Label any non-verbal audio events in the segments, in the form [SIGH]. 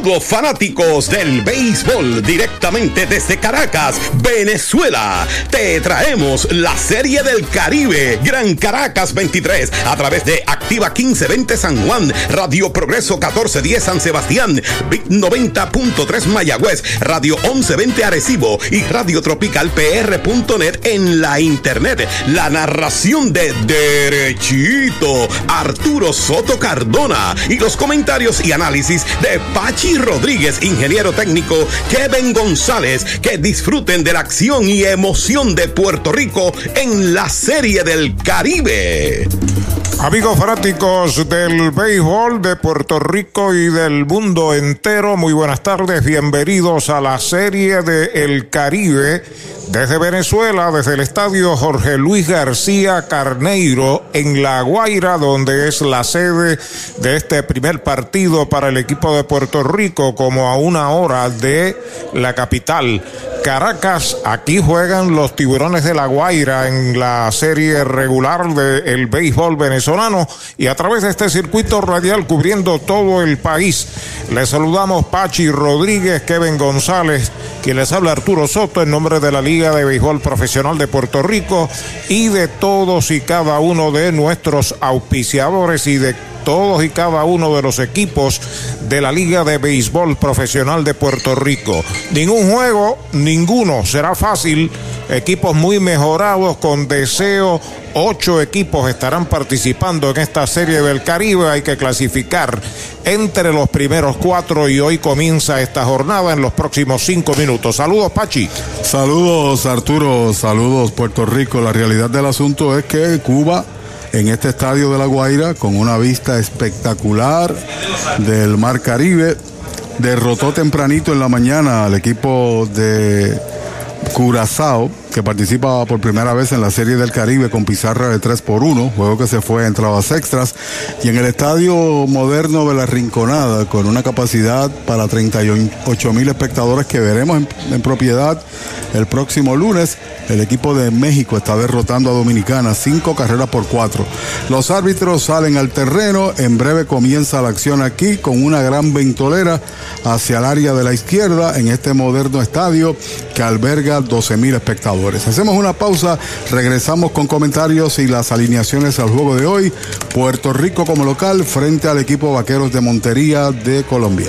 Saludos fanáticos del béisbol directamente desde Caracas, Venezuela. Te traemos la Serie del Caribe, Gran Caracas 23, a través de Activa 1520 San Juan, Radio Progreso 1410 San Sebastián, Big 90.3 Mayagüez, Radio 1120 Arecibo y Radio Tropical PR.net en la internet. La narración de Derechito, Arturo Soto Cardona y los comentarios y análisis de Pachi Rodríguez, ingeniero técnico, Kevin González, que disfruten de la acción y emoción de Puerto Rico en la Serie del Caribe. Amigos fanáticos del béisbol de Puerto Rico y del mundo entero, muy buenas tardes, bienvenidos a la serie de El Caribe desde Venezuela, desde el estadio Jorge Luis García Carneiro en La Guaira, donde es la sede de este primer partido para el equipo de Puerto Rico, como a una hora de la capital. Caracas, aquí juegan los tiburones de La Guaira en la serie regular del béisbol venezolano y a través de este circuito radial cubriendo todo el país. Les saludamos Pachi Rodríguez, Kevin González, quien les habla Arturo Soto en nombre de la Liga de Béisbol Profesional de Puerto Rico y de todos y cada uno de nuestros auspiciadores y de todos y cada uno de los equipos de la Liga de Béisbol Profesional de Puerto Rico. Ningún juego, ninguno será fácil. Equipos muy mejorados con deseo. Ocho equipos estarán participando en esta serie del Caribe. Hay que clasificar entre los primeros cuatro y hoy comienza esta jornada en los próximos cinco minutos. Saludos, Pachi. Saludos, Arturo. Saludos, Puerto Rico. La realidad del asunto es que Cuba en este estadio de La Guaira con una vista espectacular del Mar Caribe. Derrotó tempranito en la mañana al equipo de Curazao que participa por primera vez en la Serie del Caribe con pizarra de 3 por 1, juego que se fue a entradas extras, y en el estadio moderno de la Rinconada, con una capacidad para 38 mil espectadores que veremos en, en, propiedad el próximo lunes, el equipo de México está derrotando a Dominicana, cinco carreras por cuatro. Los árbitros salen al terreno, en breve comienza la acción aquí con una gran ventolera hacia el área de la izquierda en este moderno estadio que alberga 12 mil espectadores. Hacemos una pausa, regresamos con comentarios y las alineaciones al juego de hoy. Puerto Rico como local frente al equipo Vaqueros de Montería de Colombia.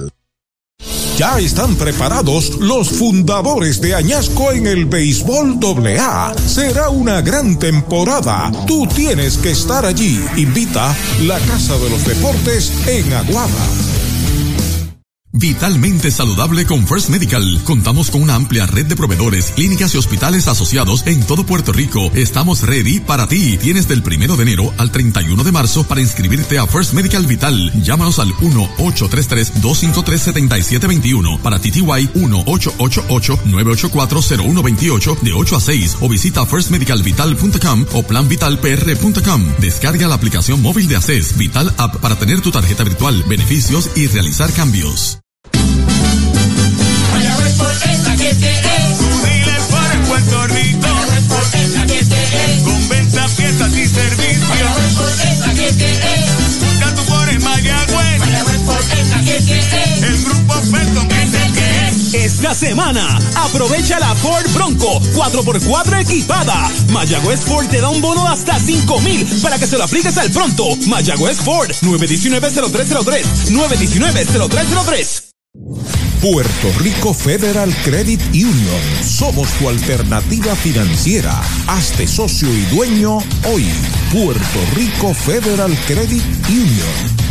Ya están preparados los fundadores de Añasco en el béisbol AA. Será una gran temporada. Tú tienes que estar allí. Invita la Casa de los Deportes en Aguada. Vitalmente saludable con First Medical. Contamos con una amplia red de proveedores, clínicas y hospitales asociados en todo Puerto Rico. Estamos ready para ti. Tienes del primero de enero al 31 de marzo para inscribirte a First Medical Vital. Llámanos al 1-833-253-7721 para TTY 1-888-984-0128 de 8 a 6 o visita firstmedicalvital.com o planvitalpr.com. Descarga la aplicación móvil de ACES Vital App para tener tu tarjeta virtual, beneficios y realizar cambios. Puerto Rico. Con piezas y servicios. Por Mayagüez. El grupo Felton. Esta semana, aprovecha la Ford Bronco 4x4 equipada. Mayagüez Ford te da un bono de hasta 5 mil para que se lo apliques al pronto. Mayagüez Ford 919-0303. 919-0303. Puerto Rico Federal Credit Union. Somos tu alternativa financiera. Hazte socio y dueño hoy. Puerto Rico Federal Credit Union.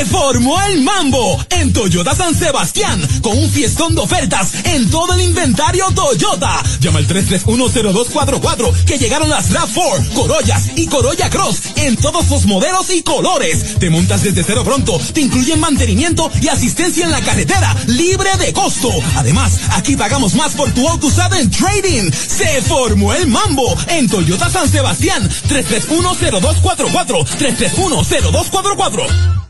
Se formó el mambo en Toyota San Sebastián con un fiestón de ofertas en todo el inventario Toyota. Llama al 3310244 que llegaron las RAV4, Corollas y Corolla Cross en todos los modelos y colores. Te montas desde cero pronto, te incluyen mantenimiento y asistencia en la carretera libre de costo. Además, aquí pagamos más por tu auto usado en trading. Se formó el mambo en Toyota San Sebastián 3310244 3310244.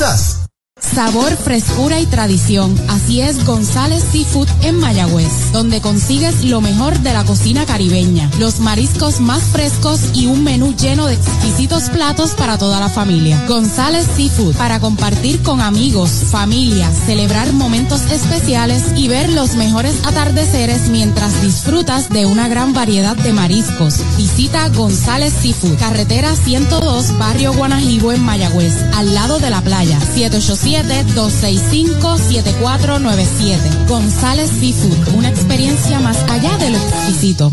Texas. Sabor, frescura y tradición. Así es González Seafood en Mayagüez, donde consigues lo mejor de la cocina caribeña, los mariscos más frescos y un menú lleno de exquisitos platos para toda la familia. González Seafood, para compartir con amigos, familia, celebrar momentos especiales y ver los mejores atardeceres mientras disfrutas de una gran variedad de mariscos. Visita González Seafood, carretera 102, barrio Guanajibo en Mayagüez, al lado de la playa, 787 265-7497. González Seafood, una experiencia más allá de lo exquisito.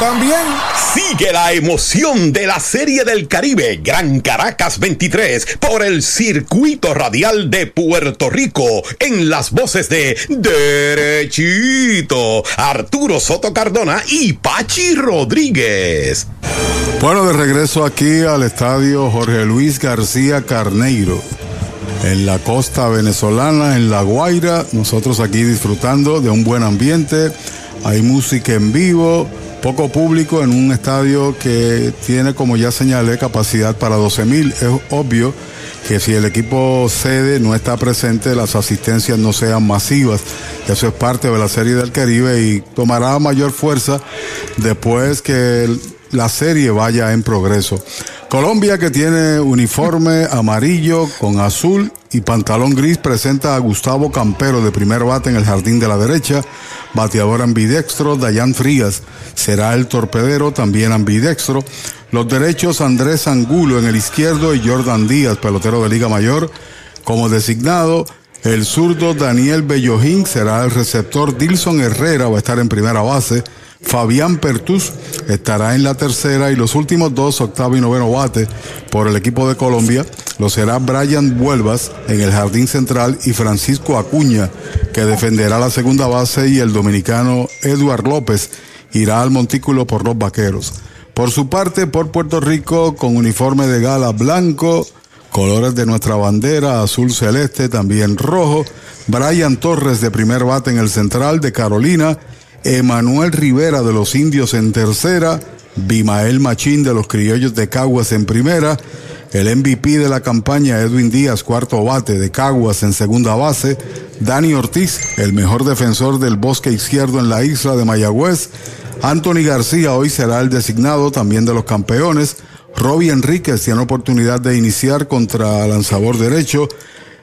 también. Sigue la emoción de la Serie del Caribe Gran Caracas 23 por el circuito radial de Puerto Rico en las voces de Derechito, Arturo Soto Cardona y Pachi Rodríguez. Bueno, de regreso aquí al estadio Jorge Luis García Carneiro. En la costa venezolana, en La Guaira, nosotros aquí disfrutando de un buen ambiente, hay música en vivo, poco público en un estadio que tiene, como ya señalé, capacidad para 12 mil. Es obvio que si el equipo sede no está presente, las asistencias no sean masivas. Eso es parte de la Serie del Caribe y tomará mayor fuerza después que la serie vaya en progreso. Colombia que tiene uniforme [LAUGHS] amarillo con azul y pantalón gris presenta a Gustavo Campero de primer bate en el jardín de la derecha, bateador ambidextro Dayan Frías será el torpedero también ambidextro. Los derechos Andrés Angulo en el izquierdo y Jordan Díaz, pelotero de Liga Mayor, como designado. El zurdo Daniel Bellojín será el receptor. Dilson Herrera va a estar en primera base. Fabián Pertus estará en la tercera y los últimos dos, octavo y noveno bate por el equipo de Colombia, lo será Brian Vuelvas en el jardín central y Francisco Acuña, que defenderá la segunda base y el dominicano Eduard López irá al montículo por los vaqueros. Por su parte, por Puerto Rico, con uniforme de gala blanco, colores de nuestra bandera, azul celeste, también rojo, Brian Torres de primer bate en el central de Carolina, Emanuel Rivera de los Indios en tercera, Bimael Machín de los Criollos de Caguas en primera, el MVP de la campaña Edwin Díaz, cuarto bate de Caguas en segunda base, Dani Ortiz, el mejor defensor del bosque izquierdo en la isla de Mayagüez, Anthony García hoy será el designado también de los campeones, Robbie Enríquez tiene oportunidad de iniciar contra lanzador derecho,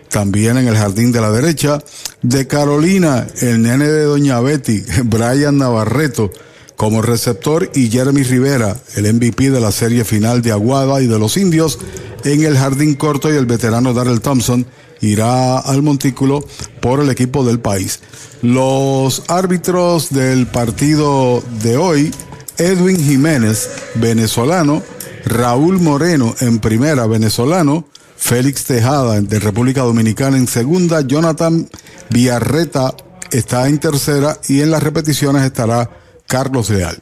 también en el jardín de la derecha. De Carolina, el nene de Doña Betty, [LAUGHS] Brian Navarreto, como receptor y Jeremy Rivera, el MVP de la serie final de Aguada y de los Indios, en el jardín corto y el veterano Darrell Thompson irá al montículo por el equipo del país. Los árbitros del partido de hoy, Edwin Jiménez, venezolano, Raúl Moreno en primera, venezolano, Félix Tejada de República Dominicana en segunda, Jonathan Villarreta está en tercera y en las repeticiones estará Carlos Leal.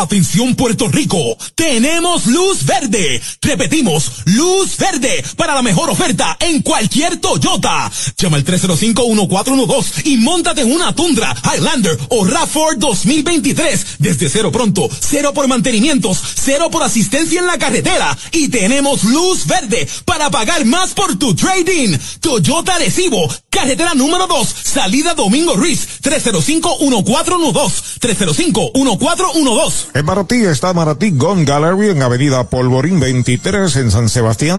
Atención Puerto Rico, tenemos luz verde. Repetimos, luz verde para la mejor oferta en cualquier Toyota. Llama al 305-1412 y montate en una Tundra, Highlander o RAV4 2023. Desde cero pronto, cero por mantenimientos, cero por asistencia en la carretera. Y tenemos luz verde para pagar más por tu trading. Toyota Recibo, carretera número 2, salida Domingo Ruiz, 305-1412. 305-1412. En Maratí está Maratí Gun Gallery en Avenida Polvorín 23 en San Sebastián.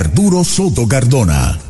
Arturo Soto Cardona.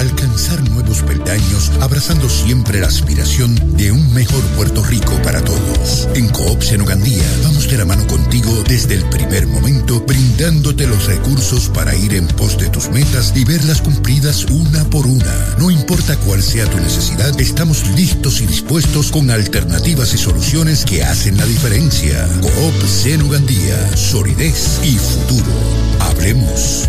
Alcanzar nuevos peldaños, abrazando siempre la aspiración de un mejor Puerto Rico para todos. En Coop Senogandía vamos de la mano contigo desde el primer momento, brindándote los recursos para ir en pos de tus metas y verlas cumplidas una por una. No importa cuál sea tu necesidad, estamos listos y dispuestos con alternativas y soluciones que hacen la diferencia. Coop Senogandía, solidez y futuro. Hablemos.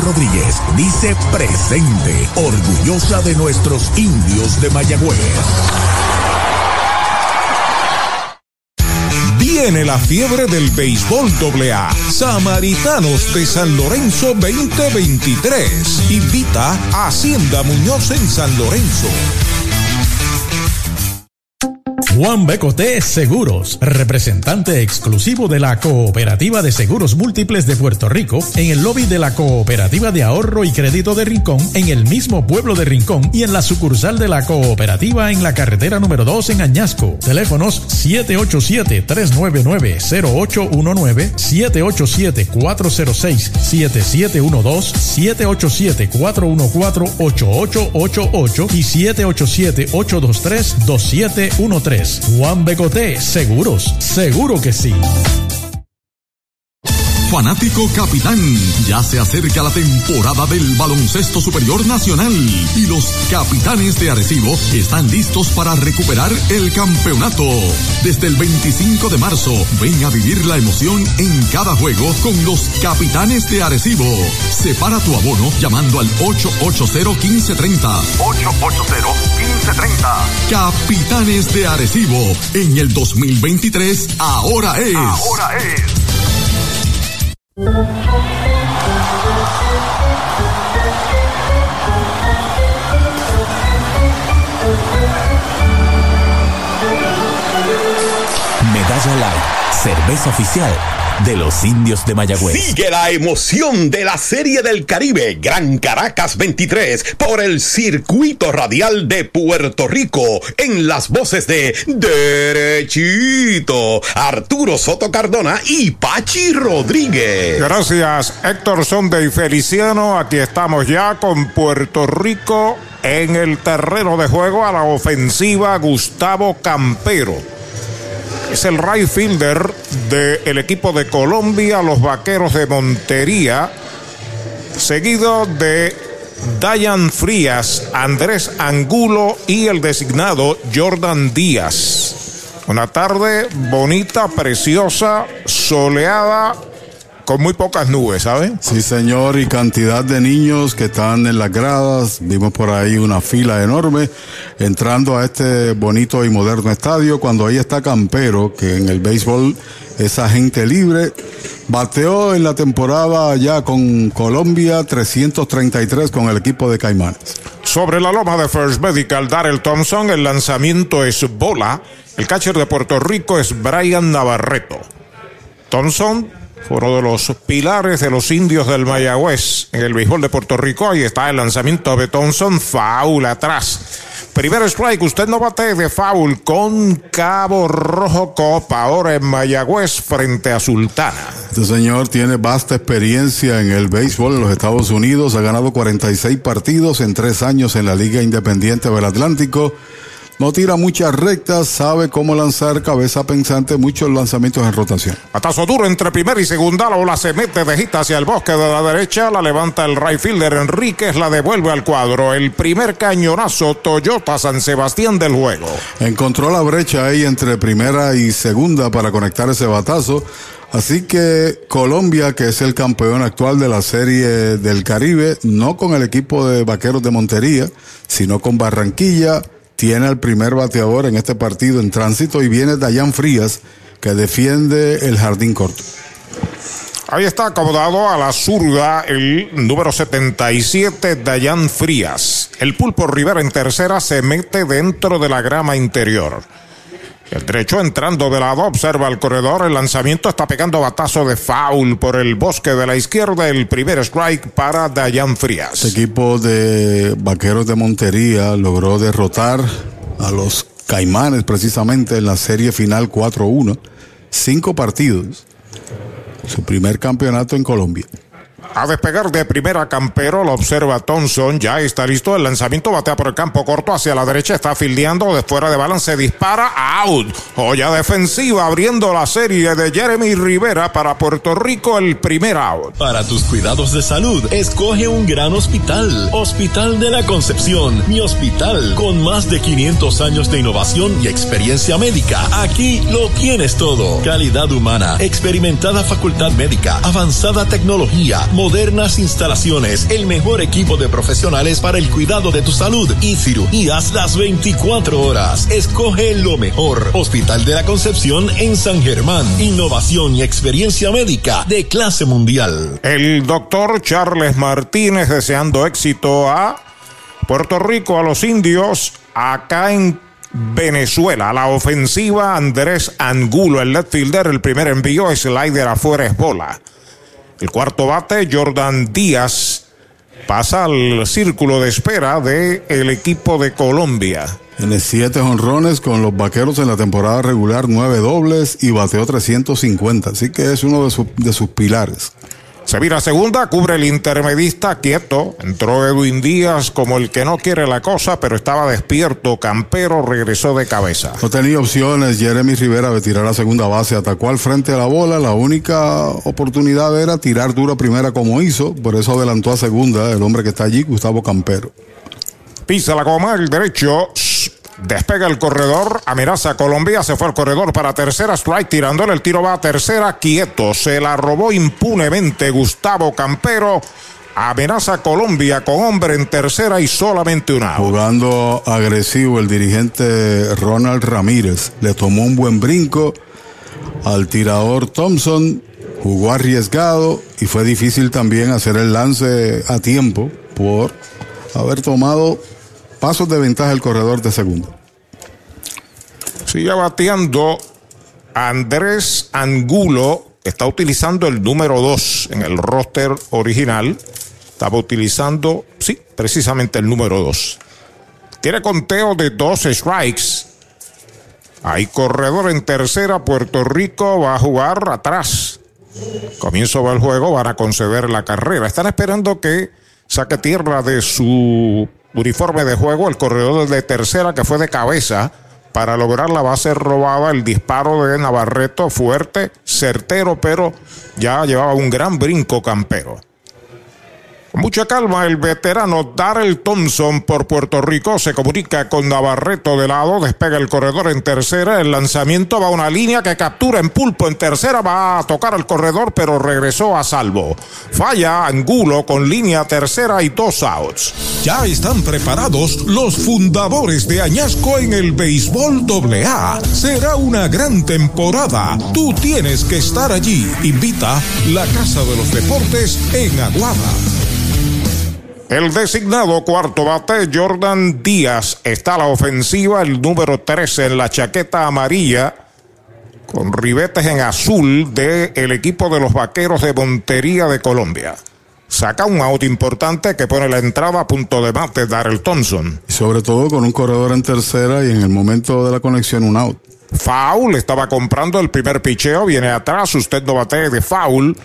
Rodríguez dice presente, orgullosa de nuestros indios de Mayagüez. Viene la fiebre del béisbol AA. Samaritanos de San Lorenzo 2023. Invita a Hacienda Muñoz en San Lorenzo. Juan Becoté Seguros, representante exclusivo de la Cooperativa de Seguros Múltiples de Puerto Rico, en el lobby de la Cooperativa de Ahorro y Crédito de Rincón, en el mismo pueblo de Rincón y en la sucursal de la Cooperativa en la carretera número 2 en Añasco. Teléfonos 787-399-0819, 787-406-7712, 787-414-8888 y 787-823-2713. Juan Becoté, seguros, seguro que sí. Fanático Capitán, ya se acerca la temporada del baloncesto superior nacional y los capitanes de Arecibo están listos para recuperar el campeonato. Desde el 25 de marzo, ven a vivir la emoción en cada juego con los capitanes de Arecibo. Separa tu abono llamando al 880-1530. 880-1530. Capitanes de Arecibo, en el 2023, ahora es. Ahora es. Medalla Light, cerveza oficial de los indios de Mayagüez. Sigue la emoción de la Serie del Caribe Gran Caracas 23 por el circuito radial de Puerto Rico en las voces de Derechito, Arturo Soto Cardona y Pachi Rodríguez. Gracias, Héctor Sonde y Feliciano. Aquí estamos ya con Puerto Rico en el terreno de juego a la ofensiva Gustavo Campero. Es el right fielder del equipo de Colombia, los vaqueros de Montería, seguido de Dayan Frías, Andrés Angulo y el designado Jordan Díaz. Una tarde bonita, preciosa, soleada, con muy pocas nubes, ¿saben? Sí, señor, y cantidad de niños que están en las gradas. Vimos por ahí una fila enorme entrando a este bonito y moderno estadio. Cuando ahí está Campero, que en el béisbol es agente libre. Bateó en la temporada ya con Colombia 333 con el equipo de Caimanes. Sobre la loma de First Medical, Darrell Thompson, el lanzamiento es bola. El catcher de Puerto Rico es Brian Navarreto. Thompson fue uno de los pilares de los indios del Mayagüez en el béisbol de Puerto Rico. Ahí está el lanzamiento de Thompson, foul atrás. Primer strike, usted no bate de foul con Cabo Rojo Copa, ahora en Mayagüez frente a Sultana. Este señor tiene vasta experiencia en el béisbol en los Estados Unidos, ha ganado 46 partidos en tres años en la Liga Independiente del Atlántico. No tira muchas rectas, sabe cómo lanzar cabeza pensante, muchos lanzamientos en rotación. Atazo duro entre primera y segunda, la bola se mete de gita hacia el bosque de la derecha, la levanta el right fielder Enríquez, la devuelve al cuadro. El primer cañonazo Toyota San Sebastián del juego. Encontró la brecha ahí entre primera y segunda para conectar ese batazo. Así que Colombia, que es el campeón actual de la Serie del Caribe, no con el equipo de Vaqueros de Montería, sino con Barranquilla, tiene al primer bateador en este partido en tránsito y viene Dayan Frías, que defiende el jardín corto. Ahí está acomodado a la zurda el número 77, Dayan Frías. El pulpo Rivera en tercera se mete dentro de la grama interior. El derecho entrando de lado, observa el corredor, el lanzamiento está pegando batazo de foul por el bosque de la izquierda, el primer strike para Dayan Frías. Este equipo de Vaqueros de Montería logró derrotar a los Caimanes precisamente en la serie final 4-1. Cinco partidos. Su primer campeonato en Colombia. A despegar de primera Campero, lo observa Thompson, ya está listo, el lanzamiento batea por el campo corto hacia la derecha, está fildeando, de fuera de balance dispara, out. Joya defensiva abriendo la serie de Jeremy Rivera para Puerto Rico, el primer out. Para tus cuidados de salud, escoge un gran hospital. Hospital de la Concepción, mi hospital, con más de 500 años de innovación y experiencia médica. Aquí lo tienes todo. Calidad humana, experimentada facultad médica, avanzada tecnología, modernas instalaciones, el mejor equipo de profesionales para el cuidado de tu salud y cirugías las 24 horas. Escoge lo mejor. Hospital de la Concepción en San Germán. Innovación y experiencia médica de clase mundial. El doctor Charles Martínez deseando éxito a Puerto Rico, a los indios, acá en Venezuela. La ofensiva Andrés Angulo, el left fielder, el primer envío, slider afuera es bola. El cuarto bate, Jordan Díaz, pasa al círculo de espera del el equipo de Colombia. Tiene siete honrones con los vaqueros en la temporada regular, nueve dobles y bateó 350. Así que es uno de, de sus pilares. Se vira segunda, cubre el intermedista quieto. Entró Edwin Díaz como el que no quiere la cosa, pero estaba despierto. Campero regresó de cabeza. No tenía opciones Jeremy Rivera de tirar a segunda base, atacó al frente a la bola, la única oportunidad era tirar duro a primera como hizo, por eso adelantó a segunda el hombre que está allí, Gustavo Campero. Pisa la goma, el derecho. Despega el corredor, amenaza Colombia, se fue al corredor para tercera, strike tirándole, el tiro va a tercera, quieto, se la robó impunemente Gustavo Campero, amenaza Colombia con hombre en tercera y solamente una. Jugando agresivo el dirigente Ronald Ramírez, le tomó un buen brinco al tirador Thompson, jugó arriesgado y fue difícil también hacer el lance a tiempo por haber tomado pasos de ventaja el corredor de segunda. Sigue bateando Andrés Angulo, está utilizando el número 2 en el roster original. Estaba utilizando, sí, precisamente el número 2. Tiene conteo de dos strikes. Hay corredor en tercera. Puerto Rico va a jugar atrás. Comienzo del juego, van a conceder la carrera. Están esperando que saque tierra de su uniforme de juego el corredor de tercera que fue de cabeza para lograr la base robada. El disparo de Navarreto fuerte, certero, pero ya llevaba un gran brinco campero. Mucha calma, el veterano Darrell Thompson por Puerto Rico se comunica con Navarreto de lado, despega el corredor en tercera, el lanzamiento va a una línea que captura en pulpo en tercera, va a tocar al corredor, pero regresó a salvo. Falla Angulo con línea tercera y dos outs. Ya están preparados los fundadores de Añasco en el béisbol AA. Será una gran temporada. Tú tienes que estar allí. Invita la Casa de los Deportes en Aguada. El designado cuarto bate, Jordan Díaz, está a la ofensiva, el número 13 en la chaqueta amarilla, con ribetes en azul del equipo de los vaqueros de Montería de Colombia. Saca un out importante que pone la entrada a punto de mate, Darrell Thompson. Y sobre todo con un corredor en tercera y en el momento de la conexión un out. Foul, estaba comprando el primer picheo, viene atrás, usted no bate de foul.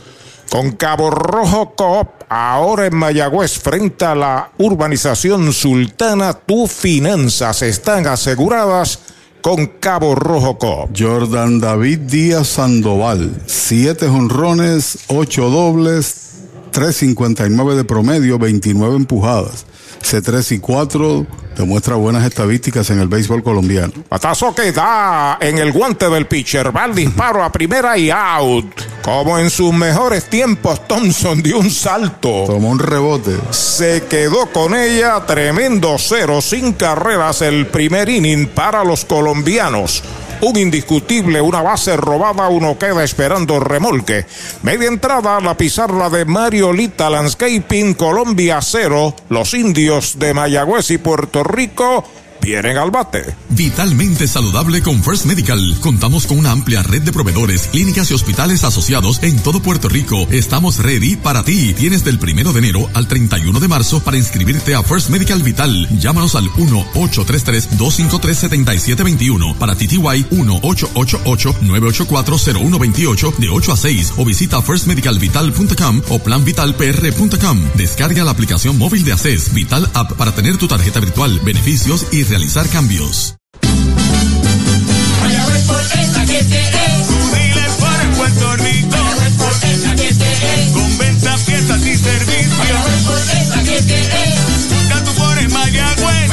Con Cabo Rojo Coop, ahora en Mayagüez, frente a la urbanización Sultana, tus finanzas están aseguradas con Cabo Rojo Coop. Jordan David Díaz Sandoval, siete jonrones, ocho dobles, 3.59 de promedio, 29 empujadas. C3 y 4 demuestra buenas estadísticas en el béisbol colombiano. Patazo que da en el guante del pitcher. Va el disparo a primera y out. Como en sus mejores tiempos, Thompson dio un salto. Tomó un rebote. Se quedó con ella. Tremendo cero, sin carreras el primer inning para los colombianos. Un indiscutible, una base robada, uno queda esperando remolque. Media entrada, la pizarra de Mariolita Landscaping, Colombia 0, los indios de Mayagüez y Puerto Rico vienen al bate. Vitalmente saludable con First Medical. Contamos con una amplia red de proveedores, clínicas y hospitales asociados en todo Puerto Rico. Estamos ready para ti. Tienes del primero de enero al 31 de marzo para inscribirte a First Medical Vital. Llámanos al 1-833-253-7721 para TTY 1-888-984-0128 de 8 a 6 o visita firstmedicalvital.com o planvitalpr.com. Descarga la aplicación móvil de ACES Vital App para tener tu tarjeta virtual, beneficios y realizar cambios. Tu. Con venta, piezas y servicios. Mayagüez por es.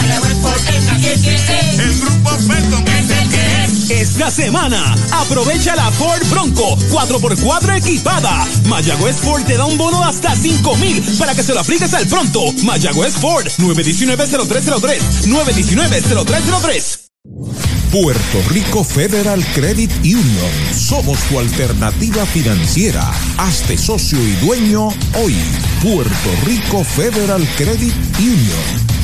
El grupo Felton Esta semana, aprovecha la Ford Bronco 4x4 equipada. Mayagüez Ford te da un bono hasta 5 mil para que se lo apliques al pronto. Mayagüez Ford 919-0303. 919-0303. Puerto Rico Federal Credit Union. Somos tu alternativa financiera. Hazte socio y dueño hoy. Puerto Rico Federal Credit Union.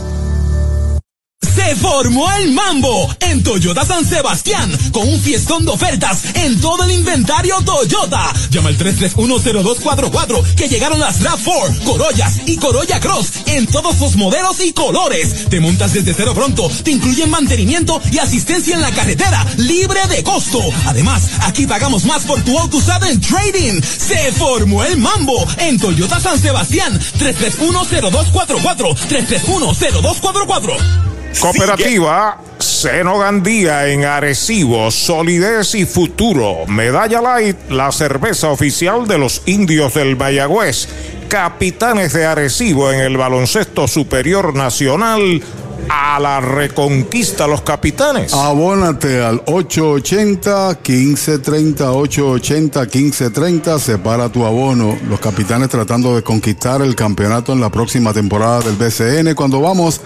Se formó el mambo en Toyota San Sebastián con un fiestón de ofertas en todo el inventario Toyota. Llama al 3310244 que llegaron las RAV4, Corollas y Corolla Cross en todos sus modelos y colores. Te montas desde cero pronto, te incluyen mantenimiento y asistencia en la carretera libre de costo. Además, aquí pagamos más por tu auto usado en trading. Se formó el mambo en Toyota San Sebastián 3310244 3310244. Cooperativa Seno Gandía en Arecibo, solidez y futuro. Medalla Light, la cerveza oficial de los indios del Mayagüez. Capitanes de Arecibo en el baloncesto superior nacional. A la reconquista los capitanes. Abónate al 880-1530, 880-1530, separa tu abono. Los capitanes tratando de conquistar el campeonato en la próxima temporada del BCN. Cuando vamos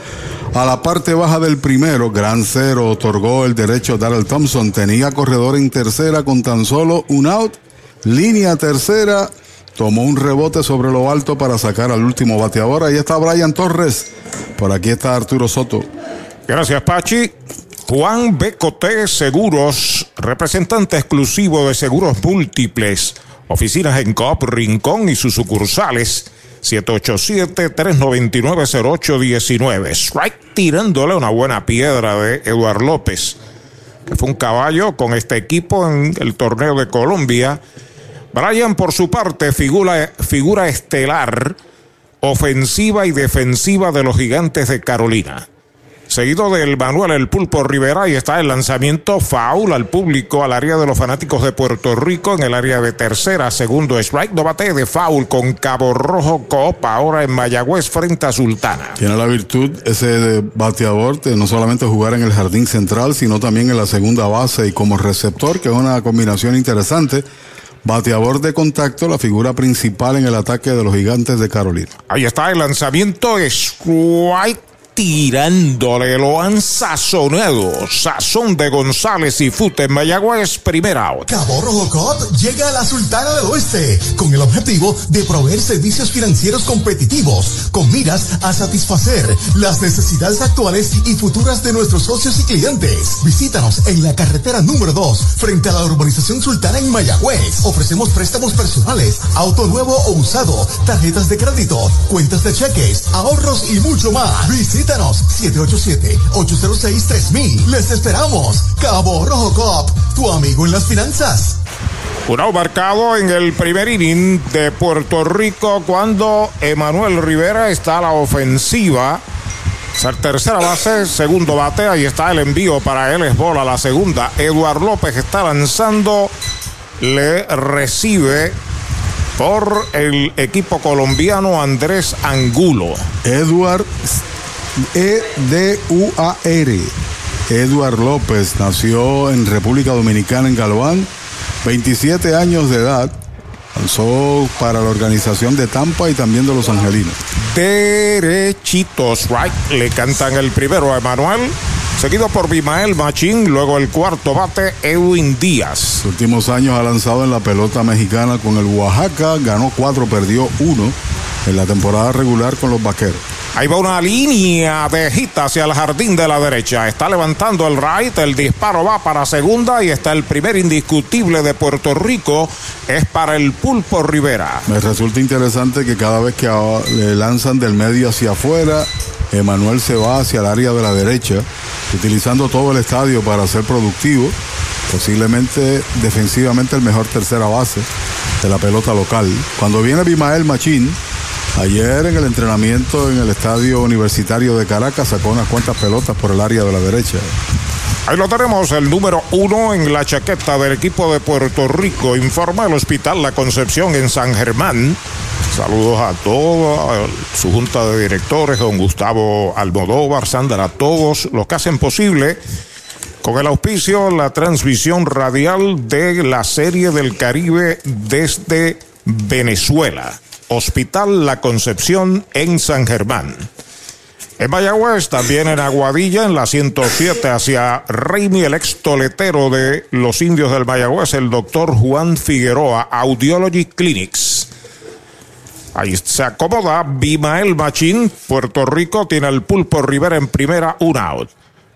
a la parte baja del primero, Gran Cero otorgó el derecho a Darrell Thompson. Tenía corredor en tercera con tan solo un out. Línea tercera. Tomó un rebote sobre lo alto para sacar al último bateador. Ahí está Brian Torres. Por aquí está Arturo Soto. Gracias, Pachi. Juan Becote Seguros, representante exclusivo de seguros múltiples. Oficinas en Coop Rincón y sus sucursales. 787-399-0819. Strike tirándole una buena piedra de Eduard López, que fue un caballo con este equipo en el torneo de Colombia. Brian, por su parte, figura, figura estelar, ofensiva y defensiva de los gigantes de Carolina. Seguido del Manuel El Pulpo Rivera y está el lanzamiento foul al público al área de los fanáticos de Puerto Rico en el área de tercera, segundo strike, no bate de foul con Cabo Rojo Copa ahora en Mayagüez frente a Sultana. Tiene la virtud ese bateador de no solamente jugar en el jardín central, sino también en la segunda base y como receptor, que es una combinación interesante. Bateador de contacto, la figura principal en el ataque de los gigantes de Carolina. Ahí está el lanzamiento strike tirándole, lo han sazonado. Sazón de González y Fute en Mayagüez, primera out. Cabo Rojo llega a la Sultana del Oeste con el objetivo de proveer servicios financieros competitivos con miras a satisfacer las necesidades actuales y futuras de nuestros socios y clientes. Visítanos en la carretera número 2 frente a la urbanización Sultana en Mayagüez. Ofrecemos préstamos personales, auto nuevo o usado, tarjetas de crédito, cuentas de cheques, ahorros y mucho más. Visítanos 787-806-3000. Les esperamos. Cabo Rojo Cop, tu amigo en las finanzas. Un out marcado en el primer inning de Puerto Rico cuando Emanuel Rivera está a la ofensiva. Ser tercera base, segundo bate, ahí está el envío para él, es bola la segunda. Eduard López está lanzando, le recibe por el equipo colombiano Andrés Angulo. Eduard E-D-U-A-R. Eduard López nació en República Dominicana, en Galván, 27 años de edad. Lanzó para la organización de Tampa y también de Los Angelinos. Derechitos, right. Le cantan el primero a Emanuel, seguido por Bimael Machín, luego el cuarto bate, Edwin Díaz. Los últimos años ha lanzado en la pelota mexicana con el Oaxaca, ganó cuatro, perdió uno en la temporada regular con los Vaqueros. Ahí va una línea de hit hacia el jardín de la derecha. Está levantando el right, el disparo va para segunda y está el primer indiscutible de Puerto Rico. Es para el Pulpo Rivera. Me resulta interesante que cada vez que le lanzan del medio hacia afuera, Emanuel se va hacia el área de la derecha, utilizando todo el estadio para ser productivo, posiblemente defensivamente el mejor tercera base de la pelota local. Cuando viene Bimael Machín, ayer en el entrenamiento en el estadio universitario de Caracas sacó unas cuantas pelotas por el área de la derecha. Ahí lo tenemos, el número uno en la chaqueta del equipo de Puerto Rico. Informa el Hospital La Concepción en San Germán. Saludos a toda su junta de directores, don Gustavo Almodóvar, Sandra, a todos los que hacen posible con el auspicio la transmisión radial de la Serie del Caribe desde Venezuela. Hospital La Concepción en San Germán. En Mayagüez, también en Aguadilla, en la 107 hacia Reimi, el ex toletero de los indios del Mayagüez, el doctor Juan Figueroa, Audiology Clinics. Ahí se acomoda Bimael Machín, Puerto Rico, tiene el pulpo Rivera en primera, un out.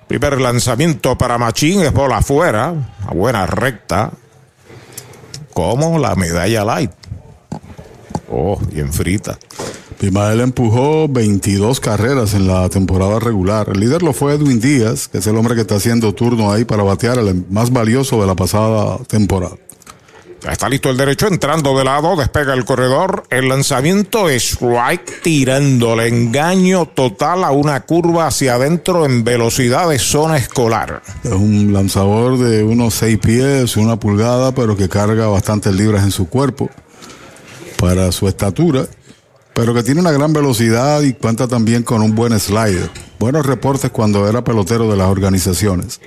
Primer lanzamiento para Machín, es bola afuera, a buena recta, como la medalla light. Oh, bien frita. Bimael empujó 22 carreras en la temporada regular. El líder lo fue Edwin Díaz, que es el hombre que está haciendo turno ahí para batear el más valioso de la pasada temporada. Ya está listo el derecho entrando de lado, despega el corredor. El lanzamiento es strike tirándole engaño total a una curva hacia adentro en velocidad de zona escolar. Es un lanzador de unos 6 pies, una pulgada, pero que carga bastantes libras en su cuerpo para su estatura, pero que tiene una gran velocidad y cuenta también con un buen slider. Buenos reportes cuando era pelotero de las organizaciones.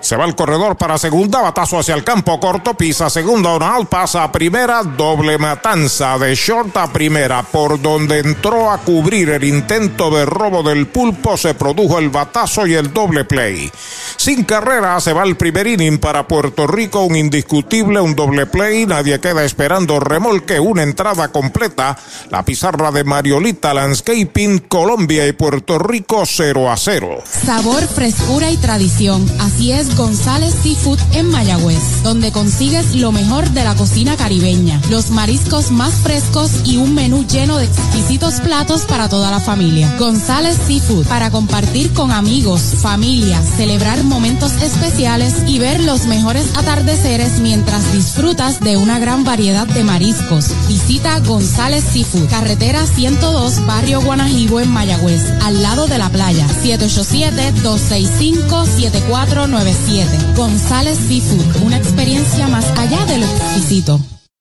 Se va el corredor para segunda, batazo hacia el campo corto, pisa segunda, un out, pasa primera, doble matanza de short a primera, por donde entró a cubrir el intento de robo del pulpo, se produjo el batazo y el doble play. Sin carrera, se va el primer inning para Puerto Rico, un indiscutible, un doble play, nadie queda esperando remolque, una entrada completa, la pizarra de Mariolita Landscaping, Colombia y Puerto Rico 0 a 0. Sabor, frescura y tradición. Así es González Seafood en Mayagüez, donde consigues lo mejor de la cocina caribeña, los mariscos más frescos y un menú lleno de exquisitos platos para toda la familia. González Seafood, para compartir con amigos, familia, celebrar momentos especiales y ver los mejores atardeceres mientras disfrutas de una gran variedad de mariscos. Visita González Seafood, carretera 102, barrio Guanajibo en Mayagüez, al lado de la playa. 787-265-7497. González Seafood, una experiencia más allá de lo exquisito.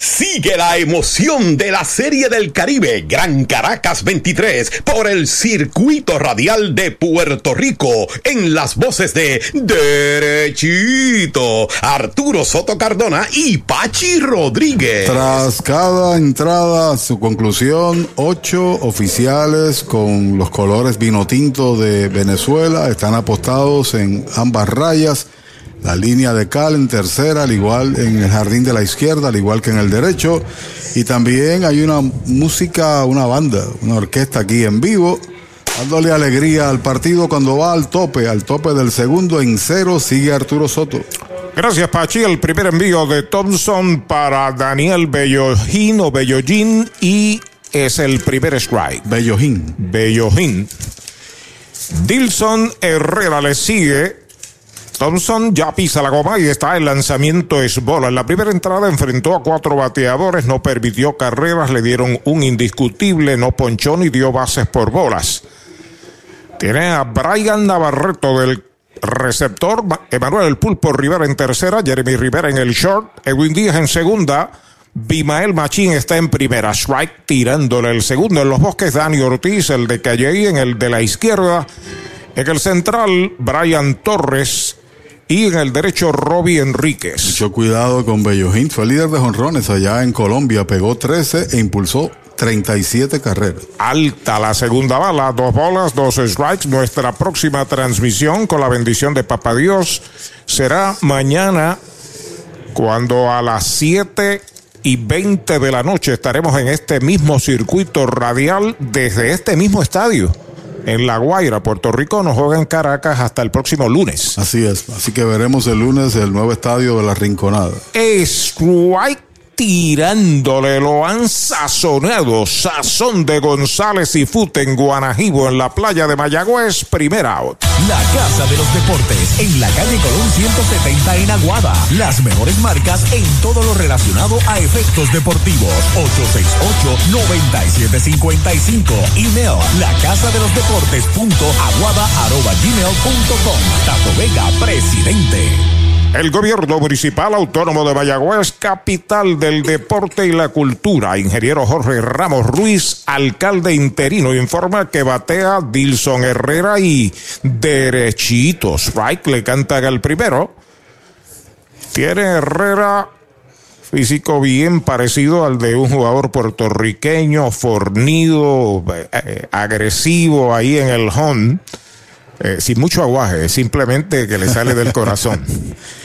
Sigue la emoción de la Serie del Caribe Gran Caracas 23 por el circuito radial de Puerto Rico en las voces de Derechito, Arturo Soto Cardona y Pachi Rodríguez. Tras cada entrada, su conclusión, ocho oficiales con los colores vino tinto de Venezuela están apostados en ambas rayas la línea de cal en tercera, al igual en el jardín de la izquierda, al igual que en el derecho. Y también hay una música, una banda, una orquesta aquí en vivo, dándole alegría al partido cuando va al tope, al tope del segundo en cero, sigue Arturo Soto. Gracias, Pachi. El primer envío de Thompson para Daniel Bellojín o Bellojín y es el primer strike. Bellojín. Bellojín. Dilson Herrera le sigue Thompson ya pisa la goma y está el lanzamiento es bola. En la primera entrada enfrentó a cuatro bateadores, no permitió carreras, le dieron un indiscutible, no ponchó ni dio bases por bolas. Tiene a Brian Navarreto del receptor, Emanuel El Pulpo Rivera en tercera, Jeremy Rivera en el short, Edwin Díaz en segunda, Bimael Machín está en primera, strike tirándole el segundo en los bosques, Dani Ortiz, el de Calle en el de la izquierda. En el central, Brian Torres y en el derecho Robbie Enríquez. Mucho cuidado con Bellojín, fue líder de jonrones allá en Colombia, pegó 13 e impulsó 37 carreras. Alta la segunda bala, dos bolas, dos strikes. Nuestra próxima transmisión con la bendición de Papá Dios será mañana cuando a las 7 y 20 de la noche estaremos en este mismo circuito radial desde este mismo estadio en La Guaira. Puerto Rico nos juega en Caracas hasta el próximo lunes. Así es. Así que veremos el lunes el nuevo estadio de la Rinconada. Strike tirándole, lo han sazonado. Sazón de González y Fute en Guanajibo, en la playa de Mayagüez, primera out. La Casa de los Deportes, en la calle Colón 170 en Aguada. Las mejores marcas en todo lo relacionado a efectos deportivos. 868-9755. Email, la casa de los deportes punto aguada arroba gmail punto com. Tato Vega, presidente. El gobierno municipal autónomo de Mayagüez, capital del deporte y la cultura. Ingeniero Jorge Ramos Ruiz, alcalde interino, informa que batea Dilson Herrera y derechitos. Right, le cantan el primero. Tiene Herrera físico bien parecido al de un jugador puertorriqueño, fornido, eh, agresivo ahí en el home. Eh, sin mucho aguaje, simplemente que le sale del corazón. [LAUGHS]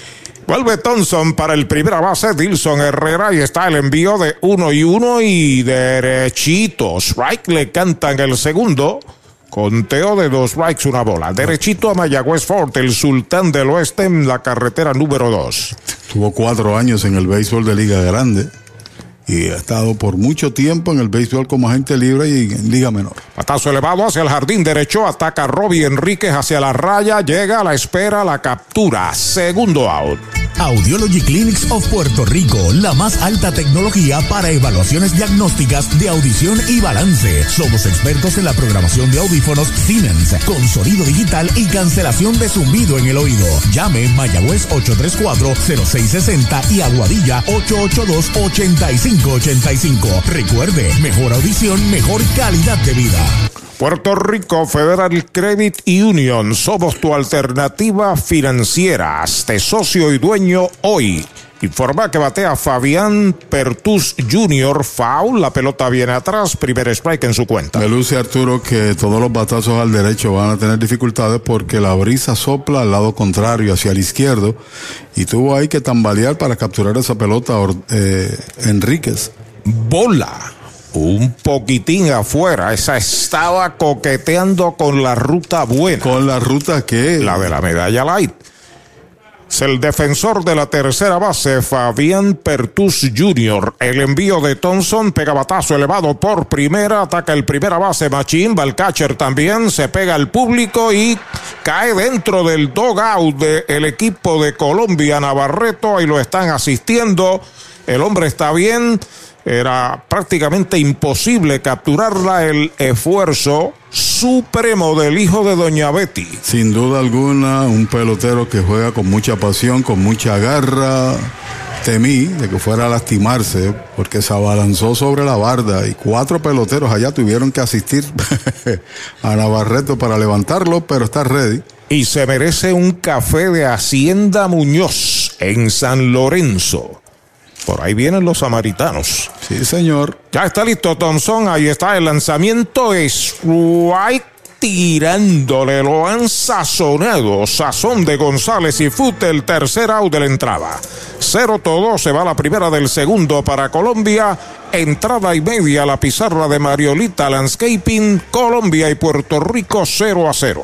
Vuelve Thompson para el primera base, Dilson Herrera, y está el envío de uno y uno y derechito. Strike le cantan el segundo. Conteo de dos strikes, una bola. Derechito a Mayagüez Fort, el sultán del oeste en la carretera número dos. Tuvo cuatro años en el béisbol de Liga Grande y ha estado por mucho tiempo en el béisbol como agente libre y en Liga Menor. Patazo elevado hacia el jardín derecho, ataca Robbie Enríquez hacia la raya, llega a la espera, la captura, segundo out. Audiology Clinics of Puerto Rico, la más alta tecnología para evaluaciones diagnósticas de audición y balance. Somos expertos en la programación de audífonos Siemens, con sonido digital y cancelación de zumbido en el oído. Llame Mayagüez 834-0660 y Aguadilla 882-8585. Recuerde, mejor audición, mejor calidad de vida. Puerto Rico Federal Credit Union, somos tu alternativa financiera. Hazte socio y dueño hoy. Informa que batea Fabián Pertus Jr. Foul. La pelota viene atrás. Primer strike en su cuenta. Me luce Arturo que todos los batazos al derecho van a tener dificultades porque la brisa sopla al lado contrario, hacia el izquierdo. Y tuvo ahí que tambalear para capturar esa pelota eh, Enríquez. Bola un poquitín afuera. Esa estaba coqueteando con la ruta buena. ¿Con la ruta qué? La de la medalla light. El defensor de la tercera base, Fabián Pertus Jr. El envío de Thompson, pega batazo elevado por primera, ataca el primera base Machín, va el catcher también, se pega al público y cae dentro del dogout del equipo de Colombia Navarreto, y lo están asistiendo. El hombre está bien, era prácticamente imposible capturarla el esfuerzo supremo del hijo de Doña Betty. Sin duda alguna, un pelotero que juega con mucha pasión, con mucha garra, temí de que fuera a lastimarse porque se abalanzó sobre la barda y cuatro peloteros allá tuvieron que asistir [LAUGHS] a Navarreto para levantarlo, pero está ready. Y se merece un café de Hacienda Muñoz en San Lorenzo. Por ahí vienen los samaritanos. Sí, señor. Ya está listo Thompson. Ahí está el lanzamiento. Es White tirándole. Lo han sazonado. Sazón de González y Fute. El tercer out de la entrada. Cero todo. Se va la primera del segundo para Colombia. Entrada y media la pizarra de Mariolita Landscaping. Colombia y Puerto Rico 0 a 0.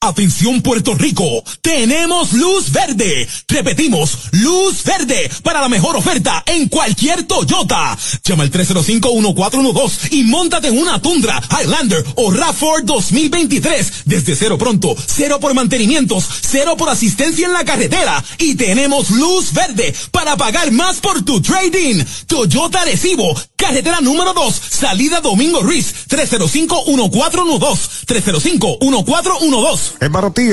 Atención Puerto Rico, tenemos luz verde. Repetimos, luz verde para la mejor oferta en cualquier Toyota. Llama al 305-1412 y montate en una Tundra, Highlander o RAV4 2023. Desde cero pronto, cero por mantenimientos, cero por asistencia en la carretera. Y tenemos luz verde para pagar más por tu trading. Toyota Recibo, carretera número 2, salida Domingo Ruiz, 305-1412. 305-1412. Es Martí.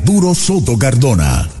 Soto Cardona.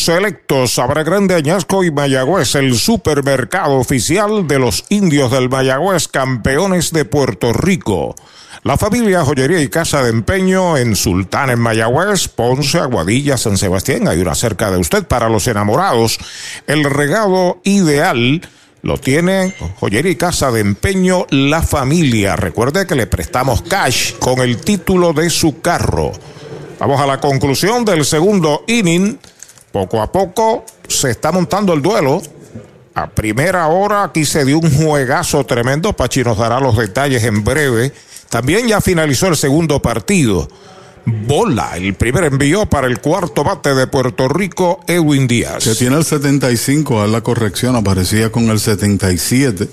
Selectos, Sabra Grande, Añasco y Mayagüez, el supermercado oficial de los indios del Mayagüez, campeones de Puerto Rico. La familia Joyería y Casa de Empeño en Sultán, en Mayagüez, Ponce, Aguadilla, San Sebastián. Hay una cerca de usted para los enamorados. El regalo ideal lo tiene Joyería y Casa de Empeño La Familia. Recuerde que le prestamos cash con el título de su carro. Vamos a la conclusión del segundo inning. Poco a poco se está montando el duelo. A primera hora aquí se dio un juegazo tremendo. Pachi nos dará los detalles en breve. También ya finalizó el segundo partido. Bola, el primer envío para el cuarto bate de Puerto Rico, Edwin Díaz. Que tiene el 75, a la corrección, aparecía con el 77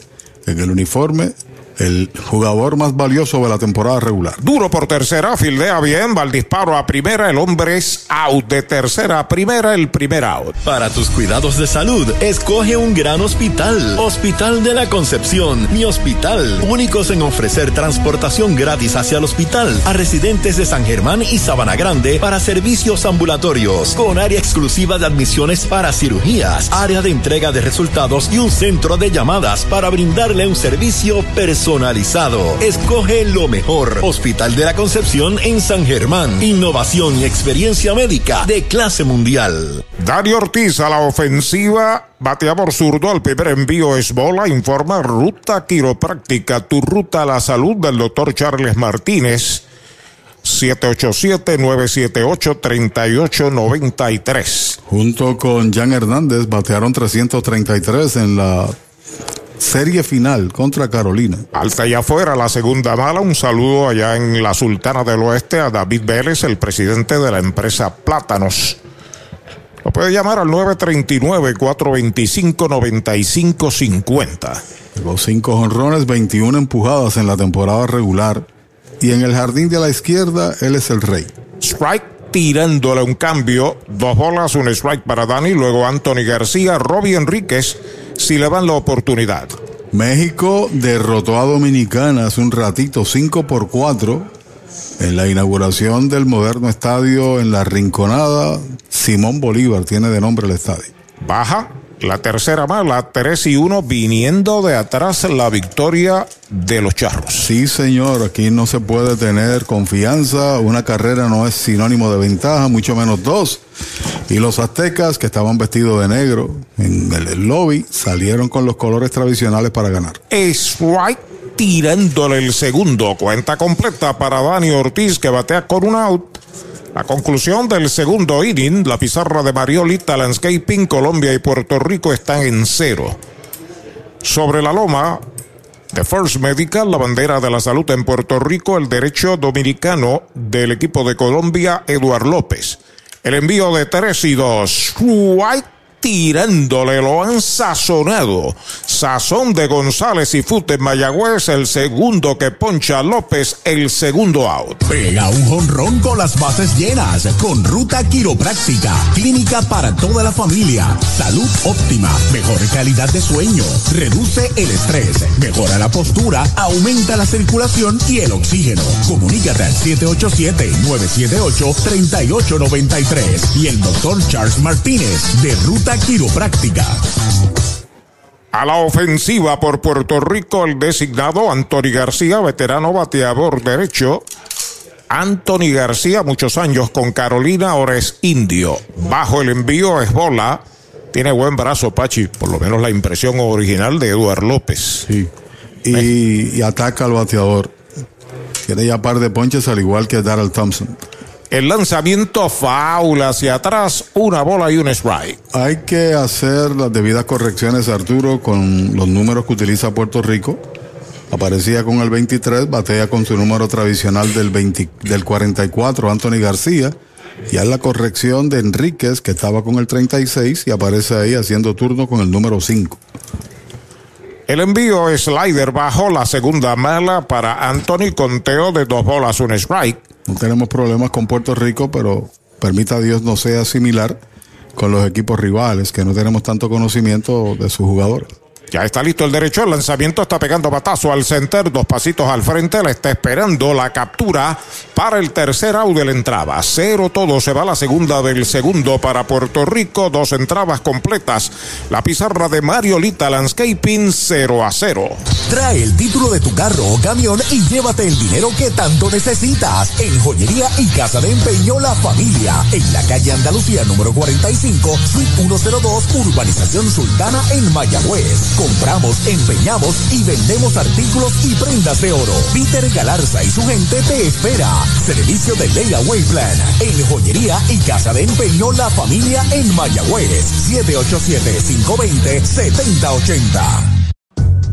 en el uniforme. El jugador más valioso de la temporada regular. Duro por tercera, fildea bien, va el disparo a primera, el hombre es out de tercera a primera, el primer out. Para tus cuidados de salud, escoge un gran hospital. Hospital de la Concepción, mi hospital. Únicos en ofrecer transportación gratis hacia el hospital a residentes de San Germán y Sabana Grande para servicios ambulatorios, con área exclusiva de admisiones para cirugías, área de entrega de resultados y un centro de llamadas para brindarle un servicio personalizado. Escoge lo mejor. Hospital de la Concepción en San Germán. Innovación y experiencia médica de clase mundial. Dani Ortiz a la ofensiva. Bateador zurdo, el primer envío es bola. Informa Ruta Quiropráctica, tu ruta a la salud del doctor Charles Martínez. 787-978-3893. Junto con Jan Hernández batearon 333 en la serie final contra Carolina. Alta allá afuera, la segunda mala. Un saludo allá en la Sultana del Oeste a David Vélez, el presidente de la empresa Plátanos. Lo puede llamar al 939-425-9550. Los cinco honrones, 21 empujadas en la temporada regular. Y en el jardín de la izquierda, él es el rey. Strike tirándole un cambio. Dos bolas, un strike para Dani. Luego Anthony García, Robbie Enríquez si le dan la oportunidad. México derrotó a Dominicana hace un ratito, 5 por 4, En la inauguración del moderno estadio en la Rinconada, Simón Bolívar tiene de nombre el estadio. Baja la tercera mala, 3 y 1, viniendo de atrás la victoria de los charros. Sí, señor, aquí no se puede tener confianza. Una carrera no es sinónimo de ventaja, mucho menos dos. Y los aztecas, que estaban vestidos de negro en el lobby, salieron con los colores tradicionales para ganar. Strike tirándole el segundo. Cuenta completa para Dani Ortiz, que batea con un out. La conclusión del segundo inning, la pizarra de Mariolita Landscaping, Colombia y Puerto Rico están en cero. Sobre la loma de First Medical, la bandera de la salud en Puerto Rico, el derecho dominicano del equipo de Colombia, Eduard López. El envío de 3 y 2. White tirándole, lo han sazonado. Sazón de González y Fute Mayagüez, el segundo que poncha López, el segundo out. Pega un jonrón con las bases llenas, con ruta quiropráctica, clínica para toda la familia, salud óptima, mejor calidad de sueño, reduce el estrés, mejora la postura, aumenta la circulación y el oxígeno. Comunícate al 787-978-3893 y el doctor Charles Martínez de Ruta Quiropráctica. A la ofensiva por Puerto Rico, el designado Anthony García, veterano bateador derecho. Anthony García, muchos años con Carolina, ahora es indio. Bajo el envío es bola. Tiene buen brazo, Pachi, por lo menos la impresión original de Eduard López. Sí. Y, y ataca al bateador. Tiene ya par de ponches al igual que Darrell Thompson. El lanzamiento faula hacia atrás, una bola y un strike. Hay que hacer las debidas correcciones, Arturo, con los números que utiliza Puerto Rico. Aparecía con el 23, batea con su número tradicional del, 20, del 44, Anthony García. Ya es la corrección de Enríquez, que estaba con el 36 y aparece ahí haciendo turno con el número 5. El envío slider bajo la segunda mala para Anthony, conteo de dos bolas, un strike. No tenemos problemas con Puerto Rico, pero permita Dios no sea similar con los equipos rivales, que no tenemos tanto conocimiento de sus jugadores. Ya está listo el derecho, el lanzamiento está pegando batazo al center, dos pasitos al frente, le está esperando la captura para el tercer out de la entrada. Cero todo, se va la segunda del segundo para Puerto Rico, dos entradas completas. La pizarra de Mariolita Landscaping 0 a 0. Trae el título de tu carro o camión y llévate el dinero que tanto necesitas en Joyería y Casa de Empeño La Familia, en la calle Andalucía número 45, suite 102, Urbanización Sultana en Mayagüez. Compramos, empeñamos y vendemos artículos y prendas de oro. Peter Galarza y su gente te espera. Servicio de Layaway Plan en Joyería y Casa de Empeño La Familia en Mayagüez. 787-520-7080.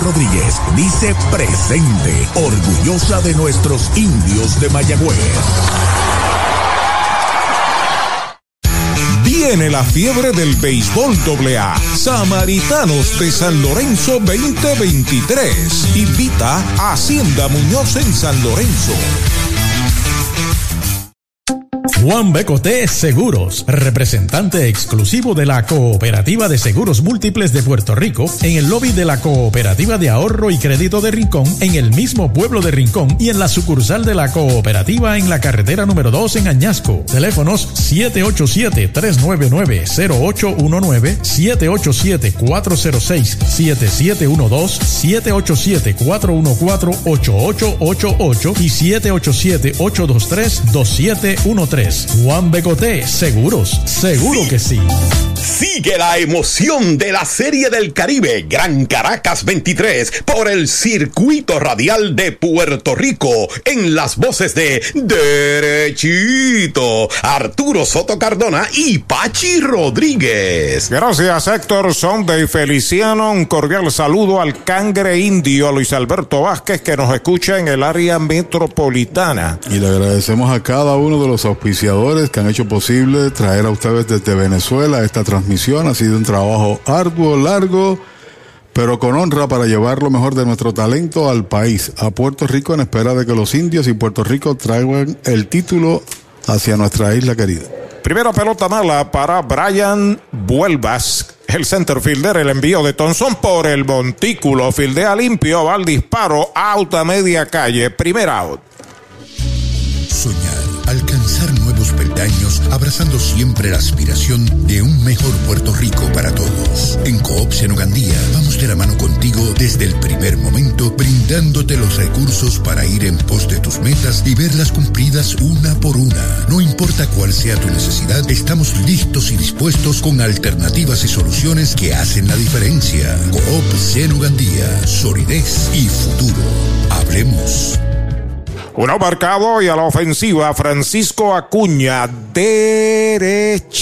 Rodríguez dice presente, orgullosa de nuestros indios de Mayagüez. Viene la fiebre del béisbol AA. Samaritanos de San Lorenzo 2023. Invita a Hacienda Muñoz en San Lorenzo. Juan Becoté Seguros, representante exclusivo de la Cooperativa de Seguros Múltiples de Puerto Rico, en el lobby de la Cooperativa de Ahorro y Crédito de Rincón, en el mismo pueblo de Rincón y en la sucursal de la Cooperativa en la carretera número 2 en Añasco. Teléfonos 787-399-0819, 787-406-7712, 787-414-8888 y 787-823-2713. Es Juan Becoté Seguros. Seguro que sí. Sigue la emoción de la Serie del Caribe Gran Caracas 23 por el circuito radial de Puerto Rico en las voces de Derechito, Arturo Soto Cardona y Pachi Rodríguez. Gracias Héctor Sonde y Feliciano. Un cordial saludo al cangre indio Luis Alberto Vázquez que nos escucha en el área metropolitana. Y le agradecemos a cada uno de los auspiciadores que han hecho posible traer a ustedes desde Venezuela esta transmisión. Ha sido un trabajo arduo, largo, pero con honra para llevar lo mejor de nuestro talento al país, a Puerto Rico, en espera de que los indios y Puerto Rico traigan el título hacia nuestra isla querida. Primera pelota mala para Brian Vuelvas. El center fielder, el envío de Thompson por el montículo. Fildea limpio, va al disparo, out a media calle. Primer out. Soñar, alcanzar peldaños, abrazando siempre la aspiración de un mejor Puerto Rico para todos. En Coop Senogandía vamos de la mano contigo desde el primer momento, brindándote los recursos para ir en pos de tus metas y verlas cumplidas una por una. No importa cuál sea tu necesidad, estamos listos y dispuestos con alternativas y soluciones que hacen la diferencia. Coop Senogandía, solidez y futuro. Hablemos. Uno marcado y a la ofensiva Francisco Acuña derechitos.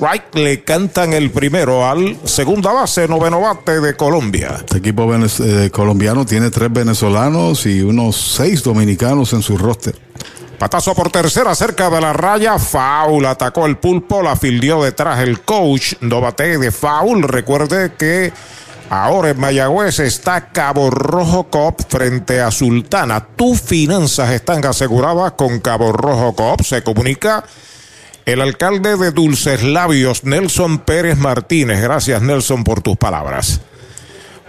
Right le cantan el primero al segunda base, noveno bate de Colombia. Este equipo eh, colombiano tiene tres venezolanos y unos seis dominicanos en su roster. Patazo por tercera cerca de la raya. Foul. Atacó el pulpo. La fildió detrás el coach. No bate de foul. Recuerde que ahora en Mayagüez está Cabo Rojo Cop frente a Sultana. Tus finanzas están aseguradas con Cabo Rojo Cop. Se comunica el alcalde de Dulces Labios, Nelson Pérez Martínez. Gracias, Nelson, por tus palabras.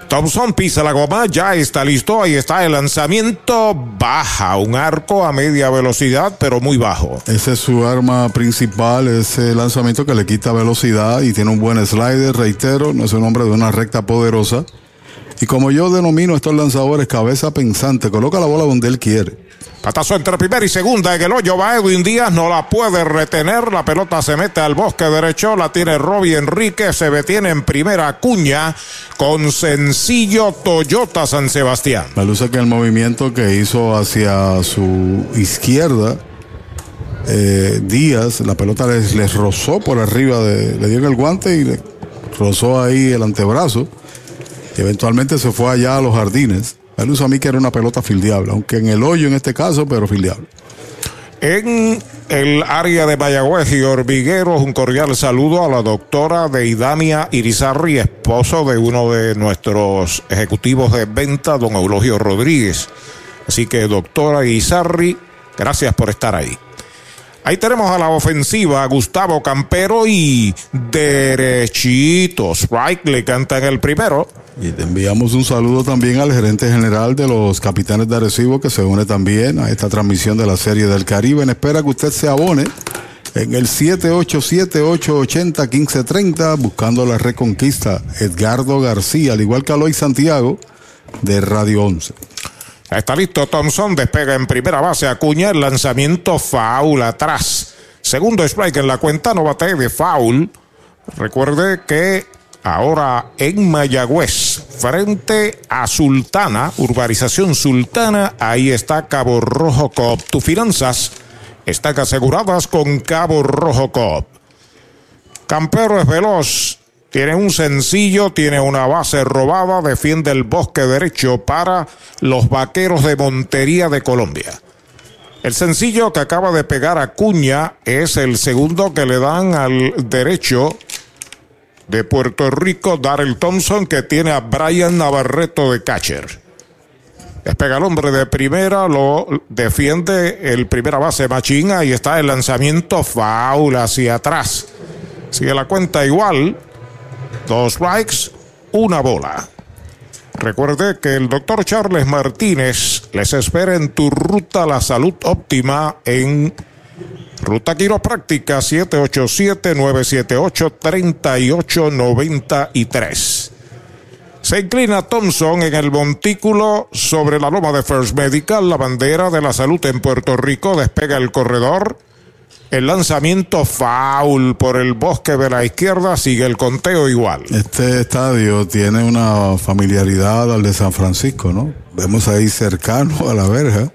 Thompson pisa la goma, ya está listo, ahí está el lanzamiento, baja un arco a media velocidad, pero muy bajo. Esa es su arma principal, ese lanzamiento que le quita velocidad y tiene un buen slider, reitero, no es un hombre de una recta poderosa. Y como yo denomino a estos lanzadores cabeza pensante, coloca la bola donde él quiere. Patazo entre primera y segunda en el hoyo va Edwin Díaz, no la puede retener, la pelota se mete al bosque derecho, la tiene Robbie Enrique, se detiene en primera cuña con sencillo Toyota San Sebastián. Me luce que el movimiento que hizo hacia su izquierda, eh, Díaz, la pelota les, les rozó por arriba, de, le dio en el guante y le rozó ahí el antebrazo. Y eventualmente se fue allá a los jardines. Me luce a mí que era una pelota fildeable, aunque en el hoyo en este caso, pero fildeable. En el área de Mayagüez y Hormigueros, un cordial saludo a la doctora Deidamia Irizarri, esposo de uno de nuestros ejecutivos de venta, don Eulogio Rodríguez. Así que, doctora Irizarri, gracias por estar ahí. Ahí tenemos a la ofensiva Gustavo Campero y derechitos. Right, le cantan el primero. Y te enviamos un saludo también al gerente general de los capitanes de Arecibo que se une también a esta transmisión de la Serie del Caribe. En espera que usted se abone en el 787-880-1530 buscando la reconquista. Edgardo García, al igual que Aloy Santiago de Radio 11. Está listo Thompson, despega en primera base, acuña el lanzamiento foul atrás. Segundo strike en la cuenta, no bate de foul. Recuerde que ahora en Mayagüez, frente a Sultana, urbanización Sultana, ahí está Cabo Rojo Cop. Tus finanzas están aseguradas con Cabo Rojo Cop. Campero es veloz, tiene un sencillo, tiene una base robada, defiende el bosque derecho para los vaqueros de Montería de Colombia. El sencillo que acaba de pegar a Cuña es el segundo que le dan al derecho de Puerto Rico, Darrell Thompson, que tiene a Brian Navarreto de catcher. Despega el hombre de primera, lo defiende el primera base Machín, y está el lanzamiento foul hacia atrás. Sigue la cuenta igual. Dos strikes, una bola. Recuerde que el doctor Charles Martínez les espera en tu ruta a la salud óptima en Ruta Quiropráctica 787-978-3893. Se inclina Thompson en el montículo sobre la loma de First Medical, la bandera de la salud en Puerto Rico. Despega el corredor. El lanzamiento foul por el bosque de la izquierda sigue el conteo igual. Este estadio tiene una familiaridad al de San Francisco, ¿no? Vemos ahí cercano a la verja,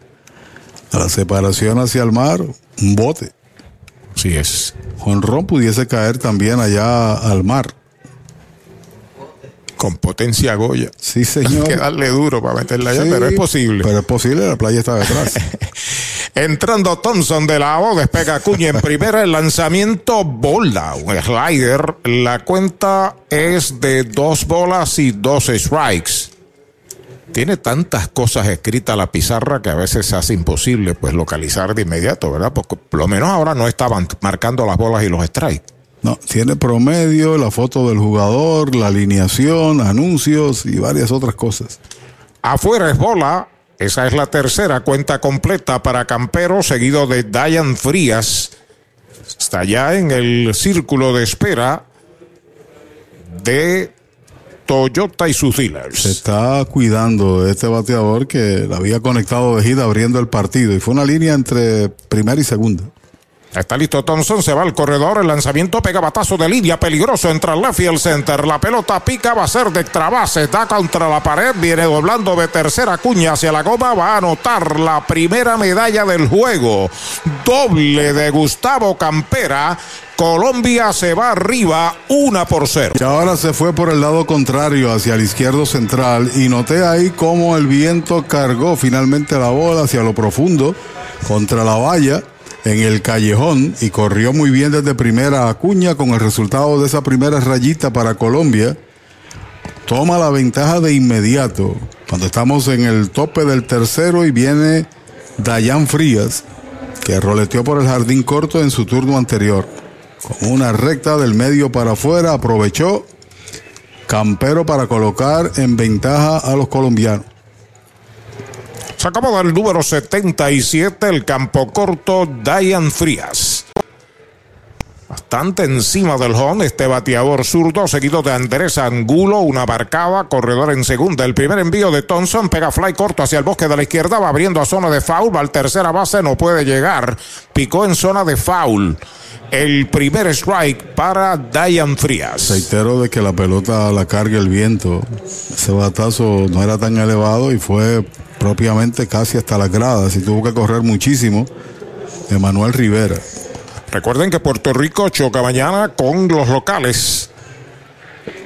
a la separación hacia el mar, un bote. Sí es. Jonrón pudiese caer también allá al mar. Con potencia Goya. Sí, señor. [LAUGHS] Hay que darle duro para meterla allá, Sí, pero es posible. Pero es posible, la playa está detrás. [LAUGHS] Entrando Thompson de la O, despega Acuña en primera, el lanzamiento bola, un slider. La cuenta es de dos bolas y dos strikes. Tiene tantas cosas escritas la pizarra que a veces se hace imposible pues localizar de inmediato, ¿verdad? Porque por lo menos ahora no estaban marcando las bolas y los strikes. No, tiene promedio, la foto del jugador, la alineación, anuncios y varias otras cosas. Afuera es bola. Esa es la tercera cuenta completa para Campero, seguido de Diane Frías. Está ya en el círculo de espera de Toyota y sus dealers. Se está cuidando este bateador que la había conectado de gira abriendo el partido y fue una línea entre primera y segunda. Está listo Thompson, se va al corredor, el lanzamiento pega batazo de línea, peligroso entre el left y el center, la pelota pica, va a ser de extra base, da contra la pared, viene doblando de tercera cuña hacia la goma, va a anotar la primera medalla del juego, doble de Gustavo Campera, Colombia se va arriba, una por cero. Y ahora se fue por el lado contrario hacia el izquierdo central y noté ahí cómo el viento cargó finalmente la bola hacia lo profundo contra la valla en el callejón y corrió muy bien desde primera Acuña con el resultado de esa primera rayita para Colombia. Toma la ventaja de inmediato cuando estamos en el tope del tercero y viene Dayan Frías que roleteó por el jardín corto en su turno anterior. Con una recta del medio para afuera aprovechó Campero para colocar en ventaja a los colombianos. Se acaba del número 77, el campo corto, Diane Frías. Bastante encima del home, este bateador zurdo, seguido de Andrés Angulo, una barcada, corredor en segunda. El primer envío de Thompson pega fly corto hacia el bosque de la izquierda, va abriendo a zona de foul, va al tercera base, no puede llegar. Picó en zona de foul. El primer strike para Diane Frías. Reitero de que la pelota la carga el viento. Ese batazo no era tan elevado y fue propiamente casi hasta las gradas y tuvo que correr muchísimo. Emanuel Rivera. Recuerden que Puerto Rico choca mañana con los locales.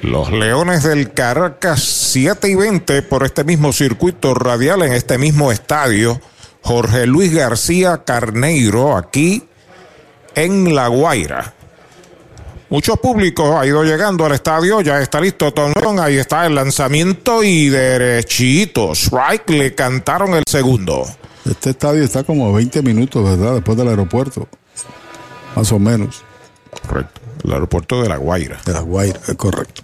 Los Leones del Caracas 7 y 20 por este mismo circuito radial en este mismo estadio. Jorge Luis García Carneiro aquí en La Guaira. Mucho público ha ido llegando al estadio, ya está listo Thompson, ahí está el lanzamiento y derechito. Strike le cantaron el segundo. Este estadio está como a 20 minutos, ¿verdad? Después del aeropuerto. Más o menos. Correcto. El aeropuerto de La Guaira. De La Guaira, es correcto.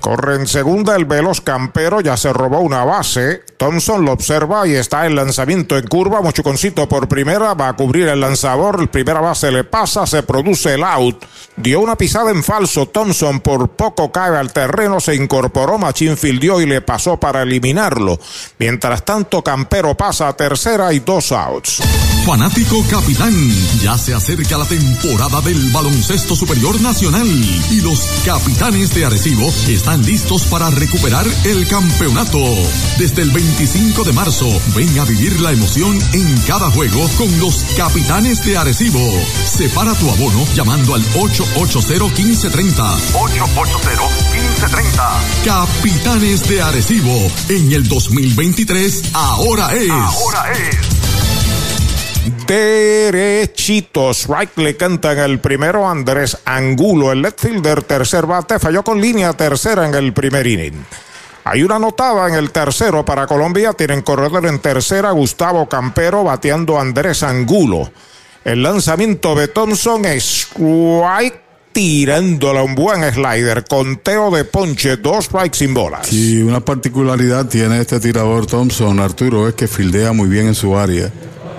Corre en segunda el veloz campero, ya se robó una base. Thompson lo observa y está el lanzamiento en curva. Mochuconcito por primera, va a cubrir el lanzador. El primera base le pasa, se produce el out. Dio una pisada en falso. Thompson por poco cae al terreno, se incorporó. Machín fildió y le pasó para eliminarlo. Mientras tanto, Campero pasa a tercera y dos outs. Fanático Capitán, ya se acerca la temporada del baloncesto superior nacional y los capitanes de Arecibo están listos para recuperar el campeonato. Desde el 25 de marzo, ven a vivir la emoción en cada juego con los capitanes de Arecibo. Separa tu abono llamando al 880-1530. 880-1530. Capitanes de Arecibo, en el 2023, ahora es. Ahora es. Derechito. Strike le cantan el primero Andrés Angulo. El left fielder, tercer bate, falló con línea tercera en el primer inning. Hay una anotada en el tercero para Colombia. Tienen corredor en tercera Gustavo Campero bateando Andrés Angulo. El lanzamiento de Thompson es strike tirándola un buen slider. Conteo de ponche, dos strikes sin bolas. Y una particularidad tiene este tirador Thompson, Arturo, es que fildea muy bien en su área.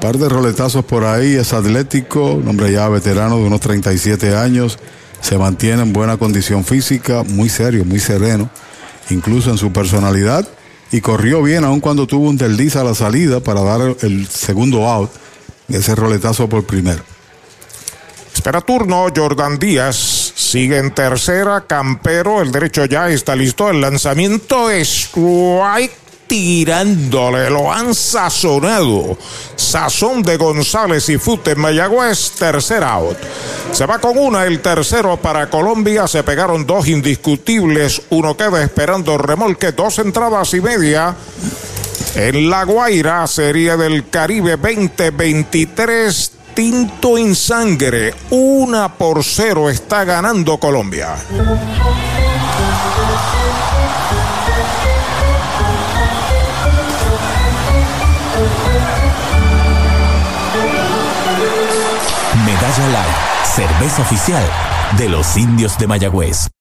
Par de roletazos por ahí, es atlético, un hombre ya veterano de unos 37 años, se mantiene en buena condición física, muy serio, muy sereno, incluso en su personalidad, y corrió bien aun cuando tuvo un desliz a la salida para dar el segundo out, ese roletazo por primero. Espera turno, Jordan Díaz. Sigue en tercera, Campero. El derecho ya está listo. El lanzamiento es strike tirándole, lo han sazonado. Sazón de González y Fute Mayagüez, tercer out. Se va con una, el tercero para Colombia. Se pegaron dos indiscutibles. Uno queda esperando remolque, dos entradas y media. En La Guaira, Serie del Caribe 2023, tinto en sangre. Una por cero está ganando Colombia. Cerveza oficial de los indios de Mayagüez.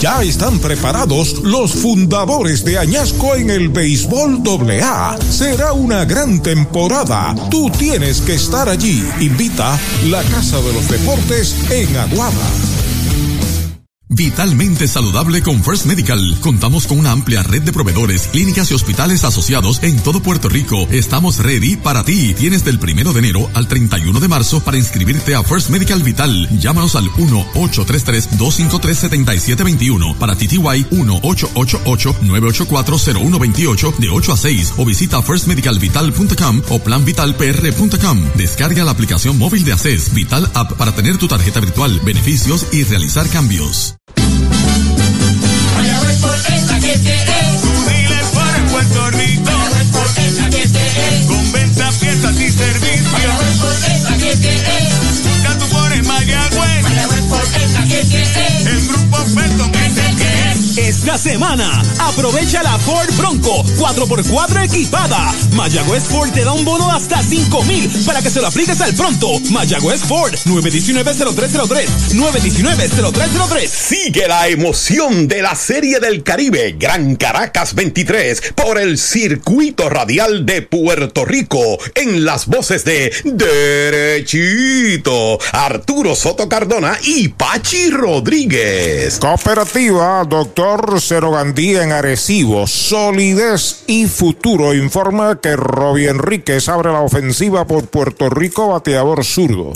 Ya están preparados los fundadores de Añasco en el béisbol AA. Será una gran temporada. Tú tienes que estar allí. Invita la Casa de los Deportes en Aguada. Vitalmente saludable con First Medical. Contamos con una amplia red de proveedores, clínicas y hospitales asociados en todo Puerto Rico. Estamos ready para ti. Tienes del primero de enero al 31 de marzo para inscribirte a First Medical Vital. Llámanos al 1-833-253-7721 para TTY 1-888-984-0128 de 8 a 6 o visita firstmedicalvital.com o planvitalpr.com. Descarga la aplicación móvil de ACES Vital App para tener tu tarjeta virtual, beneficios y realizar cambios. Puerto Rico. Con venta, piezas y servicios. Esta semana, aprovecha la Ford Bronco 4x4 equipada. Mayagüez Ford te da un bono de hasta 5 mil para que se lo apliques al pronto. Mayagüez Ford 919-0303. 919-0303. Sigue la emoción de la Serie del Caribe Gran Caracas 23 por el circuito radial de Puerto Rico en las voces de Derechito, Arturo Soto Cardona y Pachi Rodríguez. Cooperativa Doctor Cerogandía en Arecibo, solidez y futuro. Informa que Robbie Enríquez abre la ofensiva por Puerto Rico, bateador zurdo.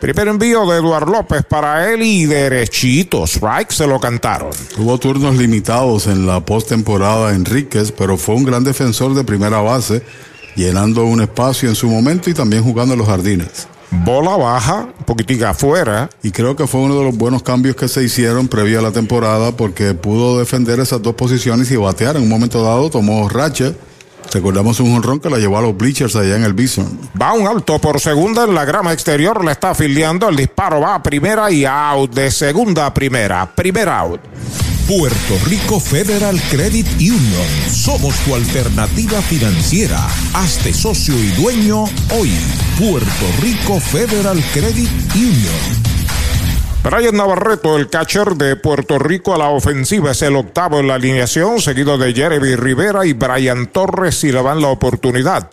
Primer envío de Eduardo López para él y derechito. Strike se lo cantaron. Tuvo turnos limitados en la postemporada Enríquez, pero fue un gran defensor de primera base, llenando un espacio en su momento y también jugando en los jardines. Bola baja, un poquitica afuera. Y creo que fue uno de los buenos cambios que se hicieron previa a la temporada porque pudo defender esas dos posiciones y batear. En un momento dado tomó racha. Recordamos un honrón que la llevó a los bleachers allá en el Bison. Va un alto por segunda en la grama exterior, le está afiliando. El disparo va a primera y out de segunda a primera. Primer out. Puerto Rico Federal Credit Union. Somos tu alternativa financiera. Hazte socio y dueño hoy. Puerto Rico Federal Credit Union. Brian Navarreto, el catcher de Puerto Rico a la ofensiva, es el octavo en la alineación, seguido de Jeremy Rivera y Brian Torres si le dan la oportunidad.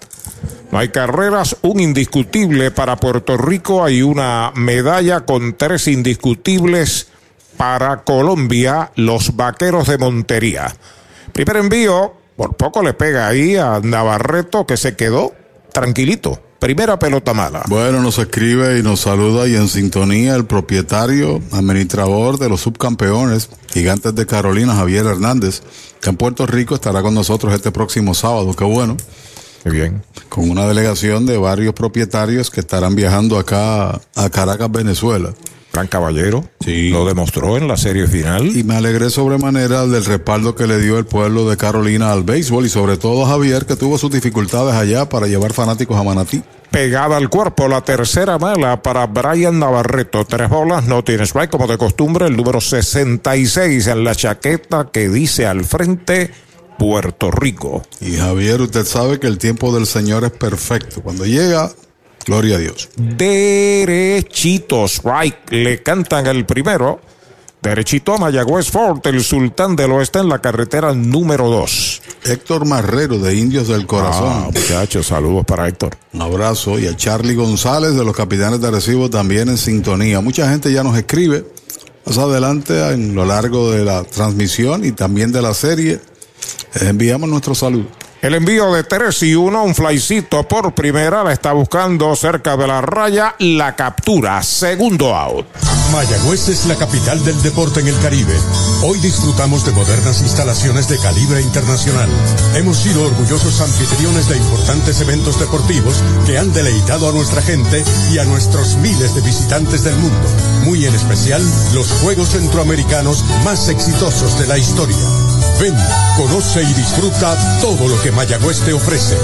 No hay carreras, un indiscutible para Puerto Rico, hay una medalla con tres indiscutibles para Colombia, los Vaqueros de Montería. Primer envío, por poco le pega ahí a Navarreto que se quedó tranquilito. Primera pelota mala. Bueno, nos escribe y nos saluda y en sintonía el propietario, administrador de los subcampeones, Gigantes de Carolina, Javier Hernández, que en Puerto Rico estará con nosotros este próximo sábado. Qué bueno. Qué bien. Con una delegación de varios propietarios que estarán viajando acá a Caracas, Venezuela. Gran caballero. Sí. Lo demostró en la serie final. Y me alegré sobremanera del respaldo que le dio el pueblo de Carolina al béisbol y sobre todo a Javier que tuvo sus dificultades allá para llevar fanáticos a Manatí. Pegada al cuerpo, la tercera mala para Brian Navarreto. Tres bolas, no tiene strike como de costumbre. El número 66 en la chaqueta que dice al frente Puerto Rico. Y Javier, usted sabe que el tiempo del Señor es perfecto. Cuando llega, Gloria a Dios. Derechitos, right. Le cantan el primero. Derechito a Mayagüez Fort, el sultán del oeste en la carretera número 2. Héctor Marrero de Indios del Corazón. Ah, muchachos, saludos para Héctor. Un abrazo. Y a Charlie González de los Capitanes de Recibo también en sintonía. Mucha gente ya nos escribe. Más adelante, en lo largo de la transmisión y también de la serie, les enviamos nuestro saludo. El envío de 3 y 1, un flycito por primera, la está buscando cerca de la raya, la captura, segundo out. Mayagüez es la capital del deporte en el Caribe. Hoy disfrutamos de modernas instalaciones de calibre internacional. Hemos sido orgullosos anfitriones de importantes eventos deportivos que han deleitado a nuestra gente y a nuestros miles de visitantes del mundo. Muy en especial los Juegos Centroamericanos más exitosos de la historia. Ven, conoce y disfruta todo lo que Mayagüez te ofrece.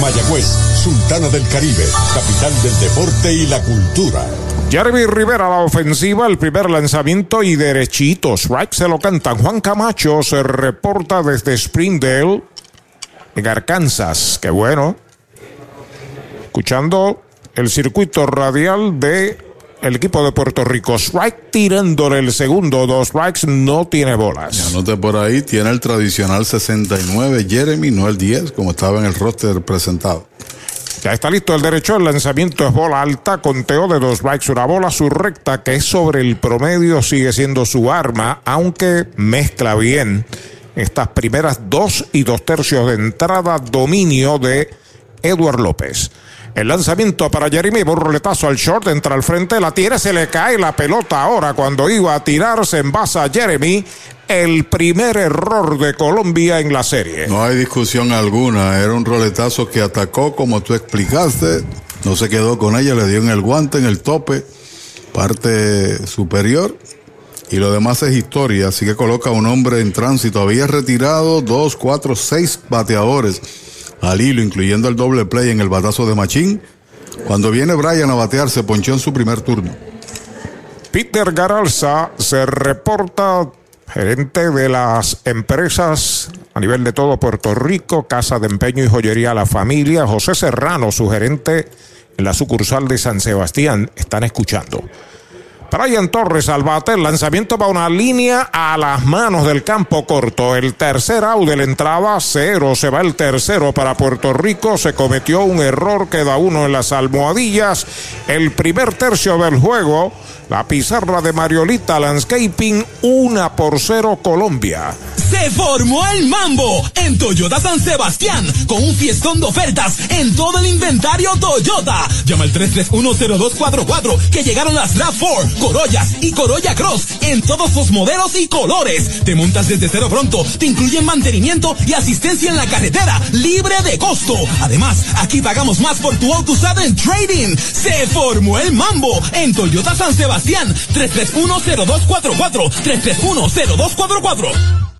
Mayagüez, Sultana del Caribe, capital del deporte y la cultura. Jeremy Rivera la ofensiva, el primer lanzamiento y derechitos. Right se lo cantan. Juan Camacho se reporta desde Springdale, en Arkansas. Qué bueno. Escuchando el circuito radial de el equipo de Puerto Rico. Strike tirándole el segundo, dos strikes, no tiene bolas. Anote por ahí, tiene el tradicional 69 Jeremy, no el 10, como estaba en el roster presentado. Ya está listo el derecho, el lanzamiento es bola alta, conteo de dos strikes, una bola, su recta que es sobre el promedio sigue siendo su arma, aunque mezcla bien estas primeras dos y dos tercios de entrada, dominio de Edward López. El lanzamiento para Jeremy, roletazo al short, entra al frente, la tiene, se le cae la pelota ahora cuando iba a tirarse en base a Jeremy. El primer error de Colombia en la serie. No hay discusión alguna, era un roletazo que atacó como tú explicaste, no se quedó con ella, le dio en el guante, en el tope, parte superior. Y lo demás es historia, así que coloca a un hombre en tránsito. Había retirado dos, cuatro, seis bateadores al hilo, incluyendo el doble play en el batazo de Machín. Cuando viene Brian a batear, se ponchó en su primer turno. Peter Garalza se reporta gerente de las empresas a nivel de todo Puerto Rico, Casa de Empeño y Joyería La Familia. José Serrano, su gerente en la sucursal de San Sebastián, están escuchando. Brian Torres al bate, el lanzamiento va una línea a las manos del campo corto. El tercer out de la entrada, cero. Se va el tercero para Puerto Rico. Se cometió un error, queda uno en las almohadillas. El primer tercio del juego, la pizarra de Mariolita Landscaping, una por cero Colombia. Se formó el mambo en Toyota San Sebastián con un fiestón de ofertas en todo el inventario Toyota. Llama al 3310244 que llegaron las RAV4, Corollas y Corolla Cross en todos los modelos y colores. Te montas desde cero pronto, te incluyen mantenimiento y asistencia en la carretera libre de costo. Además, aquí pagamos más por tu auto usado en trading. Se formó el mambo en Toyota San Sebastián 3310244 3310244.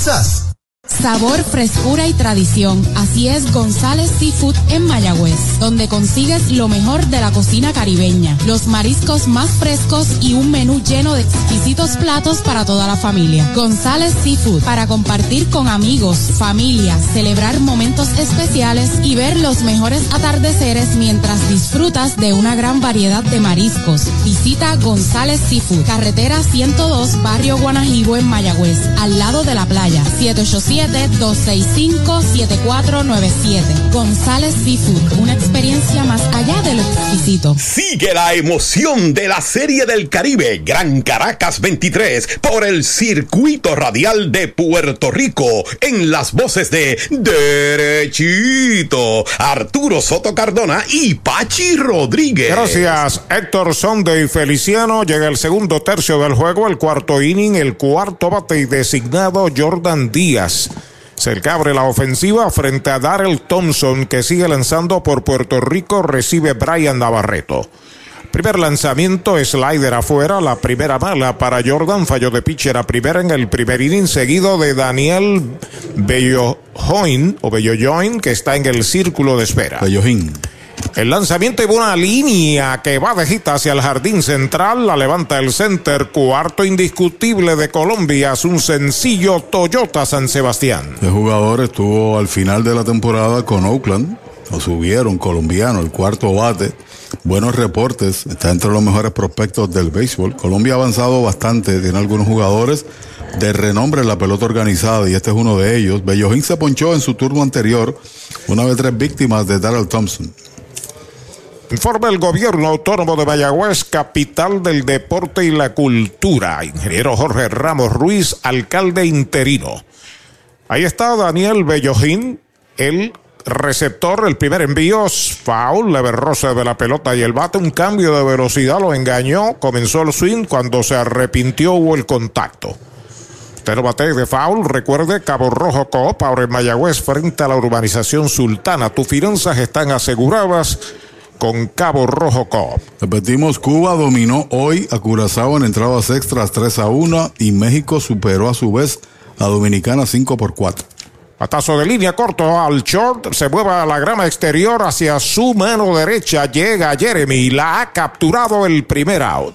It's us. Sabor, frescura y tradición. Así es González Seafood en Mayagüez, donde consigues lo mejor de la cocina caribeña, los mariscos más frescos y un menú lleno de exquisitos platos para toda la familia. González Seafood, para compartir con amigos, familia, celebrar momentos especiales y ver los mejores atardeceres mientras disfrutas de una gran variedad de mariscos. Visita González Seafood, carretera 102, barrio Guanajibo en Mayagüez, al lado de la playa, 787-265-7497. González Seafood, una experiencia más allá de lo exquisito. Sigue la emoción de la Serie del Caribe Gran Caracas 23 por el circuito radial de Puerto Rico en las voces de Derechito, Arturo Soto Cardona y Pachi Rodríguez. Gracias, Héctor Sonde y Feliciano. Llega el segundo tercio del juego, el cuarto inning, el cuarto bate y designado Jordan Díaz. Que abre la ofensiva frente a Darrell Thompson que sigue lanzando por Puerto Rico. Recibe Brian Navarreto. Primer lanzamiento, slider afuera, la primera mala para Jordan, falló de pitcher a primera en el primer inning, seguido de Daniel Bellojoin, o Bellojoin, que está en el círculo de espera. Bellojín. El lanzamiento y una línea que va de gita hacia el jardín central, la levanta el center, cuarto indiscutible de Colombia, es un sencillo Toyota San Sebastián. El jugador estuvo al final de la temporada con Oakland, lo subieron, colombiano, el cuarto bate. Buenos reportes, está entre los mejores prospectos del béisbol. Colombia ha avanzado bastante, tiene algunos jugadores de renombre en la pelota organizada y este es uno de ellos. Bellojín se ponchó en su turno anterior, una de tres víctimas de Darrell Thompson. Informe el gobierno autónomo de Mayagüez, capital del deporte y la cultura. Ingeniero Jorge Ramos Ruiz, alcalde interino. Ahí está Daniel Bellojín, el receptor, el primer envío, foul, leve roce de la pelota y el bate, un cambio de velocidad lo engañó, comenzó el swing, cuando se arrepintió hubo el contacto. Pero bate de foul, recuerde Cabo Rojo Coop, ahora en Mayagüez, frente a la urbanización Sultana. Tus finanzas están aseguradas con Cabo Rojo Coop. Repetimos, Cuba dominó hoy a Curazao en entradas extras 3 a 1 y México superó a su vez a Dominicana 5 por 4. Patazo de línea corto al short, se mueve a la grama exterior hacia su mano derecha, llega Jeremy, la ha capturado el primer out.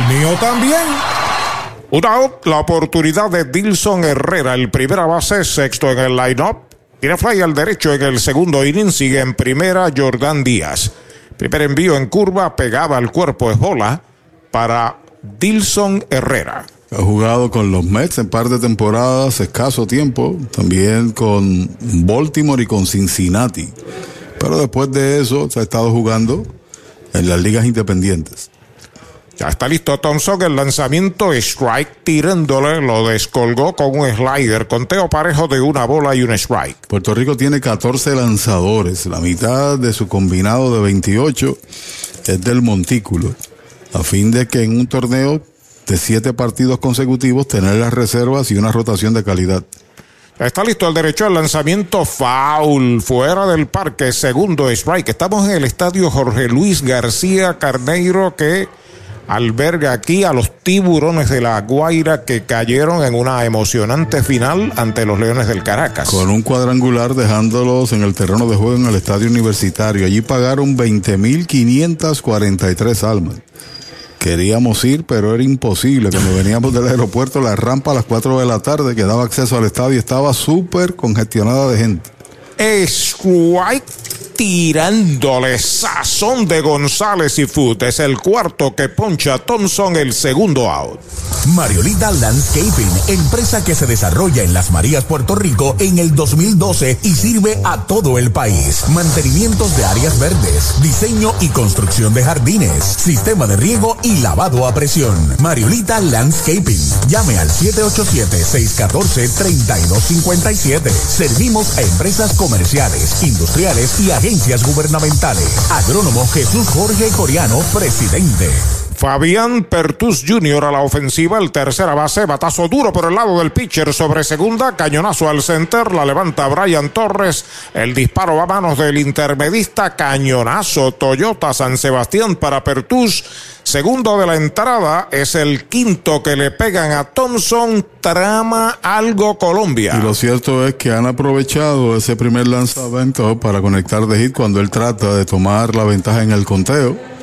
mío también. Un out, la oportunidad de Dilson Herrera, el primera base, sexto en el line-up. Tiene fly al derecho en el segundo inning, sigue en primera Jordan Díaz. Primer envío en curva, pegaba al cuerpo, es bola para Dilson Herrera. Ha jugado con los Mets en par de temporadas, escaso tiempo, también con Baltimore y con Cincinnati. Pero después de eso se ha estado jugando en las ligas independientes. Ya está listo Thompson, el lanzamiento strike tirándole, lo descolgó con un slider, conteo parejo de una bola y un strike. Puerto Rico tiene 14 lanzadores, la mitad de su combinado de 28 es del montículo, a fin de que en un torneo de siete partidos consecutivos tener las reservas y una rotación de calidad. Está listo el derecho al lanzamiento foul fuera del parque, segundo strike. Estamos en el estadio Jorge Luis García Carneiro que alberga aquí a los tiburones de la Guaira que cayeron en una emocionante final ante los Leones del Caracas. Con un cuadrangular dejándolos en el terreno de juego en el estadio universitario. Allí pagaron 20.543 almas. Queríamos ir, pero era imposible. Cuando veníamos del aeropuerto, la rampa a las 4 de la tarde que daba acceso al estadio estaba súper congestionada de gente. Strike tirándole sazón de González y Foot. Es el cuarto que poncha Thompson, el segundo out. Mariolita Landscaping, empresa que se desarrolla en Las Marías, Puerto Rico en el 2012 y sirve a todo el país. Mantenimientos de áreas verdes, diseño y construcción de jardines, sistema de riego y lavado a presión. Mariolita Landscaping. Llame al 787-614-3257. Servimos a empresas comerciales, industriales y agencias gubernamentales. Agrónomo Jesús Jorge Coriano, presidente. Fabián Pertus Jr. a la ofensiva, el tercera base, batazo duro por el lado del pitcher sobre segunda, cañonazo al center, la levanta Brian Torres, el disparo a manos del intermedista, cañonazo Toyota San Sebastián para Pertus, segundo de la entrada, es el quinto que le pegan a Thompson, trama algo Colombia. Y lo cierto es que han aprovechado ese primer lanzamiento para conectar de hit cuando él trata de tomar la ventaja en el conteo.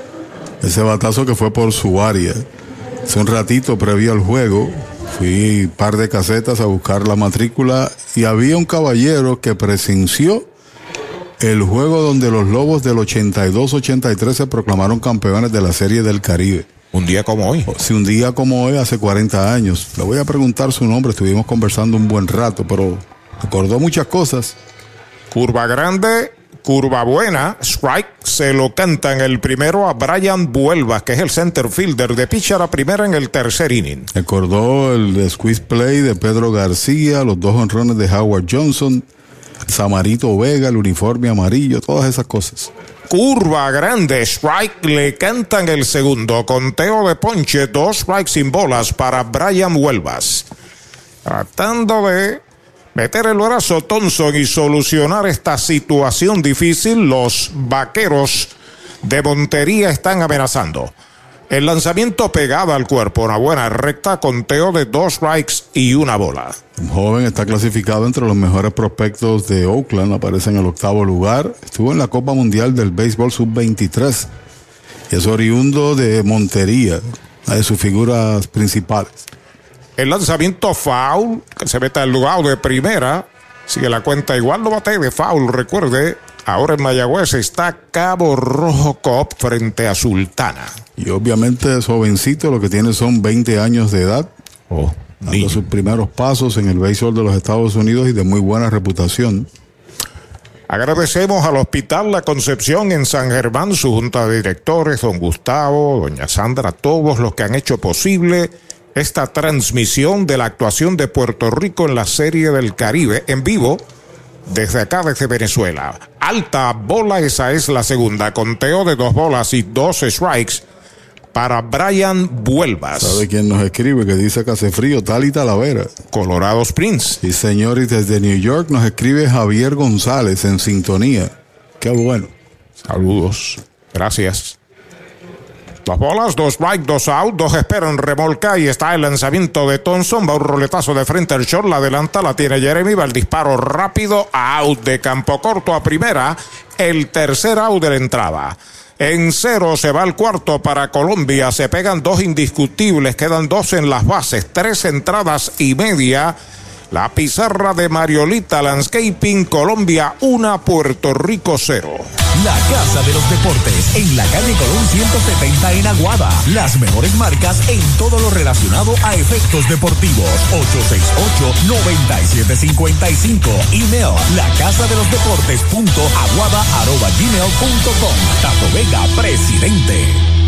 Ese batazo que fue por su área. Hace un ratito previo al juego, fui un par de casetas a buscar la matrícula y había un caballero que presenció el juego donde los Lobos del 82-83 se proclamaron campeones de la Serie del Caribe. Un día como hoy. Sí, un día como hoy, hace 40 años. Le voy a preguntar su nombre, estuvimos conversando un buen rato, pero Acordó muchas cosas. Curva grande, curva buena. Strike se lo canta en el primero a Brian Vuelvas, que es el center fielder de pitcher a primera en el tercer inning. Acordó el squeeze play de Pedro García, los dos honrones de Howard Johnson, Samarito Vega, el uniforme amarillo, todas esas cosas. Curva grande, strike le cantan el segundo. Conteo de ponche, dos strikes sin bolas para Brian Huelvas. Tratando de meter el brazo Thompson y solucionar esta situación difícil, los vaqueros de Montería están amenazando. El lanzamiento pegado al cuerpo, una buena recta, conteo de dos strikes y una bola. Un joven está clasificado entre los mejores prospectos de Oakland, aparece en el octavo lugar. Estuvo en la Copa Mundial del Béisbol Sub-23 y es oriundo de Montería, una de sus figuras principales. El lanzamiento foul, que se mete al lugar de primera. Sigue la cuenta igual, no bate de foul, recuerde. Ahora en Mayagüez está Cabo Rojo Cop frente a Sultana. Y obviamente es jovencito, lo que tiene son 20 años de edad. Oh, dando sus primeros pasos en el béisbol de los Estados Unidos y de muy buena reputación. Agradecemos al Hospital La Concepción en San Germán, su junta de directores, don Gustavo, doña Sandra, todos los que han hecho posible esta transmisión de la actuación de Puerto Rico en la Serie del Caribe en vivo desde acá, desde Venezuela. Alta bola, esa es la segunda. Conteo de dos bolas y dos strikes para Brian Vuelvas. ¿Sabe quién nos escribe? Que dice que hace frío, tal y talavera. Colorado Springs. Y señor, y desde New York nos escribe Javier González en sintonía. Qué bueno. Saludos. Gracias. Dos bolas, dos strike, dos out, dos esperan remolca y está el lanzamiento de Thompson. Va un roletazo de frente al short, la adelanta, la tiene Jeremy, va el disparo rápido, out de campo corto a primera, el tercer out de la entrada. En cero se va al cuarto para Colombia, se pegan dos indiscutibles, quedan dos en las bases, tres entradas y media. La pizarra de Mariolita Landscaping, Colombia 1, Puerto Rico 0. La Casa de los Deportes, en la calle Colón 170 en Aguada. Las mejores marcas en todo lo relacionado a efectos deportivos. 868-9755. Email, la casa de los deportes punto aguada arroba gmail punto com. Tato Vega, presidente.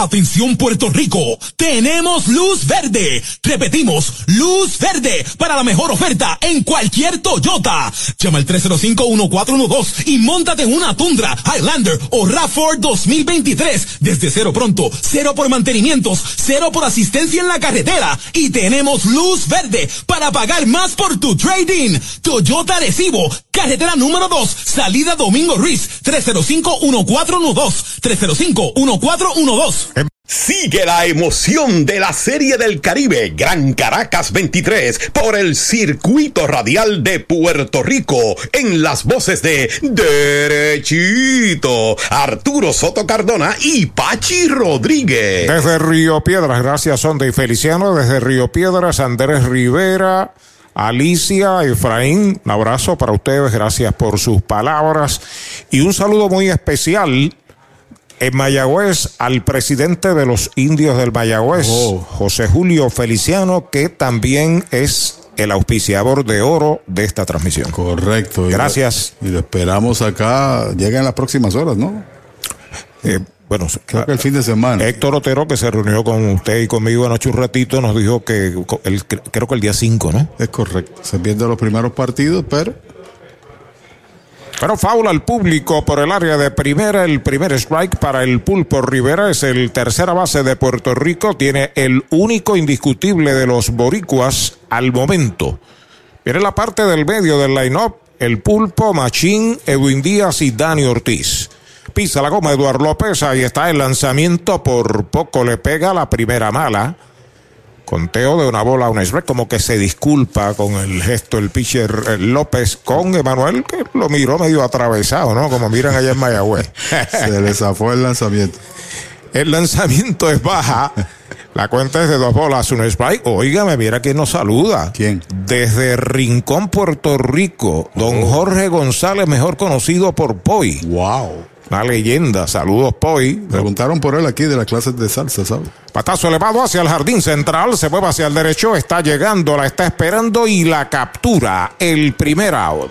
Atención Puerto Rico, tenemos luz verde. Repetimos, luz verde para la mejor oferta en cualquier Toyota. Llama al 305-1412 y montate en una Tundra, Highlander o RAV4 2023. Desde cero pronto, cero por mantenimientos, cero por asistencia en la carretera. Y tenemos luz verde para pagar más por tu trading. Toyota Recibo, carretera número 2, salida Domingo Ruiz, 305-1412. 305-1412. Sigue la emoción de la Serie del Caribe Gran Caracas 23 por el circuito radial de Puerto Rico en las voces de Derechito, Arturo Soto Cardona y Pachi Rodríguez. Desde Río Piedras, gracias Sonda y Feliciano. Desde Río Piedras, Andrés Rivera. Alicia, Efraín, un abrazo para ustedes, gracias por sus palabras y un saludo muy especial en Mayagüez al presidente de los indios del Mayagüez, Oh. José Julio Feliciano, que también es el auspiciador de oro de esta transmisión. Correcto. Y Gracias. lo- Y lo esperamos acá, llega en las próximas horas, ¿no? Eh, bueno, Creo que el fin de semana. Héctor Otero, que se reunió con usted y conmigo anoche un ratito, nos dijo que el- creo que el día 5, ¿no? Es correcto. Se pierden los primeros partidos, pero Pero faula al público por el área de primera. El primer strike para el Pulpo Rivera es el tercera base de Puerto Rico. Tiene el único indiscutible de los boricuas al momento. Viene la parte del medio del line-up, el pulpo, Machín, Edwin Díaz y Dani Ortiz. Pisa la goma Eduardo López, ahí está el lanzamiento, por poco le pega la primera mala. Conteo de una bola a un strike, como que se disculpa con el gesto el pitcher eh, López con Emanuel, que lo miró medio atravesado, ¿no? Como miran allá en Mayagüez. [LAUGHS] Se le zafó el lanzamiento. El lanzamiento es baja. La cuenta es de dos bolas, un strike. Óigame, mira quién nos saluda. ¿Quién? Desde Rincón, Puerto Rico, don Jorge González, mejor conocido por Poi. Wow. La leyenda. Saludos, Poi. Preguntaron por él aquí de las clases de salsa, ¿sabes? Patazo elevado hacia el jardín central, se mueve hacia el derecho, está llegando, la está esperando y la captura. El primer out.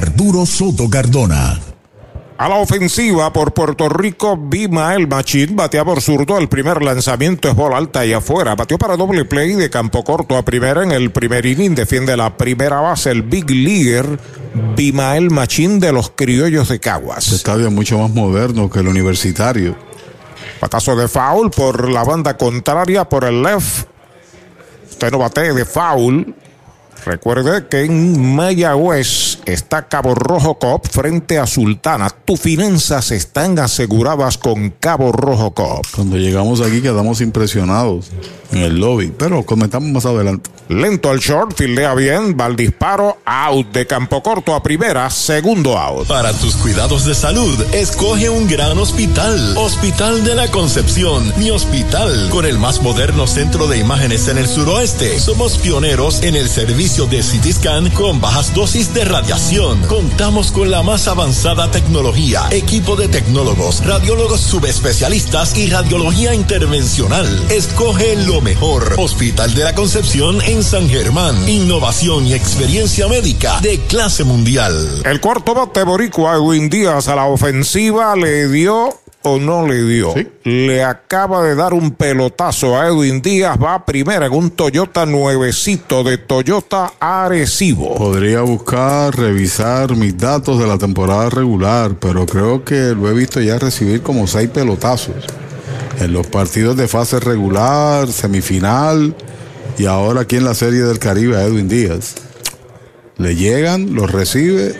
Arturo Soto Cardona. A la ofensiva por Puerto Rico, Bimael Machín batea por zurdo. El primer lanzamiento es bola alta y afuera. Batió para doble play de campo corto a primera en el primer inning. Defiende la primera base el Big Leaguer Bimael Machín de los Criollos de Caguas. Este estadio es mucho más moderno que el universitario. Patazo de foul por la banda contraria por el left. Usted no bate de foul. Recuerde que en Mayagüez está Cabo Rojo Cop frente a Sultana. Tus finanzas están aseguradas con Cabo Rojo Cop. Cuando llegamos aquí quedamos impresionados en el lobby, pero comentamos más adelante. Lento al short, fildea bien, va al disparo, out de campo corto a primera, segundo out. Para tus cuidados de salud, escoge un gran hospital. Hospital de la Concepción, mi hospital, con el más moderno centro de imágenes en el suroeste. Somos pioneros en el servicio de CT scan con bajas dosis de radiación. Contamos con la más avanzada tecnología, equipo de tecnólogos, radiólogos subespecialistas y radiología intervencional. Escoge lo mejor. Hospital de la Concepción en San Germán. Innovación y experiencia médica de clase mundial. El cuarto bate boricua Edwin Díaz a la ofensiva le dio o no le dio. Le acaba de dar un pelotazo a Edwin Díaz. Va a primera en un Toyota nuevecito de Toyota Arecibo. Podría buscar, revisar mis datos de la temporada regular, pero creo que lo he visto ya recibir como seis pelotazos. En los partidos de fase regular, semifinal y ahora aquí en la Serie del Caribe a Edwin Díaz. Le llegan, los recibe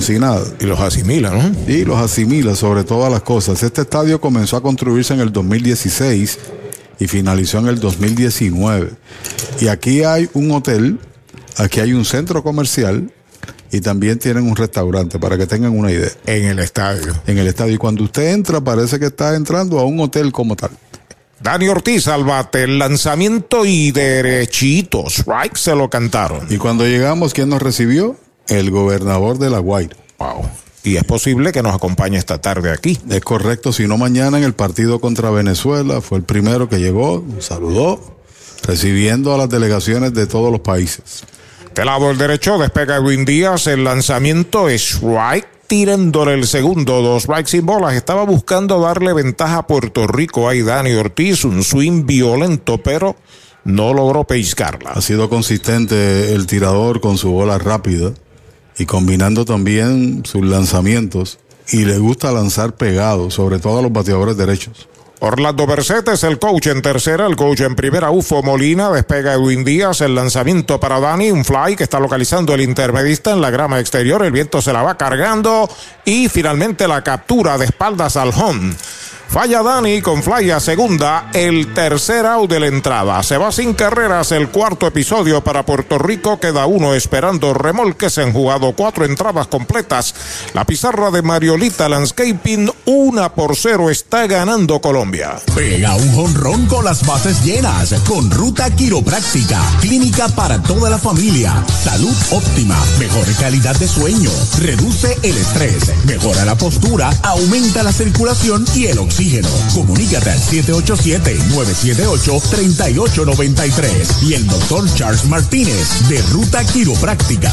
si nada. Y los asimila, ¿no? Y los asimila sobre todas las cosas. Este estadio comenzó a construirse en el 2016 y finalizó en el 2019. Y aquí hay un hotel, aquí hay un centro comercial y también tienen un restaurante para que tengan una idea. En el estadio. En el estadio. Y cuando usted entra, parece que está entrando a un hotel como tal. Dani Ortiz al bate, el lanzamiento y derechitos. Right, se lo cantaron. Y cuando llegamos, ¿quién nos recibió? El gobernador de La Guaira. Wow. Y es posible que nos acompañe esta tarde aquí. Es correcto, si no mañana en el partido contra Venezuela, fue el primero que llegó, saludó, recibiendo a las delegaciones de todos los países. De lado el derecho, despega Edwin Díaz, el lanzamiento es right, tirándole el segundo, dos strikes sin bolas. Estaba buscando darle ventaja a Puerto Rico. Ahí Dani Ortiz, un swing violento, pero no logró pellizcarla. Ha sido consistente el tirador con su bola rápida y combinando también sus lanzamientos. Y le gusta lanzar pegado, sobre todo a los bateadores derechos. Orlando Bercetes, el coach en tercera, el coach en primera, Ufo Molina, despega Edwin Díaz, el lanzamiento para Dani, un fly que está localizando el intermedista en la grama exterior, el viento se la va cargando y finalmente la captura de espaldas al home. Falla Dani con fly a segunda, el tercer out de la entrada. Se va sin carreras el cuarto episodio para Puerto Rico. Queda uno esperando remolques. Se han jugado cuatro entradas completas. La pizarra de Mariolita Landscaping, una por cero, está ganando Colombia. Pega un jonrón con las bases llenas con Ruta Quiropráctica, clínica para toda la familia, salud óptima, mejor calidad de sueño, reduce el estrés, mejora la postura, aumenta la circulación y el oxígeno Comunícate al 787-978-3893 y el doctor Charles Martínez de Ruta Quiropráctica.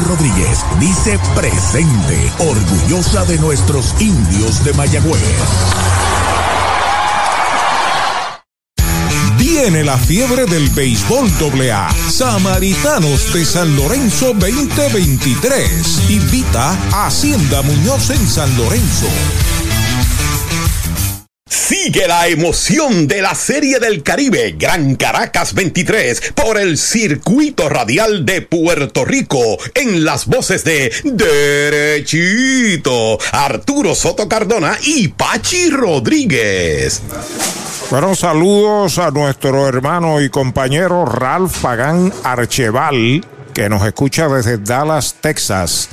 Rodríguez dice presente, orgullosa de nuestros indios de Mayagüez. Viene la fiebre del béisbol AA. Samaritanos de San Lorenzo 2023. Invita a Hacienda Muñoz en San Lorenzo. Sigue la emoción de la Serie del Caribe Gran Caracas 23 por el circuito radial de Puerto Rico en las voces de Derechito, Arturo Soto Cardona y Pachi Rodríguez. Bueno, saludos a nuestro hermano y compañero Ralph Pagán Archeval, que nos escucha desde Dallas, Texas.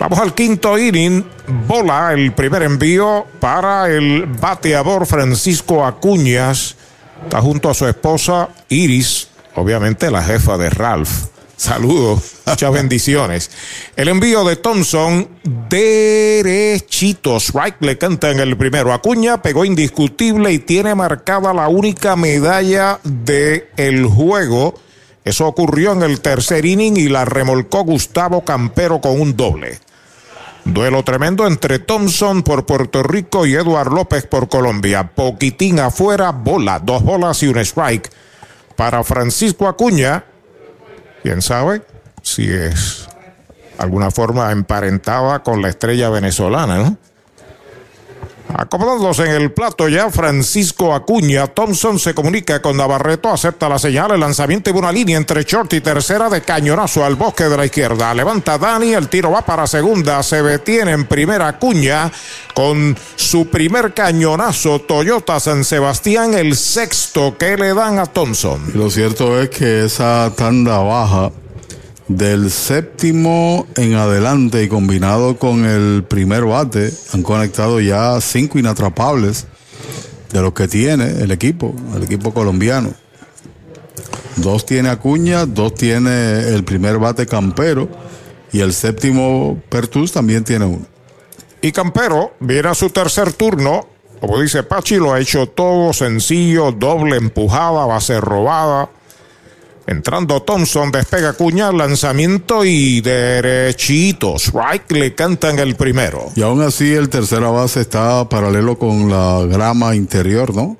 Vamos al quinto inning. Bola el primer envío para el bateador Francisco Acuñas. Está junto a su esposa Iris, obviamente la jefa de Ralph. Saludos, muchas bendiciones. El envío de Thompson, derechito. Strike le canta en el primero. Acuña pegó indiscutible y tiene marcada la única medalla del el juego. Eso ocurrió en el tercer inning y la remolcó Gustavo Campero con un doble. Duelo tremendo entre Thompson por Puerto Rico y Eduard López por Colombia. Poquitín afuera, bola, dos bolas y un strike. Para Francisco Acuña, quién sabe si es alguna forma emparentada con la estrella venezolana, ¿no? Acomodándose en el plato ya Francisco Acuña. Thompson se comunica con Navarreto, acepta la señal, el lanzamiento y una línea entre short y tercera de cañonazo al bosque de la izquierda. Levanta Dani, el tiro va para segunda, se detiene en primera Acuña con su primer cañonazo Toyota San Sebastián, el sexto que le dan a Thompson. Lo cierto es que esa tanda baja del séptimo en adelante y combinado con el primer bate, han conectado ya cinco inatrapables de los que tiene el equipo, el equipo colombiano. Dos tiene Acuña, dos tiene el primer bate Campero y el séptimo Pertus también tiene uno. Y Campero viene a su tercer turno. Como dice Pachi, lo ha hecho todo sencillo, doble empujada, base robada. Entrando Thompson, despega Cuña, lanzamiento y derechito. Strike le cantan el primero. Y aún así el tercera base está paralelo con la grama interior, ¿no?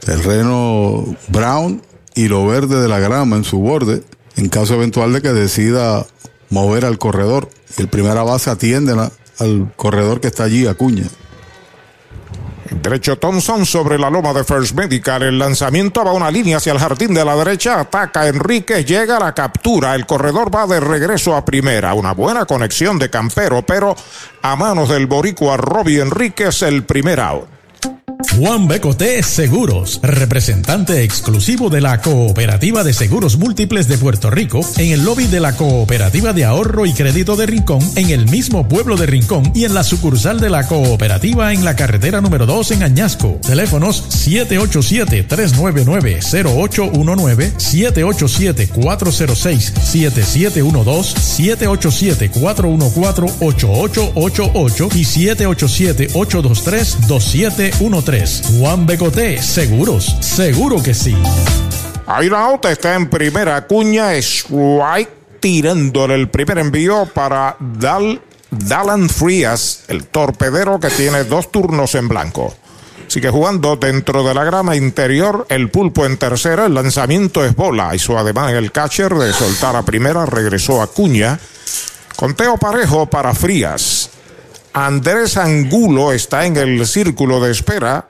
Terreno brown y lo verde de la grama en su borde, en caso eventual de que decida mover al corredor. El primera base atiende al corredor que está allí, Acuña. Derecho Thompson sobre la loma de First Medical. El lanzamiento va una línea hacia el jardín de la derecha. Ataca Enríquez. Llega la captura. El corredor va de regreso a primera. Una buena conexión de Campero, pero a manos del boricua Robbie Enríquez el primer out. Juan Becoté Seguros, representante exclusivo de la Cooperativa de Seguros Múltiples de Puerto Rico, en el lobby de la Cooperativa de Ahorro y Crédito de Rincón, en el mismo pueblo de Rincón y en la sucursal de la Cooperativa en la carretera número 2 en Añasco. Teléfonos 787-399-0819, 787-406-7712, 787-414-8888 y 787-823-2713. Juan Becoté, seguros, seguro que sí. Una out, está en primera cuña, strike tirándole el primer envío para dar Dallan Frías, el torpedero que tiene dos turnos en blanco. Sigue jugando dentro de la grama interior, el pulpo en tercera, el lanzamiento es bola. Hizo además el catcher de soltar a primera, regresó a Cuña. Conteo parejo para Frías. Andrés Angulo está en el círculo de espera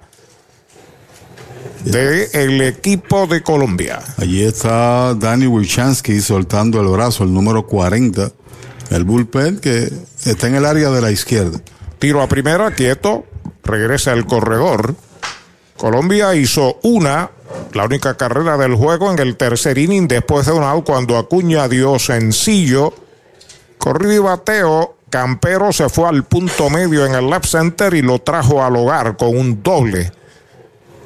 del equipo de Colombia. Allí está Danny Wilchansky soltando el brazo, el número 40. El bullpen que está en el área de la izquierda. Tiro a primera, quieto. Regresa el corredor. Colombia hizo una, la única carrera del juego en el tercer inning después de un out cuando Acuña dio sencillo. Corrido y bateo. Campero se fue al punto medio en el left center y lo trajo al hogar con un doble.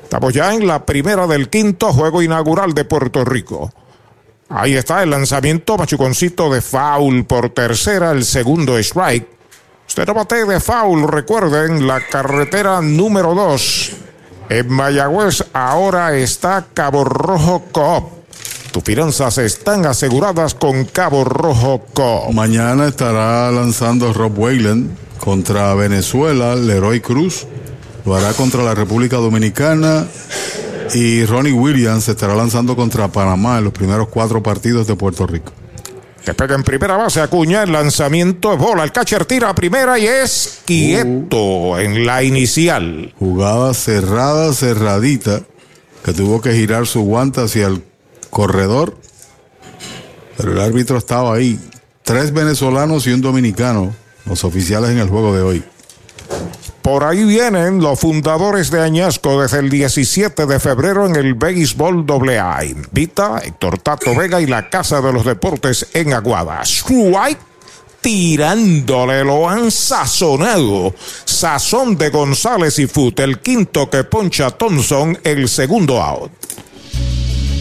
Estamos ya en la primera del quinto juego inaugural de Puerto Rico. Ahí está el lanzamiento machuconcito de foul por tercera, el segundo strike. Usted no bate de foul, recuerden, la carretera número 2. En Mayagüez ahora está Cabo Rojo Coop. Tus finanzas están aseguradas con Cabo Rojo Coop. Mañana estará lanzando Rob Wayland contra Venezuela, Leroy Cruz. Lo hará contra la República Dominicana. Y Ronnie Williams estará lanzando contra Panamá en los primeros cuatro partidos de Puerto Rico. Que pega en primera base Acuña, el lanzamiento es bola, el catcher tira a primera y es quieto en la inicial. Jugada cerrada, cerradita, que tuvo que girar su guante hacia el corredor. Pero el árbitro estaba ahí. Tres venezolanos y un dominicano, los oficiales en el juego de hoy. Por ahí vienen los fundadores de Añasco desde el 17 de febrero en el Béisbol AA. Invita Héctor Tato Vega y la Casa de los Deportes en Aguada. Strike tirándole, lo han sazonado. Sazón de González y Foot, el quinto que poncha Thompson, el segundo out.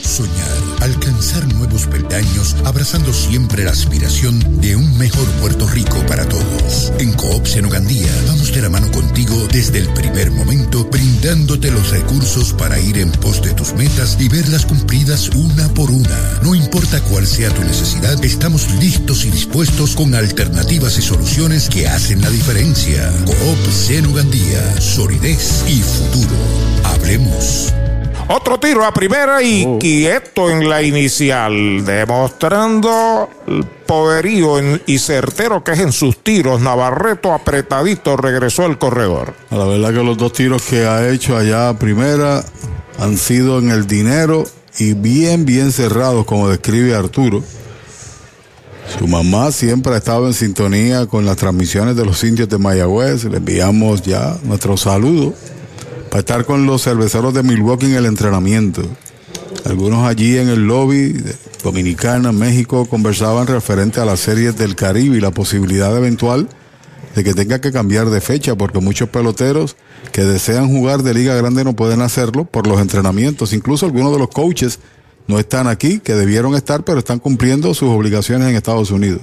Soñar, alcanzar nuevos peldaños, abrazando siempre la aspiración de un mejor Puerto Rico para todos. En Coop Senogandía vamos de la mano contigo desde el primer momento, brindándote los recursos para ir en pos de tus metas y verlas cumplidas una por una. No importa cuál sea tu necesidad, estamos listos y dispuestos con alternativas y soluciones que hacen la diferencia. Coop Senogandía, solidez y futuro. Hablemos. Otro tiro a primera y quieto en la inicial, demostrando el poderío en- y certero que es en sus tiros. Navarreto apretadito regresó el corredor. La verdad que los dos tiros que ha hecho allá a primera han sido en el dinero y bien, bien cerrados, como describe Arturo. Su mamá siempre ha estado en sintonía con las transmisiones de los indios de Mayagüez. Le enviamos ya nuestro saludo para estar con los cerveceros de Milwaukee en el entrenamiento. Algunos allí en el lobby Dominicana, México, conversaban referente a las series del Caribe y la posibilidad eventual de que tenga que cambiar de fecha, porque muchos peloteros que desean jugar de Liga Grande no pueden hacerlo por los entrenamientos. Incluso algunos de los coaches no están aquí, que debieron estar, pero están cumpliendo sus obligaciones en Estados Unidos.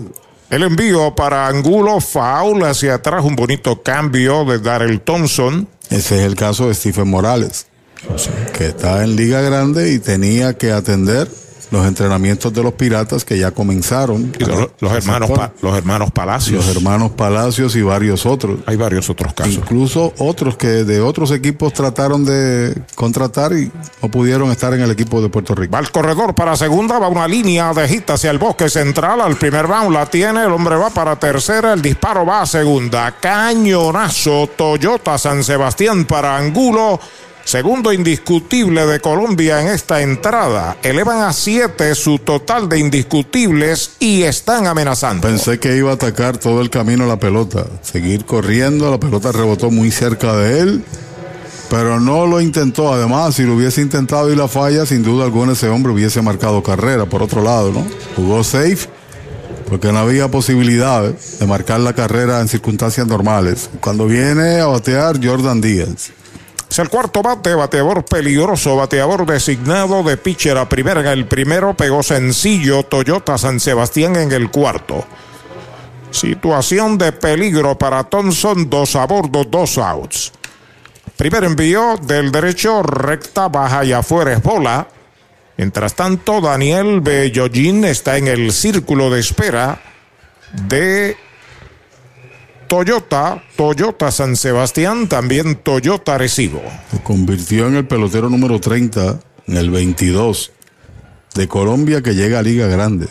El envío para Angulo, foul hacia atrás, un bonito cambio de Darrell Thompson. Ese es el caso de Stephen Morales, que está en Liga Grande y tenía que atender los entrenamientos de los piratas que ya comenzaron. Y los, los hermanos, Pa- los hermanos Palacios. Los hermanos Palacios y varios otros. Hay varios otros casos. Incluso otros que de otros equipos trataron de contratar y no pudieron estar en el equipo de Puerto Rico. Va al corredor para segunda, va una línea de hit hacia el bosque central. Al primer round la tiene, el hombre va para tercera, el disparo va a segunda. Cañonazo, Toyota San Sebastián para Angulo. Segundo indiscutible de Colombia en esta entrada. Elevan a siete su total de indiscutibles y están amenazando. Pensé que iba a atacar todo el camino la pelota, seguir corriendo, la pelota rebotó muy cerca de él, pero no lo intentó. Además, si lo hubiese intentado y la falla, sin duda alguna ese hombre hubiese marcado carrera. Por otro lado, ¿no? Jugó safe porque no había posibilidad de marcar la carrera en circunstancias normales. Cuando viene a batear Jordan Díaz. Es el cuarto bate, bateador peligroso, bateador designado de pitcher a primera. En el primero pegó sencillo Toyota San Sebastián en el cuarto. Situación de peligro para Thompson, dos a bordo, dos outs. Primer envío del derecho, recta, baja y afuera es bola. Mientras tanto, Daniel Bellollín está en el círculo de espera de Toyota, Toyota San Sebastián, también Toyota Recibo. Se convirtió en el pelotero número 30, en el 22 de Colombia que llega a Liga Grande.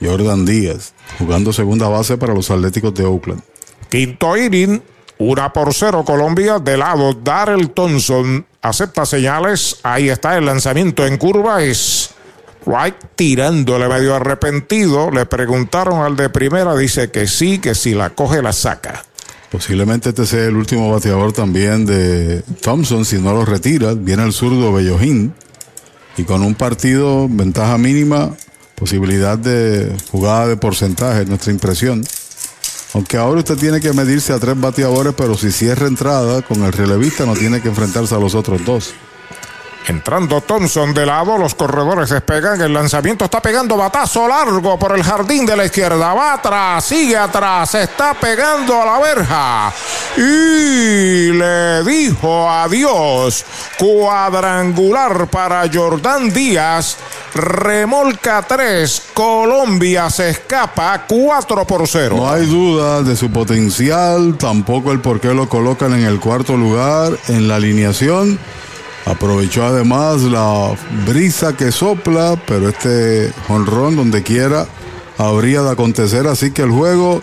Jordan Díaz, jugando segunda base para los Atléticos de Oakland. Quinto inning, una por cero Colombia. De lado, Darrell Thompson acepta señales. Ahí está el lanzamiento en curva. Es Wright tirándole medio arrepentido. Le preguntaron al de primera. Dice que sí, que si la coge, la saca. Posiblemente este sea el último bateador también de Thompson. Si no lo retira, viene el zurdo Bellojín. Y con un partido, ventaja mínima, posibilidad de jugada de porcentaje, nuestra impresión. Aunque ahora usted tiene que medirse a tres bateadores, pero si cierra entrada con el relevista no tiene que enfrentarse a los otros dos. Entrando Thompson de lado, los corredores despegan. El lanzamiento está pegando batazo largo por el jardín de la izquierda. Va atrás, sigue atrás, está pegando a la verja. Y le dijo adiós. Cuadrangular para Jordán Díaz. Remolca 3. Colombia se escapa 4 por 0. No hay duda de su potencial, tampoco el por qué lo colocan en el cuarto lugar en la alineación. Aprovechó además la brisa que sopla, pero este jonrón donde quiera habría de acontecer, así que el juego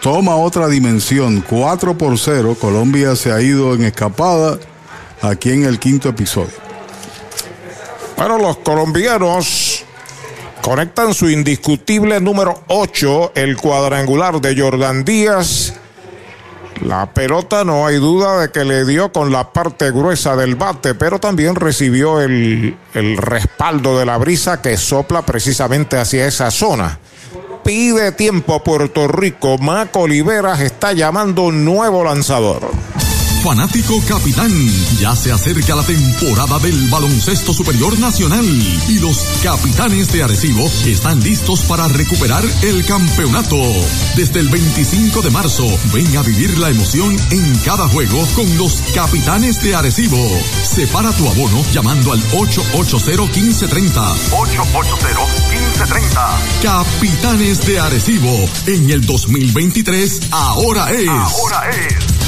toma otra dimensión, 4 por 0, Colombia se ha ido en escapada aquí en el quinto episodio. Bueno, los colombianos conectan su indiscutible número 8, el cuadrangular de Jordan Díaz. La pelota no hay duda de que le dio con la parte gruesa del bate, pero también recibió el, el respaldo de la brisa que sopla precisamente hacia esa zona. Pide tiempo Puerto Rico. Maco Oliveras está llamando un nuevo lanzador. Fanático capitán, ya se acerca la temporada del baloncesto superior nacional y los capitanes de Arecibo están listos para recuperar el campeonato. Desde el 25 de marzo, ven a vivir la emoción en cada juego con los capitanes de Arecibo. Separa tu abono llamando al 880-1530. 880-1530. Capitanes de Arecibo, en el 2023, ahora es. Ahora es.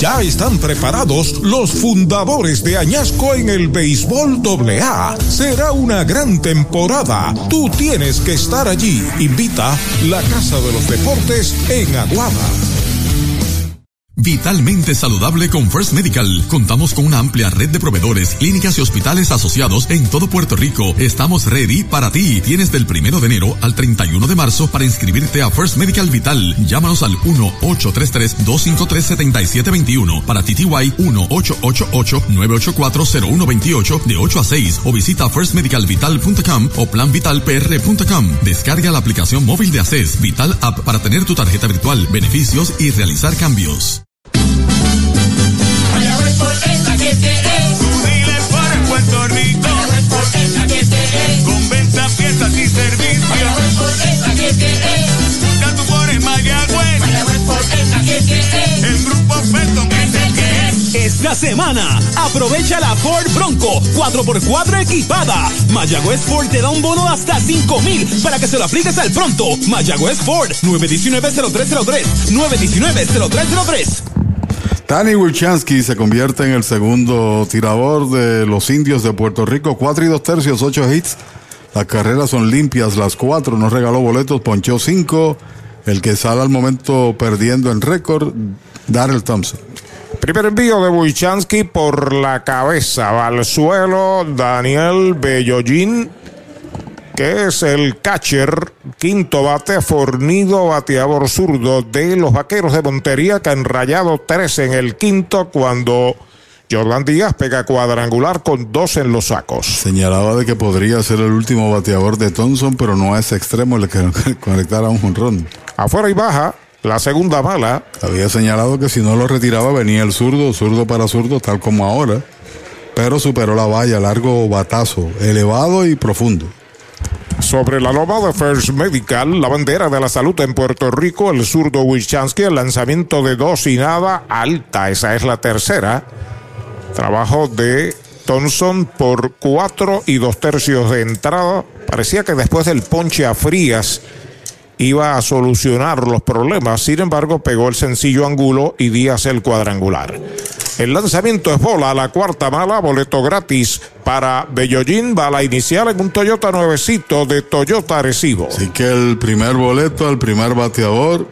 Ya están preparados los fundadores de Añasco en el béisbol AA. Será una gran temporada. Tú tienes que estar allí. Invita la Casa de los Deportes en Aguada. Vitalmente saludable con First Medical. Contamos con una amplia red de proveedores, clínicas y hospitales asociados en todo Puerto Rico. Estamos ready para ti. Tienes del primero de enero al 31 de marzo para inscribirte a First Medical Vital. Llámanos al 1-833-253-7721 para TTY 1-888-984-0128 de 8 a 6 o visita firstmedicalvital.com o planvitalpr.com. Descarga la aplicación móvil de ACES Vital App para tener tu tarjeta virtual, beneficios y realizar cambios. Con venta, piezas y servicios. La que. Esta semana, aprovecha la Ford Bronco 4x4 equipada. Mayagüez Ford te da un bono hasta 5 mil para que se lo apliques al pronto. Mayagüez Ford 919-0303. 919-0303. Tani Wilchansky se convierte en el segundo tirador de los indios de Puerto Rico. Cuatro y dos tercios, ocho hits. Las carreras son limpias, las cuatro. No regaló boletos, ponchó cinco. El que sale al momento perdiendo en récord, Darrell Thompson. Primer envío de Wojciechowski por la cabeza. Va al suelo Daniel Bellojín. que es el catcher, quinto bate, fornido bateador zurdo de los vaqueros de Montería, que han rayado tres en el quinto cuando Jordan Díaz pega cuadrangular con dos en los sacos. Señalaba de que podría ser el último bateador de Thompson, pero no a ese extremo el [LAUGHS] que conectara un jonrón. Afuera y baja, la segunda bala. Había señalado que si no lo retiraba venía el zurdo, zurdo para zurdo, tal como ahora. Pero superó la valla, largo batazo, elevado y profundo. Sobre la loma de First Medical, la bandera de la salud en Puerto Rico, el zurdo Wischansky, el lanzamiento de dos y nada, alta, esa es la tercera. Trabajo de Thompson por cuatro y dos tercios de entrada. Parecía que después del ponche a Frías iba a solucionar los problemas. Sin embargo, pegó el sencillo angulo y Díaz el cuadrangular. El lanzamiento es bola, la cuarta mala, boleto gratis para Bellollín, bala inicial en un Toyota nuevecito de Toyota Arecibo. Así que el primer boleto al primer bateador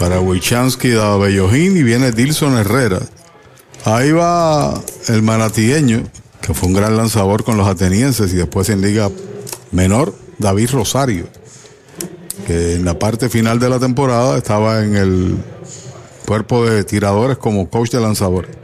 para Wichansky da Bellojín y viene Dilson Herrera. Ahí va el manatieño, que fue un gran lanzador con los atenienses y después en liga menor, David Rosario, que en la parte final de la temporada estaba en el cuerpo de tiradores como coach de lanzadores.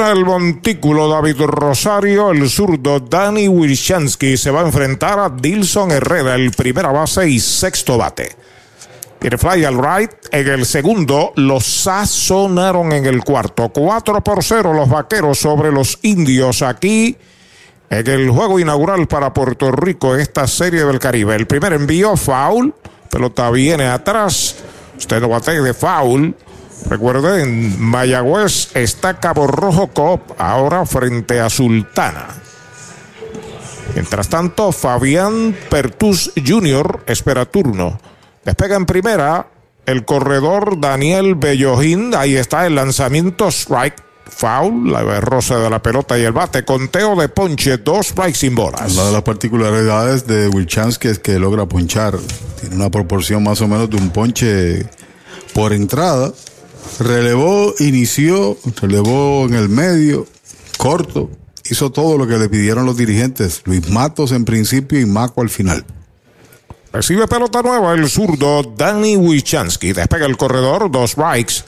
el montículo David Rosario, el zurdo Danny Wilshansky se va a enfrentar a Dilson Herrera, el primera base y sexto bate. Tiene fly al right. En el segundo, los sazonaron en el cuarto. 4 por 0 los vaqueros sobre los indios aquí en el juego inaugural para Puerto Rico esta serie del Caribe. El primer envío, foul. Pelota viene atrás. Usted no bate de foul. Recuerden, Mayagüez está Cabo Rojo Cop ahora frente a Sultana. Mientras tanto, Fabián Pertus Jr. espera turno. Despega en primera el corredor Daniel Bellojín. Ahí está el lanzamiento strike. Foul, la rosa de la pelota y el bate. Conteo de ponche, dos strikes sin bolas. Una de las particularidades de Wilchansky es que logra ponchar. Tiene una proporción más o menos de un ponche por entrada. Relevó, inició, relevó en el medio, corto. Hizo todo lo que le pidieron los dirigentes. Luis Matos en principio y Maco al final. Recibe pelota nueva el zurdo Danny Wichansky. Despega el corredor, dos strikes.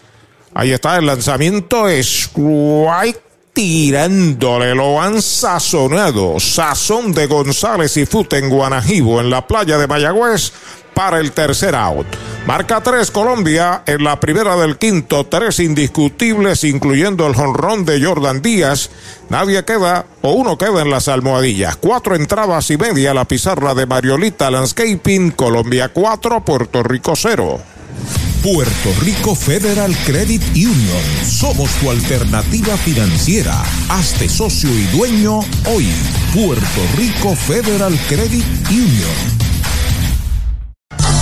Ahí está el lanzamiento. Strike tirándole. Lo han sazonado. Sazón de González y Fute en Guanajibo, en la playa de Mayagüez, para el tercer out. Marca tres Colombia en la primera del quinto. Tres indiscutibles, incluyendo el jonrón de Jordan Díaz. Nadie queda o uno queda en las almohadillas. Cuatro entradas y media la pizarra de Mariolita Landscaping. Colombia cuatro, Puerto Rico cero. Puerto Rico Federal Credit Union. Somos tu alternativa financiera. Hazte socio y dueño hoy. Puerto Rico Federal Credit Union.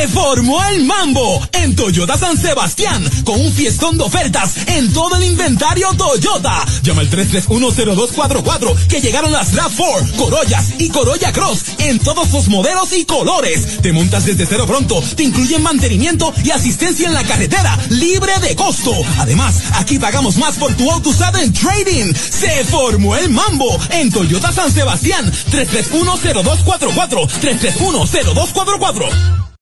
Se formó el mambo en Toyota San Sebastián con un fiestón de ofertas en todo el inventario Toyota. Llama al 3310244 que llegaron las RAV4, Corollas y Corolla Cross en todos sus modelos y colores. Te montas desde cero pronto, te incluyen mantenimiento y asistencia en la carretera libre de costo. Además, aquí pagamos más por tu auto usado en trading. Se formó el mambo en Toyota San Sebastián 3310244 3310244.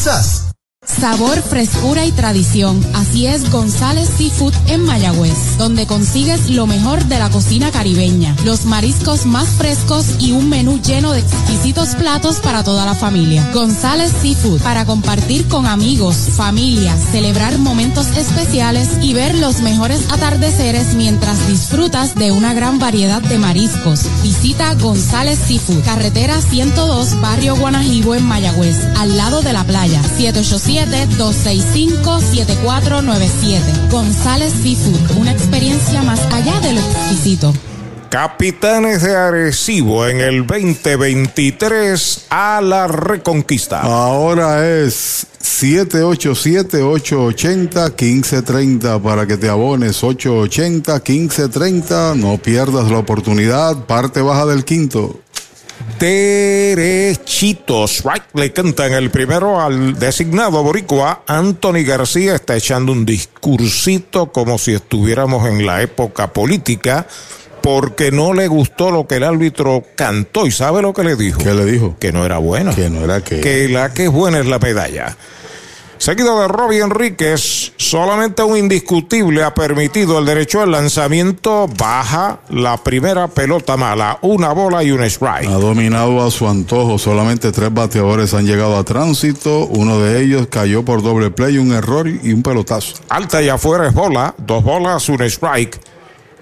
It's us. Sabor, frescura y tradición. Así es González Seafood en Mayagüez, donde consigues lo mejor de la cocina caribeña, los mariscos más frescos y un menú lleno de exquisitos platos para toda la familia. González Seafood, para compartir con amigos, familia, celebrar momentos especiales y ver los mejores atardeceres mientras disfrutas de una gran variedad de mariscos. Visita González Seafood, carretera 102, barrio Guanajibo en Mayagüez, al lado de la playa, 787-265-7497. González Seafood, una experiencia más allá de lo exquisito. Capitanes de Arecibo en el 2023 a la Reconquista. Ahora es 787-880-1530 para que te abones 880-1530. No pierdas la oportunidad. Parte baja del quinto. Derechitos, right, le cantan el primero al designado boricua. Anthony García está echando un discursito como si estuviéramos en la época política porque no le gustó lo que el árbitro cantó. ¿Y sabe lo que le dijo? ¿Qué le dijo? Que no era buena. Que no era que. Que la que es buena es la medalla. Seguido de Robbie Enríquez, solamente un indiscutible ha permitido el derecho al lanzamiento. Baja la primera pelota mala, una bola y un strike. Ha dominado a su antojo. Solamente tres bateadores han llegado a tránsito. Uno de ellos cayó por doble play, un error y un pelotazo. Alta y afuera es bola, dos bolas, un strike.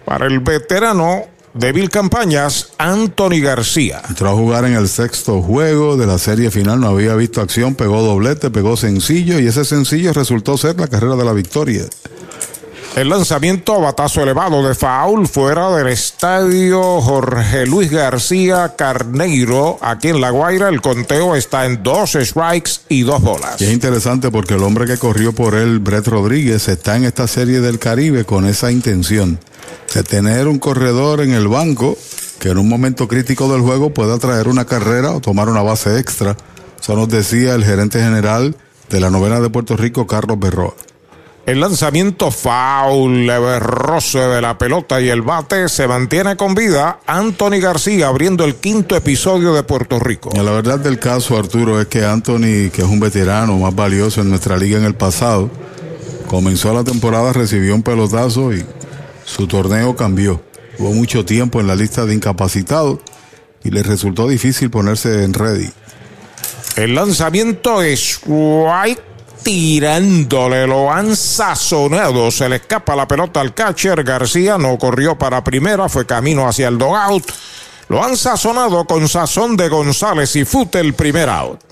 Para el veterano de Bill Campañas, Anthony García. Entró a jugar en el sexto juego de la serie final, no había visto acción, pegó doblete, pegó sencillo y ese sencillo resultó ser la carrera de la victoria. El lanzamiento a batazo elevado de foul fuera del estadio Jorge Luis García Carneiro. Aquí en La Guaira el conteo está en dos strikes y dos bolas. Y es interesante porque el hombre que corrió por él, Brett Rodríguez, está en esta serie del Caribe con esa intención de tener un corredor en el banco que en un momento crítico del juego pueda traer una carrera o tomar una base extra. Eso nos decía el gerente general de la novena de Puerto Rico, Carlos Berroa. El lanzamiento foul, leve roce de la pelota y el bate se mantiene con vida. Anthony García abriendo el quinto episodio de Puerto Rico. La verdad del caso, Arturo, es que Anthony, que es un veterano más valioso en nuestra liga en el pasado, comenzó la temporada, recibió un pelotazo y su torneo cambió. Hubo mucho tiempo en la lista de incapacitados y le resultó difícil ponerse en ready. El lanzamiento es White tirándole, lo han sazonado, se le escapa la pelota al catcher, García no corrió para primera, fue camino hacia el dogout, lo han sazonado con sazón de González y fute el primer out.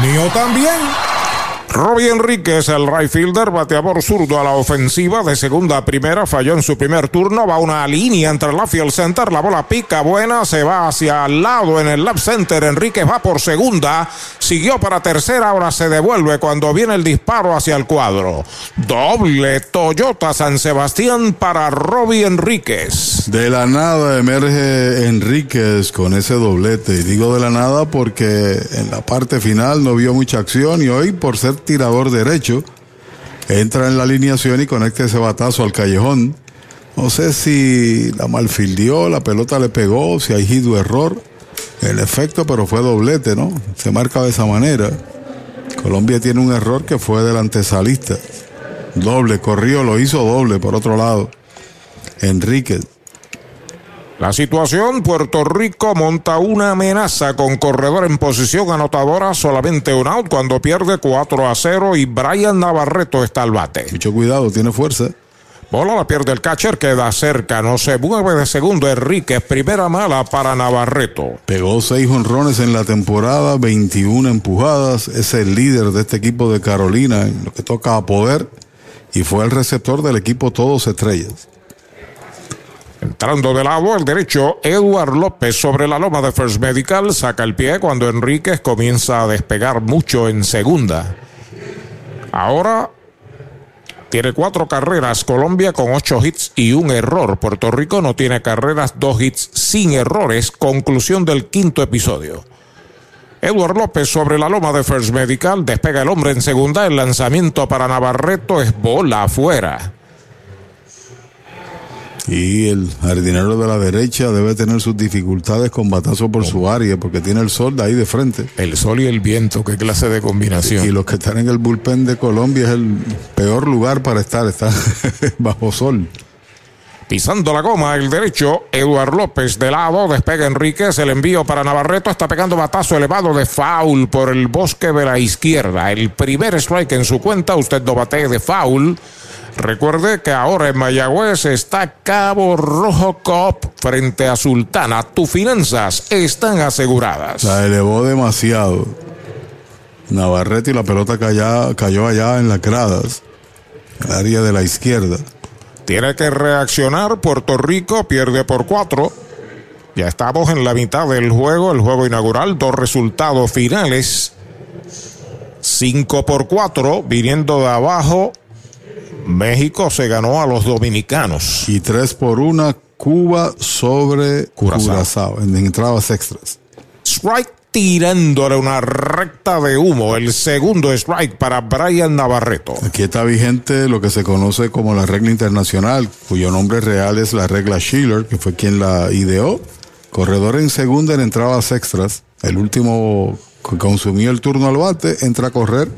mío también. Robbie Enríquez, el right fielder, bateador zurdo a la ofensiva de segunda a primera, falló en su primer turno, va una línea entre el field center, la bola pica buena, se va hacia el lado en el left center, Enríquez va por segunda, siguió para tercera, ahora se devuelve cuando viene el disparo hacia el cuadro. Doble Toyota San Sebastián para Robbie Enríquez. De la nada emerge Enríquez con ese doblete, y digo de la nada porque en la parte final no vio mucha acción y hoy por ser tirador derecho, entra en la alineación y conecta ese batazo al callejón. No sé si la malfildió, la pelota le pegó, si hay hit error. El efecto, pero fue doblete, ¿no? Se marca de esa manera. Colombia tiene un error que fue del antesalista. Doble, corrió, lo hizo doble por otro lado. Enríquez. La situación, Puerto Rico monta una amenaza con corredor en posición anotadora, solamente un out cuando pierde 4 a 0 y Brian Navarreto está al bate. Mucho cuidado, tiene fuerza. Bola la pierde el catcher, queda cerca, no se mueve de segundo Enríquez, primera mala para Navarreto. Pegó seis honrones en la temporada, 21 empujadas, es el líder de este equipo de Carolina en lo que toca a poder y fue el receptor del equipo Todos Estrellas. Entrando de lado al derecho, Eduard López sobre la loma de First Medical saca el pie cuando Enríquez comienza a despegar mucho en segunda. Ahora tiene cuatro carreras, Colombia con ocho hits y un error. Puerto Rico no tiene carreras, dos hits sin errores. Conclusión del quinto episodio. Eduard López sobre la loma de First Medical, despega el hombre en segunda, el lanzamiento para Navarreto es bola afuera. Y el jardinero de la derecha debe tener sus dificultades con batazo por su área porque tiene el sol de ahí de frente. El sol y el viento, qué clase de combinación. Y los que están en el bullpen de Colombia es el peor lugar para estar, está [LAUGHS] bajo sol. Pisando la goma, el derecho, Eduard López de lado, despega Enríquez, el envío para Navarreto, está pegando batazo elevado de foul por el bosque de la izquierda. El primer strike en su cuenta, usted no bate de foul. Recuerde que ahora en Mayagüez está Cabo Rojo Cop frente a Sultana. Tus finanzas están aseguradas. La elevó demasiado. Navarrete y la pelota cayó, cayó allá en las gradas, el área de la izquierda. Tiene que reaccionar. Puerto Rico pierde por cuatro. Ya estamos en la mitad del juego, el juego inaugural. Dos resultados finales. Cinco por cuatro, viniendo de abajo. México se ganó a los dominicanos. Y tres por una, Cuba sobre Curazao. Curazao, en entradas extras. Strike tirándole una recta de humo. El segundo strike para Brian Navarreto. Aquí está vigente lo que se conoce como la regla internacional, cuyo nombre real es la regla Schiller, que fue quien la ideó. Corredor en segunda en entradas extras. El último que consumió el turno al bate entra a correr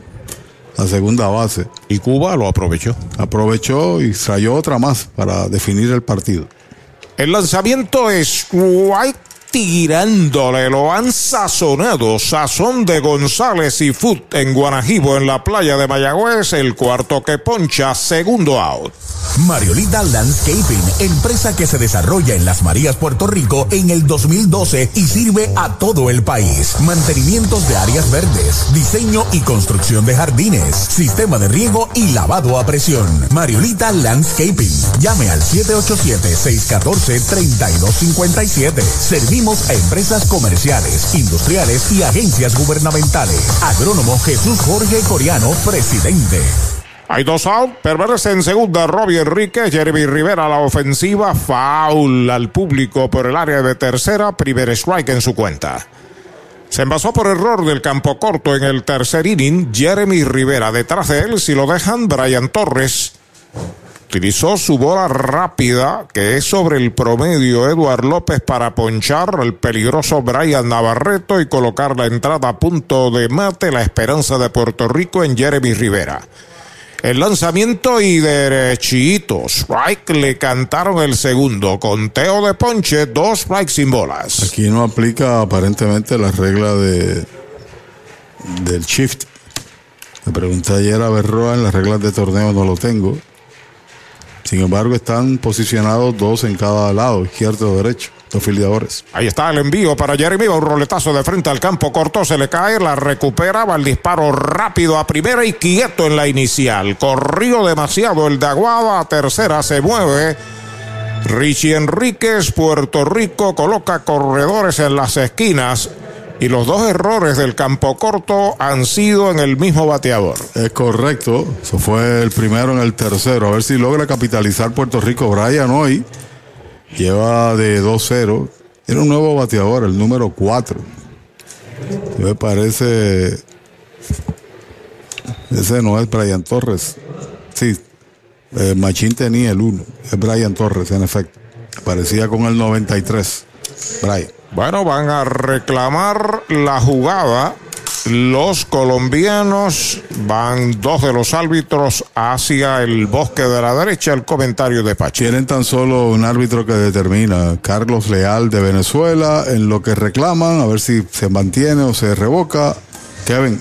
a segunda base. Y Cuba lo aprovechó. Aprovechó y trayó otra más para definir el partido. El lanzamiento es White tirándole, lo han sazonado. Sazón de González y Foot en Guanajibo, en la playa de Mayagüez. El cuarto que poncha, segundo out. Mariolita Landscaping, empresa que se desarrolla en Las Marías, Puerto Rico en el 2012 y sirve a todo el país. Mantenimientos de áreas verdes, diseño y construcción de jardines, sistema de riego y lavado a presión. Mariolita Landscaping. Llame al 787-614-3257. Servimos a empresas comerciales, industriales y agencias gubernamentales. Agrónomo Jesús Jorge Coriano, presidente. Hay dos out, permanece en segunda Robbie Enrique, Jeremy Rivera la ofensiva, foul al público por el área de tercera, primer strike en su cuenta. Se envasó por error del campo corto en el tercer inning, Jeremy Rivera detrás de él, si lo dejan, Brian Torres. Utilizó su bola rápida, que es sobre el promedio Eduard López para ponchar al peligroso Brian Navarreto y colocar la entrada a punto de mate, la esperanza de Puerto Rico en Jeremy Rivera. El lanzamiento y derechito. Strike le cantaron el segundo. Conteo de ponche, dos strikes sin bolas. Aquí no aplica aparentemente la regla de del shift. Le pregunté ayer a Berroa en las reglas de torneo, no lo tengo. Sin embargo, están posicionados dos en cada lado, izquierdo o derecho, dos filiadores. Ahí está el envío para Jeremy. Un roletazo de frente al campo corto. Se le cae, la recupera. Va el disparo rápido a primera y quieto en la inicial. Corrió demasiado el de Aguada. A tercera se mueve. Richie Enríquez, Puerto Rico, coloca corredores en las esquinas. Y los dos errores del campo corto han sido en el mismo bateador. Es correcto. Eso fue el primero en el tercero. A ver si logra capitalizar Puerto Rico. Brian hoy lleva de 2-0. Tiene un nuevo bateador, el número 4. Me parece. Ese no es Brian Torres. Sí, eh, Machín tenía el 1. Es Brian Torres, en efecto. Parecía con el 93. Brian. Bueno, van a reclamar la jugada los colombianos. Van dos de los árbitros hacia el bosque de la derecha. El comentario de Pachi. Tienen tan solo un árbitro que determina, Carlos Leal de Venezuela, en lo que reclaman, a ver si se mantiene o se revoca. Kevin.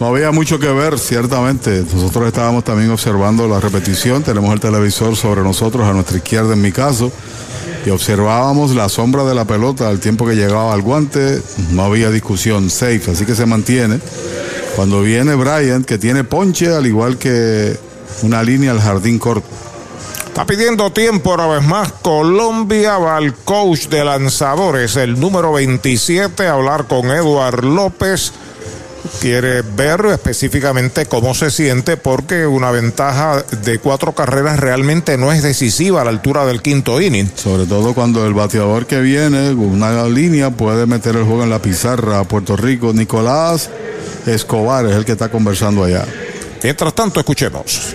No había mucho que ver, ciertamente. Nosotros estábamos también observando la repetición. Tenemos el televisor sobre nosotros, a nuestra izquierda en mi caso. Y observábamos la sombra de la pelota al tiempo que llegaba al guante. No había discusión, safe, así que se mantiene. Cuando viene Bryant, que tiene ponche, al igual que una línea al jardín corto. Está pidiendo tiempo una vez más. Colombia va al coach de lanzadores, el número 27, a hablar con Eduard López quiere ver específicamente cómo se siente porque una ventaja de cuatro carreras realmente no es decisiva a la altura del quinto inning. Sobre todo cuando el bateador que viene con una línea puede meter el juego en la pizarra a Puerto Rico. Nicolás Escobar es el que está conversando allá. Mientras tanto, escuchemos.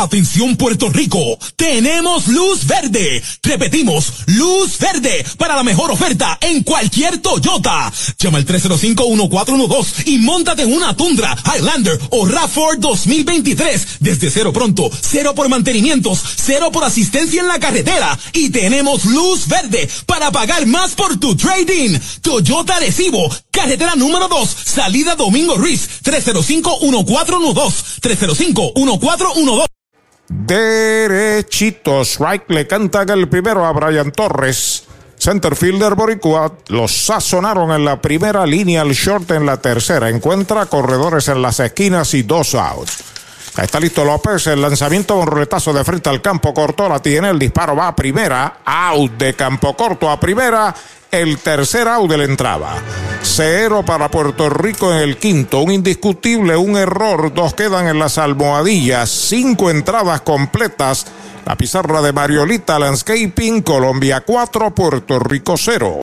Atención Puerto Rico, tenemos luz verde. Repetimos, luz verde para la mejor oferta en cualquier Toyota. Llama al 305-1412 y montate en una Tundra, Highlander o RAV4 2023. Desde cero pronto, cero por mantenimientos, cero por asistencia en la carretera. Y tenemos luz verde para pagar más por tu trading. Toyota Recibo, carretera número 2, salida Domingo Ruiz, 305-1412. 305-1412. Derechito, strike le cantan el primero a Brian Torres. Centerfielder Boricua los sazonaron en la primera línea, el short en la tercera. Encuentra corredores en las esquinas y dos outs. Ahí está listo López, el lanzamiento un roletazo de frente al campo corto, la tiene, el disparo va a primera, out de campo corto a primera, el tercer out de la. Cero para Puerto Rico en el quinto, un indiscutible, un error, dos quedan en las almohadillas, cinco entradas completas. La pizarra de Mariolita Landscaping, Colombia 4, Puerto Rico 0.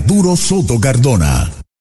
Arturo Soto Cardona.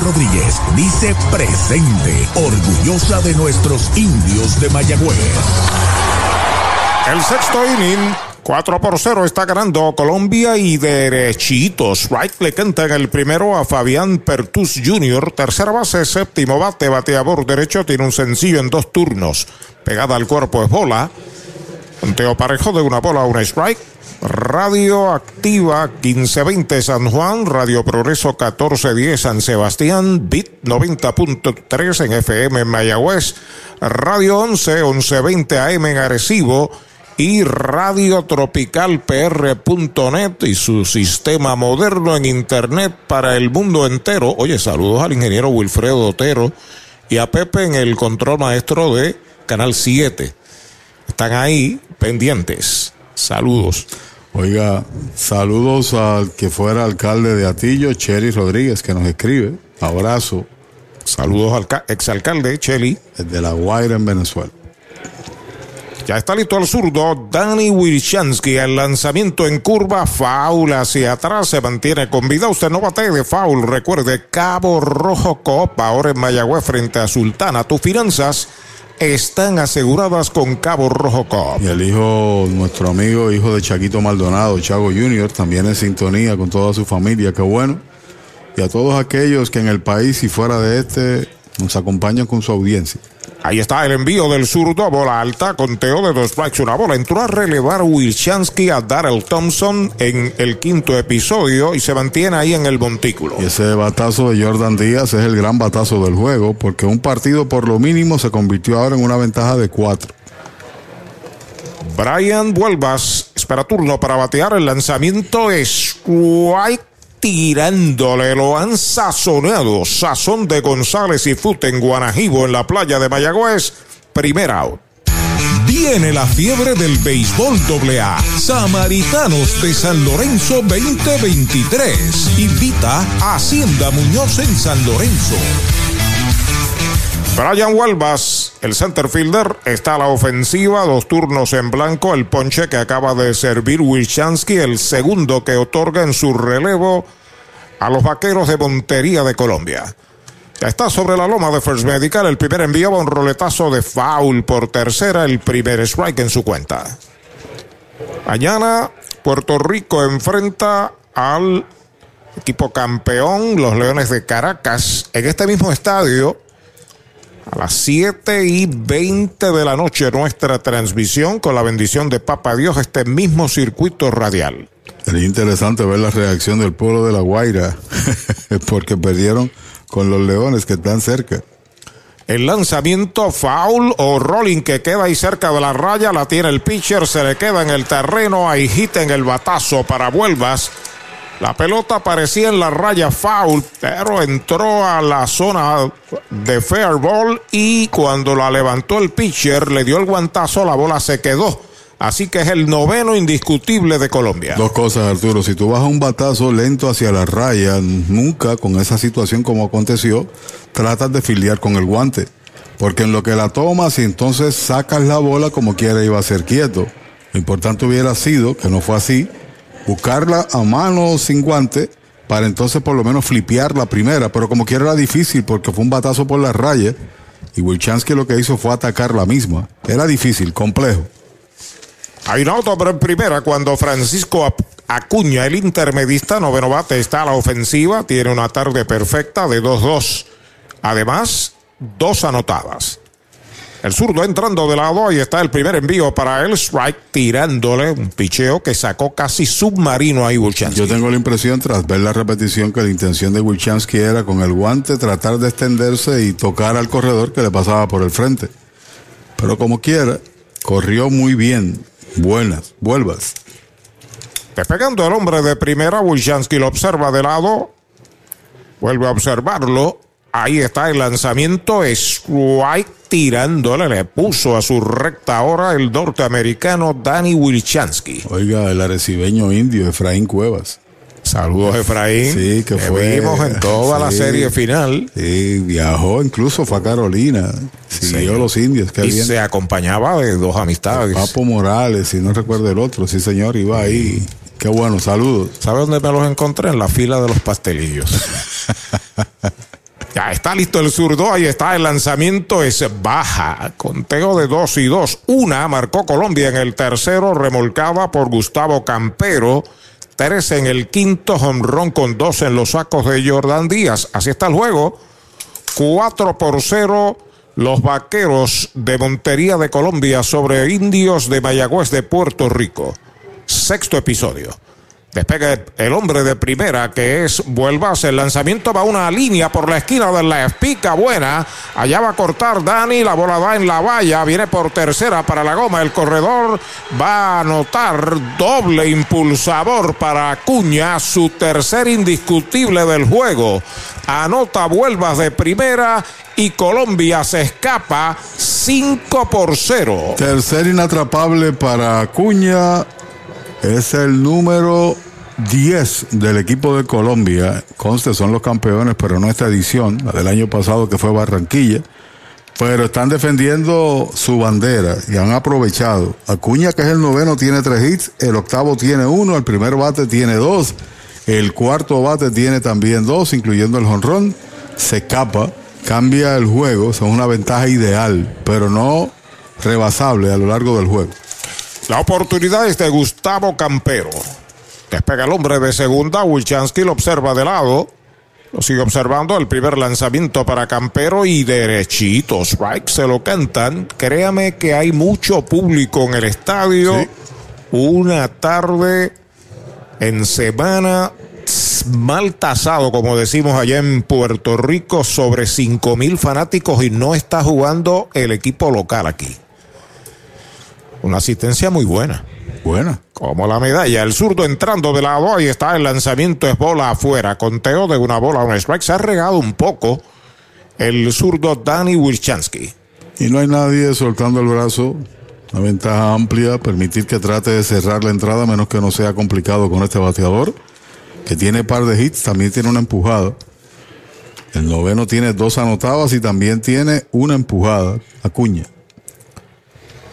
Rodríguez dice presente, orgullosa de nuestros indios de Mayagüez. El sexto inning. 4 por 0 está ganando Colombia y derechitos. Right le canta en el primero a Fabián Pertus Jr. Tercera base, séptimo bate, bateador derecho. Tiene un sencillo en dos turnos. Pegada al cuerpo es bola. Conteo parejo de una bola a una strike. Radio Activa 1520 San Juan, Radio Progreso 1410 San Sebastián, Bit 90.3 en FM Mayagüez, Radio 11 1120 AM en Arecibo y Radio Tropical PR.net y su sistema moderno en Internet para el mundo entero. Oye, saludos al ingeniero Wilfredo Otero y a Pepe en el control maestro de Canal 7. Están ahí pendientes. Saludos. Oiga, saludos al que fuera alcalde de Atillo, Chely Rodríguez, que nos escribe. Abrazo. Saludos al ca- exalcalde Chely. Desde La Guaira en Venezuela. Ya está listo el zurdo Danny Wilchansky. El lanzamiento en curva, foul hacia atrás, se mantiene con vida. Usted no bate de foul. Recuerde, Cabo Rojo Coop, ahora en Mayagüez frente a Sultana. Tus finanzas están aseguradas con Cabo Rojo Coop. Y el hijo, nuestro amigo, hijo de Chaquito Maldonado, Chago Junior, también en sintonía con toda su familia, qué bueno. Y a todos aquellos que en el país y fuera de este nos acompañan con su audiencia. Ahí está el envío del zurdo, bola alta, conteo de dos strikes, una bola. Entró a relevar Wilchansky a Darrell Thompson en el quinto episodio y se mantiene ahí en el montículo. Y ese batazo de Jordan Díaz es el gran batazo del juego, porque un partido por lo mínimo se convirtió ahora en una ventaja de cuatro. Brian Vuelvas espera turno para batear el lanzamiento es White tirándole, lo han sazonado. Sazón de González y Fute en Guanajibo en la playa de Mayagüez. Primer out. Viene la fiebre del béisbol AA. Samaritanos de San Lorenzo 2023. Invita a Hacienda Muñoz en San Lorenzo. Brian Huelvas, el center fielder, está a la ofensiva, dos turnos en blanco, el ponche que acaba de servir Wilchansky, el segundo que otorga en su relevo a los vaqueros de Montería de Colombia. Ya está sobre la loma de First Medical, el primer enviaba un roletazo de foul por tercera, el primer strike en su cuenta. Mañana Puerto Rico enfrenta al equipo campeón, los Leones de Caracas, en este mismo estadio. A las 7 y 20 de la noche nuestra transmisión con la bendición de Papa Dios, este mismo circuito radial. Sería interesante ver la reacción del pueblo de La Guaira, [LAUGHS] porque perdieron con los leones que están cerca. El lanzamiento foul o rolling que queda ahí cerca de la raya, la tiene el pitcher, se le queda en el terreno, ahí hita en el batazo para vuelvas. La pelota parecía en la raya foul, pero entró a la zona de fair ball y cuando la levantó el pitcher, le dio el guantazo, la bola se quedó. Así que es el noveno indiscutible de Colombia. Dos cosas, Arturo. Si tú vas a un batazo lento hacia la raya, nunca con esa situación como aconteció, tratas de filiar con el guante. Porque en lo que la tomas y entonces sacas la bola como quiera iba a ser quieto. Lo importante hubiera sido, que no fue así, buscarla a mano sin guante para entonces por lo menos flipear la primera. Pero como quiera era difícil porque fue un batazo por la raya y Wilchansky lo que hizo fue atacar la misma. Era difícil, complejo. Hay una auto en primera cuando Francisco Acuña, el intermedista, noveno bate, está a la ofensiva. Tiene una tarde perfecta de 2-2 Además, dos anotadas. El zurdo entrando de lado, ahí está el primer envío para el strike, tirándole un picheo que sacó casi submarino a Wilchansky. Yo tengo la impresión, tras ver la repetición, que la intención de Wilchansky era con el guante tratar de extenderse y tocar al corredor que le pasaba por el frente. Pero como quiera, corrió muy bien. Buenas, vuelvas. Despegando el hombre de primera, Wilchansky lo observa de lado. Vuelve a observarlo. Ahí está el lanzamiento. Strike tirándole. Le puso a su recta ahora el norteamericano Danny Wilchansky. Oiga, el arecibeño indio Efraín Cuevas. Saludos, Efraín. Sí, que fue. vimos en toda la serie final. Sí, viajó, incluso fue a Carolina. Siguió Sí. los indios. Qué y bien. se acompañaba de dos amistades. Papo Morales, si no recuerdo el otro. Sí, señor, iba ahí. Qué bueno, saludos. ¿Sabe dónde me los encontré? En la fila de los pastelillos. [LAUGHS] ya está listo el zurdo. Ahí está el lanzamiento. Es baja. Conteo de dos y dos. Una marcó Colombia en el tercero, remolcada por Gustavo Campero. Tres en el quinto, home run con dos en los sacos de Jordan Díaz. Así está el juego. 4 por 0 los vaqueros de Montería de Colombia sobre indios de Mayagüez de Puerto Rico. Sexto episodio. Despega el hombre de primera que es Vuelvas. El lanzamiento va una línea por la esquina de la espica buena. Allá va a cortar Dani. La bola va en la valla. Viene por tercera para la goma. El corredor va a anotar doble impulsador para Acuña. Su tercer indiscutible del juego. Anota Vuelvas de primera y Colombia se escapa 5 por 0. Tercer inatrapable para Acuña. Es el número 10 del equipo de Colombia. Conste, son los campeones, pero no esta edición, la del año pasado que fue Barranquilla. Pero están defendiendo su bandera y han aprovechado. Acuña, que es el noveno, tiene tres hits. El octavo tiene uno. El primer bate tiene dos. El cuarto bate tiene también dos, incluyendo el jonrón. Se escapa, cambia el juego. Es una ventaja ideal, pero no rebasable a lo largo del juego. La oportunidad es de Gustavo Campero. Despega el hombre de segunda. Wilchansky lo observa de lado. Lo sigue observando. El primer lanzamiento para Campero y derechito. Strike se lo cantan. Créame que hay mucho público en el estadio. Una tarde en semana mal tasado, como decimos allá en Puerto Rico, sobre 5 mil fanáticos y no está jugando el equipo local aquí. Una asistencia muy buena. Buena. Como la medalla, el zurdo entrando de lado, ahí está el lanzamiento, es bola afuera, conteo de una bola, un strike, se ha regado un poco el zurdo Danny Wilchansky. Y no hay nadie soltando el brazo. Una ventaja amplia, permitir que trate de cerrar la entrada, menos que no sea complicado con este bateador, que tiene par de hits, también tiene una empujada. El noveno tiene dos anotadas y también tiene una empujada. Acuña.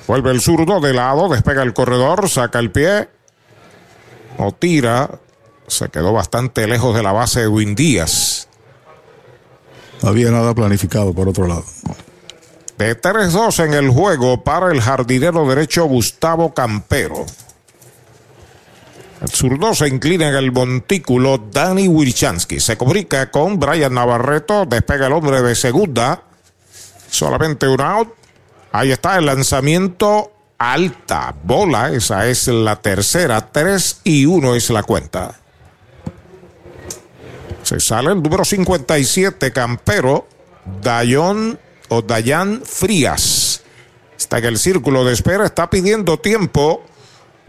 Vuelve el zurdo de lado, despega el corredor, saca el pie, no tira, se quedó bastante lejos de la base de Win Díaz. No había nada planificado por otro lado. De 3-2 en el juego para el jardinero derecho Gustavo Campero. El zurdo se inclina en el montículo Danny Wilchansky. Se comunica con Brian Navarreto. Despega el hombre de segunda. Solamente un out. Ahí está el lanzamiento alta. Bola. Esa es la tercera. 3 y 1 es la cuenta. Se sale el número 57, Campero. Dayon o Dayan Frías. Está en el círculo de espera, está pidiendo tiempo.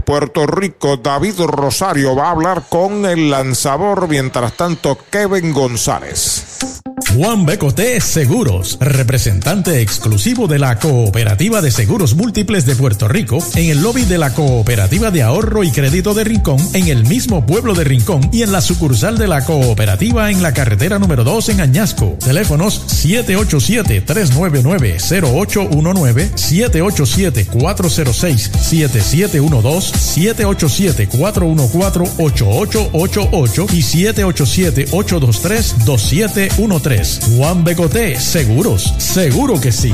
Puerto Rico, David Rosario va a hablar con el lanzador. Mientras tanto, Kevin González. Juan Becoté Seguros, representante exclusivo de la Cooperativa de Seguros Múltiples de Puerto Rico, en el lobby de la Cooperativa de Ahorro y Crédito de Rincón, en el mismo pueblo de Rincón y en la sucursal de la Cooperativa en la carretera número 2 en Añasco. Teléfonos 787-399-0819, 787-406-7712, 787-414-8888 y 787-823-2713. Juan Becoté, seguros, seguro que sí.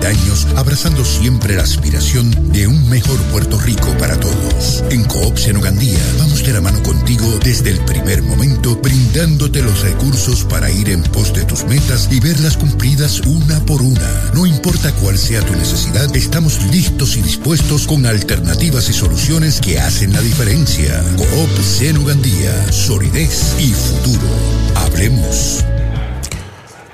Peldaños, abrazando siempre la aspiración de un mejor Puerto Rico para todos. En Coop Senogandía vamos de la mano contigo desde el primer momento, brindándote los recursos para ir en pos de tus metas y verlas cumplidas una por una. No importa cuál sea tu necesidad, estamos listos y dispuestos con alternativas y soluciones que hacen la diferencia. Coop Senogandía, solidez y futuro. Hablemos.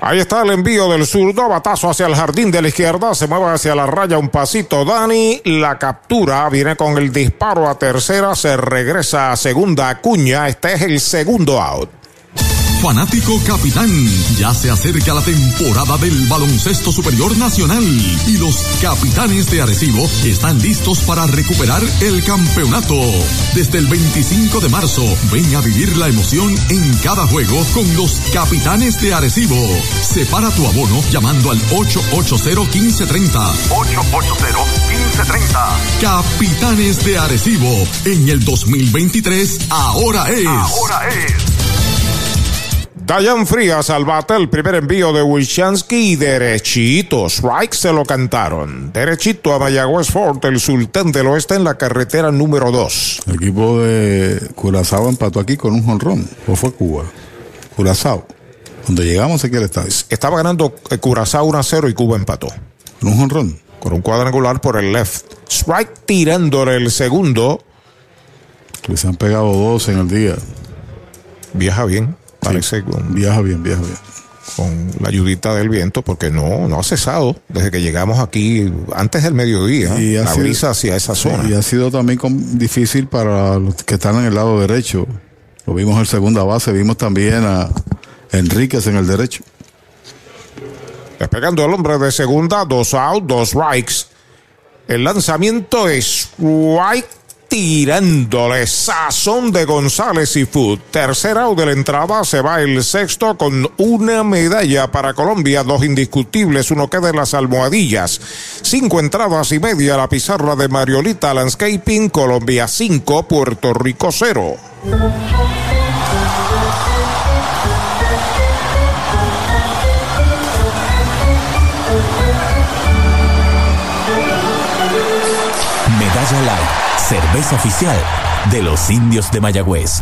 Ahí está el envío del zurdo, batazo hacia el jardín de la izquierda, se mueve hacia la raya un pasito. Dani, la captura, viene con el disparo a tercera, se regresa a segunda Acuña, este es el segundo out. Fanático Capitán, ya se acerca la temporada del baloncesto superior nacional y los capitanes de Arecibo están listos para recuperar el campeonato. Desde el 25 de marzo, ven a vivir la emoción en cada juego con los capitanes de Arecibo. Separa tu abono llamando al 880-1530. 880-1530. Capitanes de Arecibo, en el 2023, ahora es. Ahora es. Dayan Frías al bate, el primer envío de Wilchansky y derechito. Strike se lo cantaron. Derechito a Mayagüez Fort, el sultán del oeste en la carretera número 2. El equipo de Curazao empató aquí con un jonrón. ¿O fue Cuba? Curazao. Donde llegamos aquí al estadio. Estaba ganando eh, Curazao 1 a 0 y Cuba empató. ¿Con un jonrón? Con un cuadrangular por el left. Strike tirándole el segundo. Pues se han pegado dos en el día. Viaja bien. Parece con, viaja bien, viaja bien. Con la ayudita del viento, porque no, no ha cesado desde que llegamos aquí antes del mediodía. Y la sido- brisa hacia esa zona. y ha sido también difícil para los que están en el lado derecho. Lo vimos en segunda base, vimos también a Enríquez en el derecho. Despegando el hombre de segunda, dos out, dos strikes. El lanzamiento es strike tirándole sazón de González y Food. Tercer out de la entrada, se va el sexto con una medalla para Colombia, dos indiscutibles, uno queda en las almohadillas. Cinco entradas y media la pizarra de Mariolita Landscaping, Colombia 5, Puerto Rico 0. Medalla Light, cerveza oficial de los indios de Mayagüez.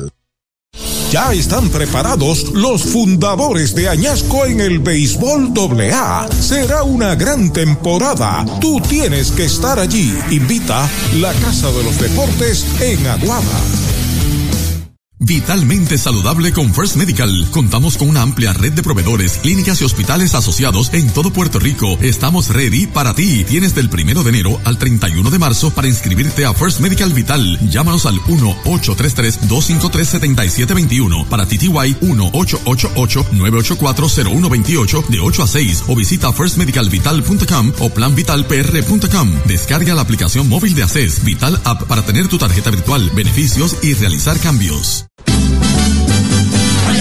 Ya están preparados los fundadores de Añasco en el béisbol AA. Será una gran temporada. Tú tienes que estar allí. Invita la Casa de los Deportes en Aguada. Vitalmente saludable con First Medical. Contamos con una amplia red de proveedores, clínicas y hospitales asociados en todo Puerto Rico. Estamos ready para ti. Tienes del primero de enero al 31 de marzo para inscribirte a First Medical Vital. Llámanos al 1-833-253-7721 para TTY 1-888-984-0128 de 8 a 6 o visita firstmedicalvital.com o planvitalpr.com. Descarga la aplicación móvil de ACES Vital App para tener tu tarjeta virtual, beneficios y realizar cambios.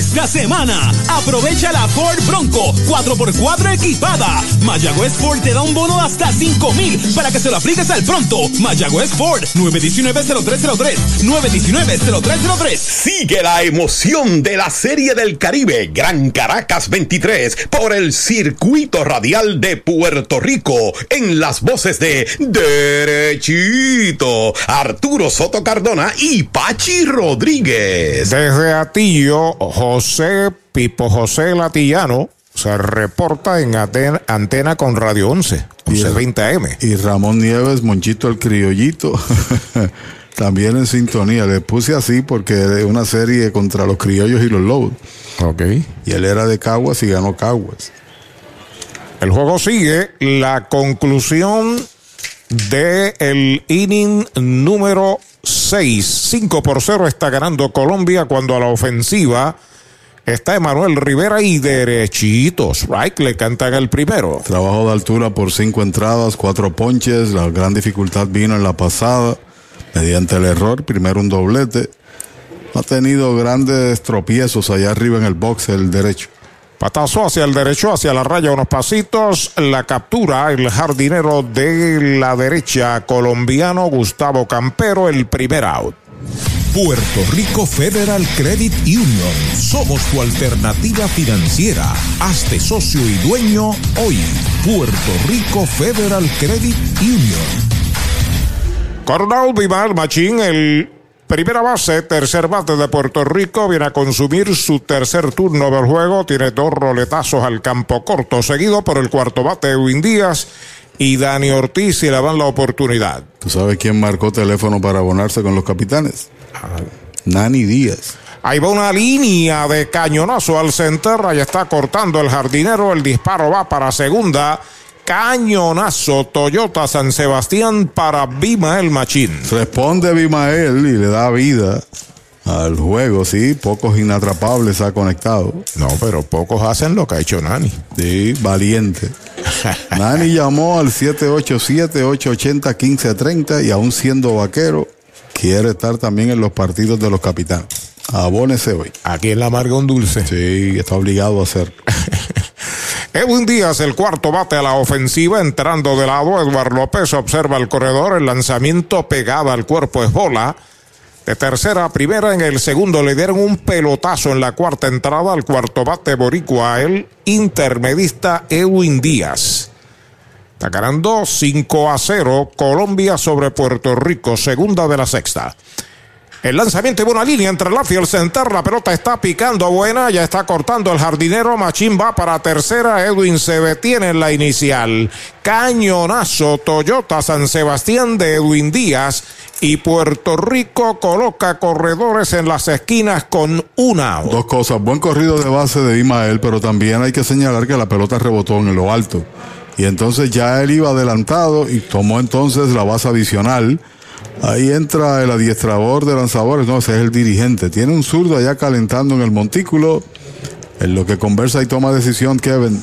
Esta semana, aprovecha la Ford Bronco 4x4 equipada. Mayagüez Ford te da un bono de hasta 5 mil para que se lo apliques al pronto. Mayagüez Ford 919-0303. 919-0303. Sigue la emoción de la Serie del Caribe Gran Caracas 23 por el circuito radial de Puerto Rico en las voces de Derechito, Arturo Soto Cardona y Pachi Rodríguez. Desde Atillo, José Pipo José Latillano se reporta en antena con Radio 11, 1120 AM. Y Ramón Nieves, Monchito el Criollito, [LAUGHS] también en sintonía. Le puse así porque es una serie contra los criollos y los lobos. Ok. Y él era de Caguas y ganó Caguas. El juego sigue. La conclusión del el inning número 6. 5 por 0 está ganando Colombia cuando a la ofensiva está Emanuel Rivera y derechitos. Right, le cantan el primero. Trabajo de altura por cinco entradas, cuatro ponches. La gran dificultad vino en la pasada mediante el error. Primero un doblete. Ha tenido grandes tropiezos allá arriba en el box, el derecho. Patazo hacia el derecho, hacia la raya, unos pasitos. La captura, el jardinero de la derecha, colombiano Gustavo Campero, el primer out. Puerto Rico Federal Credit Union. Somos tu alternativa financiera. Hazte socio y dueño hoy. Puerto Rico Federal Credit Union. Coronel Vivar Machín, el primera base, tercer bate de Puerto Rico, viene a consumir su tercer turno del juego. Tiene dos roletazos al campo corto, seguido por el cuarto bate, Edwin Díaz y Dani Ortiz, y le dan la oportunidad. ¿Tú sabes quién marcó teléfono para abonarse con los capitanes? Nani Díaz. Ahí va una línea de cañonazo al center. Ahí está cortando el jardinero. El disparo va para segunda. Cañonazo Toyota San Sebastián para Bimael Machín. Responde Bimael y le da vida al juego, sí. Pocos inatrapables ha conectado. No, pero pocos hacen lo que ha hecho Nani. Sí, valiente. [LAUGHS] Nani llamó al 787-880-1530 y aún siendo vaquero, quiere estar también en los partidos de los capitanes. Abónese hoy. Aquí en la Marga un dulce. Sí, está obligado a hacer. [LAUGHS] Edwin Díaz, el cuarto bate a la ofensiva, entrando de lado. Eduardo López observa el corredor. El lanzamiento pegado al cuerpo es bola. De tercera a primera, en el segundo le dieron un pelotazo en la cuarta entrada al cuarto bate boricua, el intermedista Edwin Díaz. Está ganando 5 a 0 Colombia sobre Puerto Rico, segunda de la sexta. El lanzamiento y buena línea entre la y el center. La pelota está picando buena. Ya está cortando el jardinero. Machín va para tercera. Edwin se detiene en la inicial. Cañonazo Toyota San Sebastián de Edwin Díaz. Y Puerto Rico coloca corredores en las esquinas con una. Dos cosas. Buen corrido de base de Imael, pero también hay que señalar que la pelota rebotó en lo alto. Y entonces ya él iba adelantado y tomó entonces la base adicional Ahí entra el adiestrador de lanzadores, no, ese es el dirigente. Tiene un zurdo allá calentando en el montículo. En lo que conversa y toma decisión, Kevin.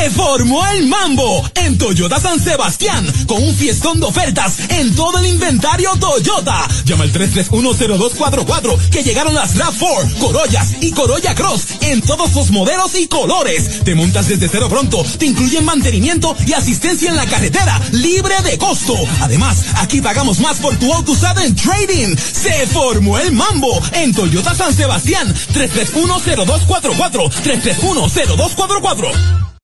Se formó el mambo en Toyota San Sebastián con un fiestón de ofertas en todo el inventario Toyota. Llama al 3310244 que llegaron las RAV4, Corollas y Corolla Cross en todos los modelos y colores. Te montas desde cero pronto, te incluyen mantenimiento y asistencia en la carretera libre de costo. Además, aquí pagamos más por tu auto usado en trading. Se formó el mambo en Toyota San Sebastián 3310244 3310244.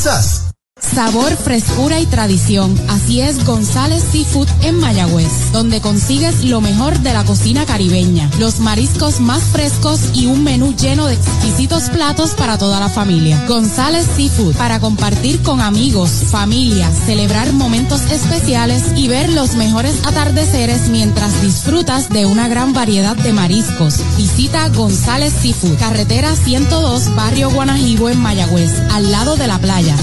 It's us. Sabor, frescura y tradición. Así es González Seafood en Mayagüez, donde consigues lo mejor de la cocina caribeña, los mariscos más frescos y un menú lleno de exquisitos platos para toda la familia. González Seafood, para compartir con amigos, familia, celebrar momentos especiales y ver los mejores atardeceres mientras disfrutas de una gran variedad de mariscos. Visita González Seafood, carretera 102, barrio Guanajibo en Mayagüez, al lado de la playa,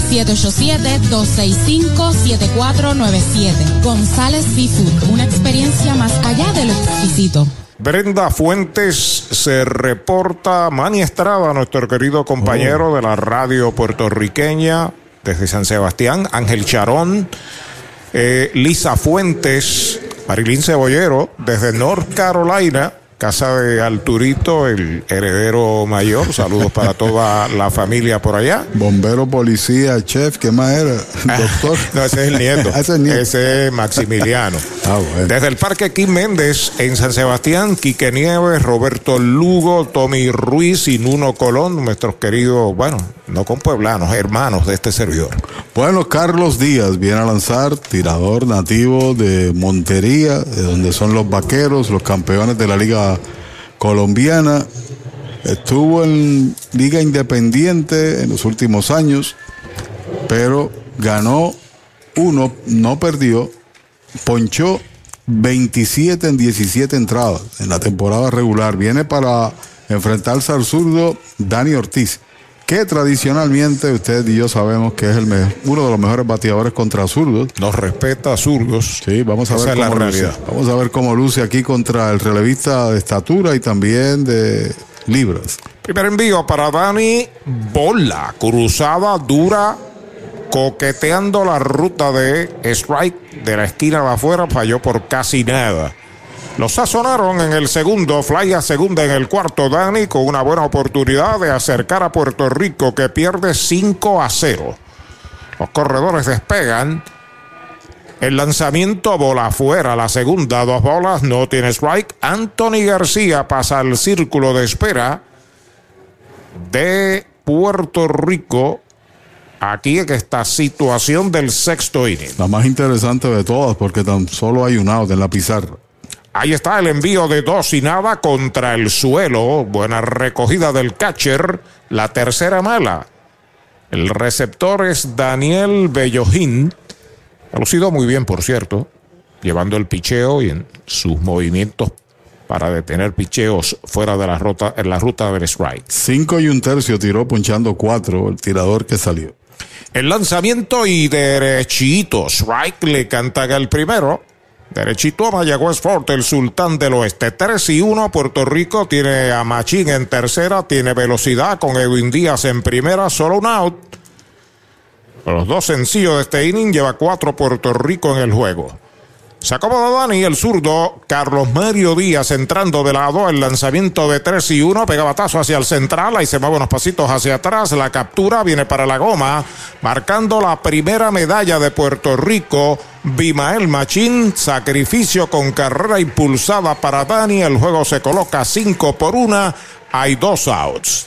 787-265-7497. González Seafood, una experiencia más allá de lo exquisito. Brenda Fuentes se reporta, Mani Estrada, nuestro querido compañero de la radio puertorriqueña, desde San Sebastián, Ángel Charón, eh, Lisa Fuentes, Marilyn Cebollero, desde North Carolina, casa de Alturito, el heredero mayor. Saludos para toda la familia por allá. Bombero, policía, chef, ¿qué más era? [LAUGHS] Doctor. no, ese es el nieto. [LAUGHS] ese es el nieto. Ese es Maximiliano. Ah, bueno. Desde el Parque Kim Méndez en San Sebastián, Quique Nieves, Roberto Lugo, Tommy Ruiz y Nuno Colón, nuestros queridos, bueno, no con pueblanos, hermanos de este servidor. Bueno, Carlos Díaz viene a lanzar, tirador nativo de Montería, de donde son los vaqueros, los campeones de la Liga Colombiana. Estuvo en Liga Independiente en los últimos años, pero ganó uno, no perdió, ponchó 27 en 17 entradas en la temporada regular. Viene para enfrentarse al zurdo Dani Ortiz que tradicionalmente usted y yo sabemos que es el me- uno de los mejores bateadores contra zurdos. Nos respeta a zurdos. Sí, vamos a Esa ver es la cómo luce. Vamos a ver cómo luce aquí contra el relevista de estatura y también de libras. Primer envío para Dani Bola, cruzada dura, coqueteando la ruta de strike de la esquina de afuera, falló por casi nada. Lo sazonaron en el segundo, fly a segunda en el cuarto, Dani, con una buena oportunidad de acercar a Puerto Rico, que pierde 5 a 0. Los corredores despegan. El lanzamiento bola afuera, la segunda, dos bolas, no tiene strike. Anthony García pasa al círculo de espera de Puerto Rico. Aquí en esta situación del sexto inning. La más interesante de todas porque tan solo hay un out en la pizarra. Ahí está el envío de dos y nada contra el suelo. Buena recogida del catcher. La tercera mala. El receptor es Daniel Bellojín. Ha lucido muy bien, por cierto. Llevando el picheo y en sus movimientos para detener picheos fuera de la ruta, en la ruta del strike. Cinco y un tercio tiró ponchando cuatro el tirador que salió. El lanzamiento y derechito. Strike le cantan el primero. Derechito a Mayagüez Fort, el sultán del oeste. 3 y 1. Puerto Rico tiene a Machín en tercera. Tiene velocidad con Edwin Díaz en primera. Solo un out. Los dos sencillos de este inning lleva cuatro Puerto Rico en el juego. Se acomoda Dani, el zurdo, Carlos Mario Díaz entrando de lado, el lanzamiento de 3 y 1, pega batazo hacia el central, ahí se mueve unos pasitos hacia atrás, la captura viene para la goma, marcando la primera medalla de Puerto Rico, Bimael Machín, sacrificio con carrera impulsada para Dani, el juego se coloca 5 por 1, hay dos outs.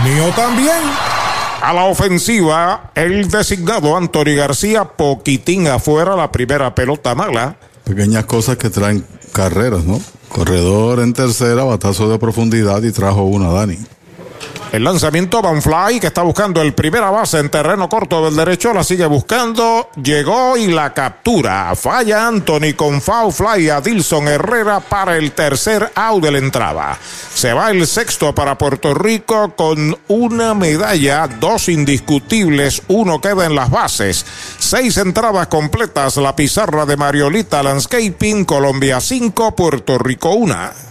mío también. A la ofensiva, el designado Anthony García, poquitín afuera, la primera pelota mala. Pequeñas cosas que traen carreras, ¿no? Corredor en tercera, batazo de profundidad y trajo una Dani. El lanzamiento Van Fly, que está buscando el primera base en terreno corto del derecho, la sigue buscando, llegó y la captura. Falla Anthony con foul fly a Dilson Herrera para el tercer out de entrada. Se va el sexto para Puerto Rico con una medalla, dos indiscutibles, uno queda en las bases. Seis entradas completas, la pizarra de Mariolita Landscaping, Colombia 5, Puerto Rico 1.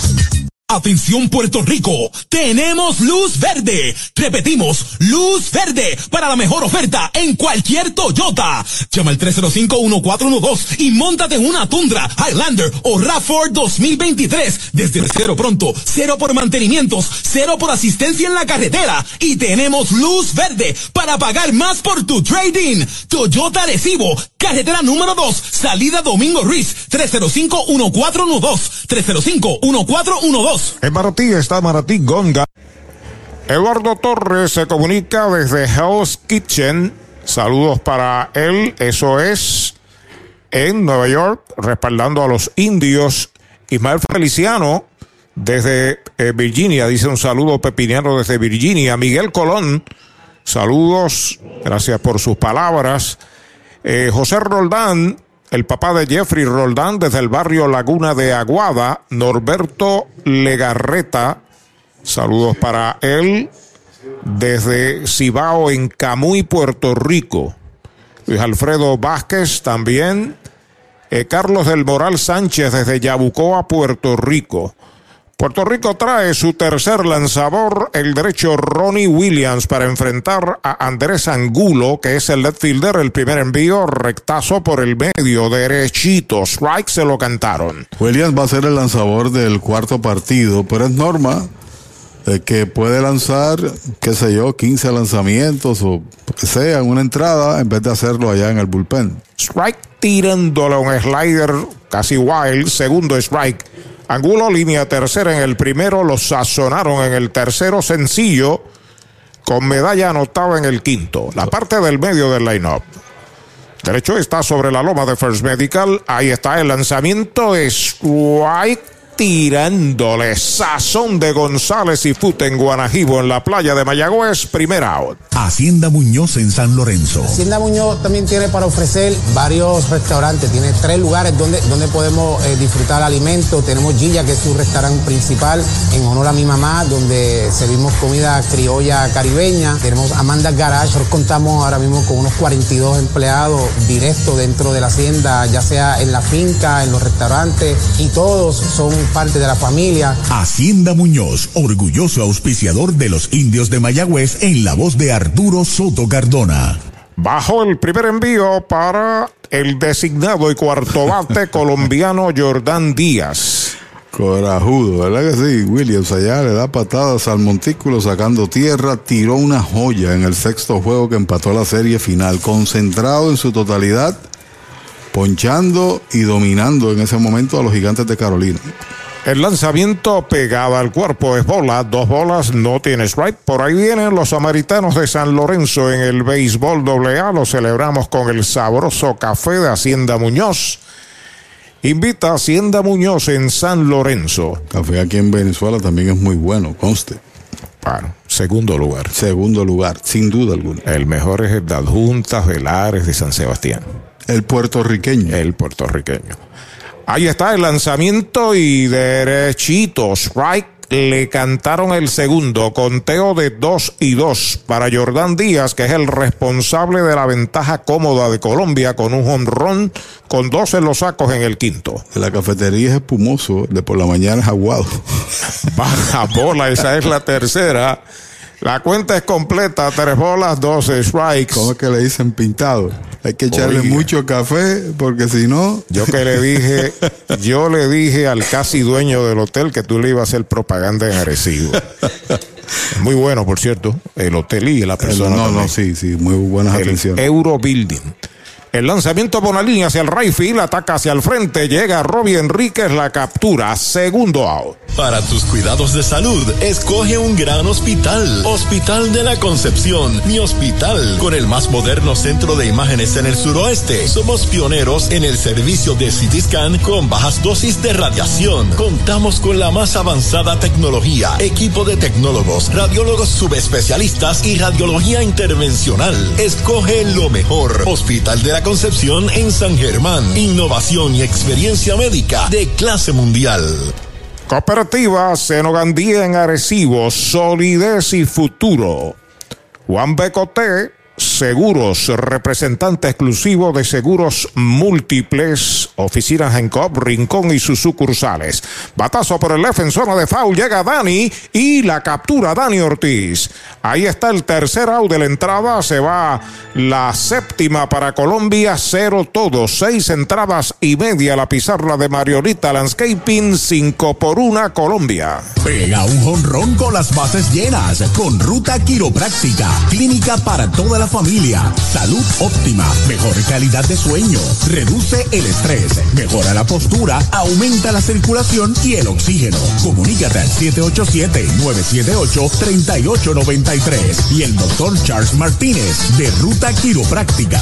Atención Puerto Rico, tenemos luz verde. Repetimos, luz verde para la mejor oferta en cualquier Toyota. Llama al 305-1412 y montate en una Tundra, Highlander o RAV4 2023. Desde cero pronto, cero por mantenimientos, cero por asistencia en la carretera. Y tenemos luz verde para pagar más por tu trading. Toyota Recibo, carretera número 2, salida Domingo Ruiz, 305-1412. 305-1412. En Maratí está Maratí Gonga. Eduardo Torres se comunica desde Hell's Kitchen. Saludos para él. Eso es en Nueva York, respaldando a los indios. Ismael Feliciano desde eh, Virginia dice un saludo pepiniano desde Virginia. Miguel Colón, saludos. Gracias por sus palabras. Eh, José Roldán el papá de Jeffrey Roldán desde el barrio Laguna de Aguada, Norberto Legarreta, saludos para él, desde Cibao en Camuy, Puerto Rico. Luis Alfredo Vázquez también, eh, Carlos del Moral Sánchez desde Yabucoa, Puerto Rico. Puerto Rico trae su tercer lanzador, el derecho Ronnie Williams, para enfrentar a Andrés Angulo, que es el left fielder. El primer envío, rectazo por el medio, derechito. Strike se lo cantaron. Williams va a ser el lanzador del cuarto partido, pero es norma que puede lanzar, qué sé yo, 15 lanzamientos o que sea en una entrada en vez de hacerlo allá en el bullpen. Strike tirándole un slider casi wild, segundo strike Angulo, línea tercera en el primero, lo sazonaron en el tercero sencillo, con medalla anotada en el quinto. La parte del medio del line-up. Derecho está sobre la loma de First Medical. Ahí está el lanzamiento. Strike tirándole sazón de González y Fute en Guanajibo en la playa de Mayagüez, primera out. Hacienda Muñoz en San Lorenzo. Hacienda Muñoz también tiene para ofrecer varios restaurantes, tiene tres lugares donde, donde podemos eh, disfrutar alimentos. Tenemos Gilla, que es su restaurante principal, en honor a mi mamá, donde servimos comida criolla caribeña. Tenemos Amanda Garage, nosotros contamos ahora mismo con unos 42 empleados directos dentro de la hacienda, ya sea en la finca, en los restaurantes, y todos son parte de la familia. Hacienda Muñoz, orgulloso auspiciador de los indios de Mayagüez en la voz de Arturo Soto Cardona. Bajo el primer envío para el designado y cuarto bate [LAUGHS] colombiano Jordán Díaz. Corajudo, ¿verdad que sí? Williams allá le da patadas al montículo sacando tierra, tiró una joya en el sexto juego que empató la serie final, concentrado en su totalidad, ponchando y dominando en ese momento a los gigantes de Carolina. El lanzamiento pegado al cuerpo es bola, dos bolas, no tiene strike. Por ahí vienen los samaritanos de San Lorenzo en el béisbol AA. Lo celebramos con el sabroso café de Hacienda Muñoz. Invita a Hacienda Muñoz en San Lorenzo. Café aquí en Venezuela también es muy bueno, conste. Bueno, segundo lugar. Segundo lugar, sin duda alguna. El mejor es el de Adjuntas Velares de San Sebastián. El puertorriqueño. El puertorriqueño. Ahí está el lanzamiento y derechito. Strike le cantaron el segundo, conteo de 2 y 2 para Jordán Díaz, que es el responsable de la ventaja cómoda de Colombia con un home run con dos en los sacos en el quinto. La cafetería es espumoso, de por la mañana es aguado. Baja bola, esa es la tercera. La cuenta es completa, tres bolas, 12 strikes. ¿Cómo es que le dicen pintado? Hay que echarle Oiga. mucho café porque si no... Yo que le dije, [LAUGHS] yo le dije al casi dueño del hotel que tú le ibas a hacer propaganda en Arecibo. [LAUGHS] Muy bueno, por cierto, el hotel y la persona. no, también. no, sí, sí, muy buenas el atenciones. Euro Building. El lanzamiento por una línea hacia el right field, ataca hacia el frente, llega Robbie Enríquez, la captura, segundo out. Para tus cuidados de salud, escoge un gran hospital. Hospital de la Concepción, mi hospital, con el más moderno centro de imágenes en el suroeste. Somos pioneros en el servicio de CT con bajas dosis de radiación. Contamos con la más avanzada tecnología, equipo de tecnólogos, radiólogos subespecialistas y radiología intervencional. Escoge lo mejor. Hospital de la Concepción en San Germán. Innovación y experiencia médica de clase mundial. Cooperativa Senogandía en Arecibo, solidez y futuro. Juan Becoté, Seguros, representante exclusivo de seguros múltiples, oficinas en COP, Rincón y sus sucursales. Batazo por el left en zona de foul, llega Dani y la captura Dani Ortiz. Ahí está el tercer out de la entrada, se va la séptima para Colombia, cero todo, seis entradas y media la pizarra de Mariolita Landscaping, cinco por una Colombia. Pega un jonrón con las bases llenas, con ruta quiropráctica, clínica para toda la familia, salud óptima, mejor calidad de sueño, reduce el estrés, mejora la postura, aumenta la circulación y el oxígeno. Comunícate al 787-978-3893 y el doctor Charles Martínez de Ruta Quiropráctica.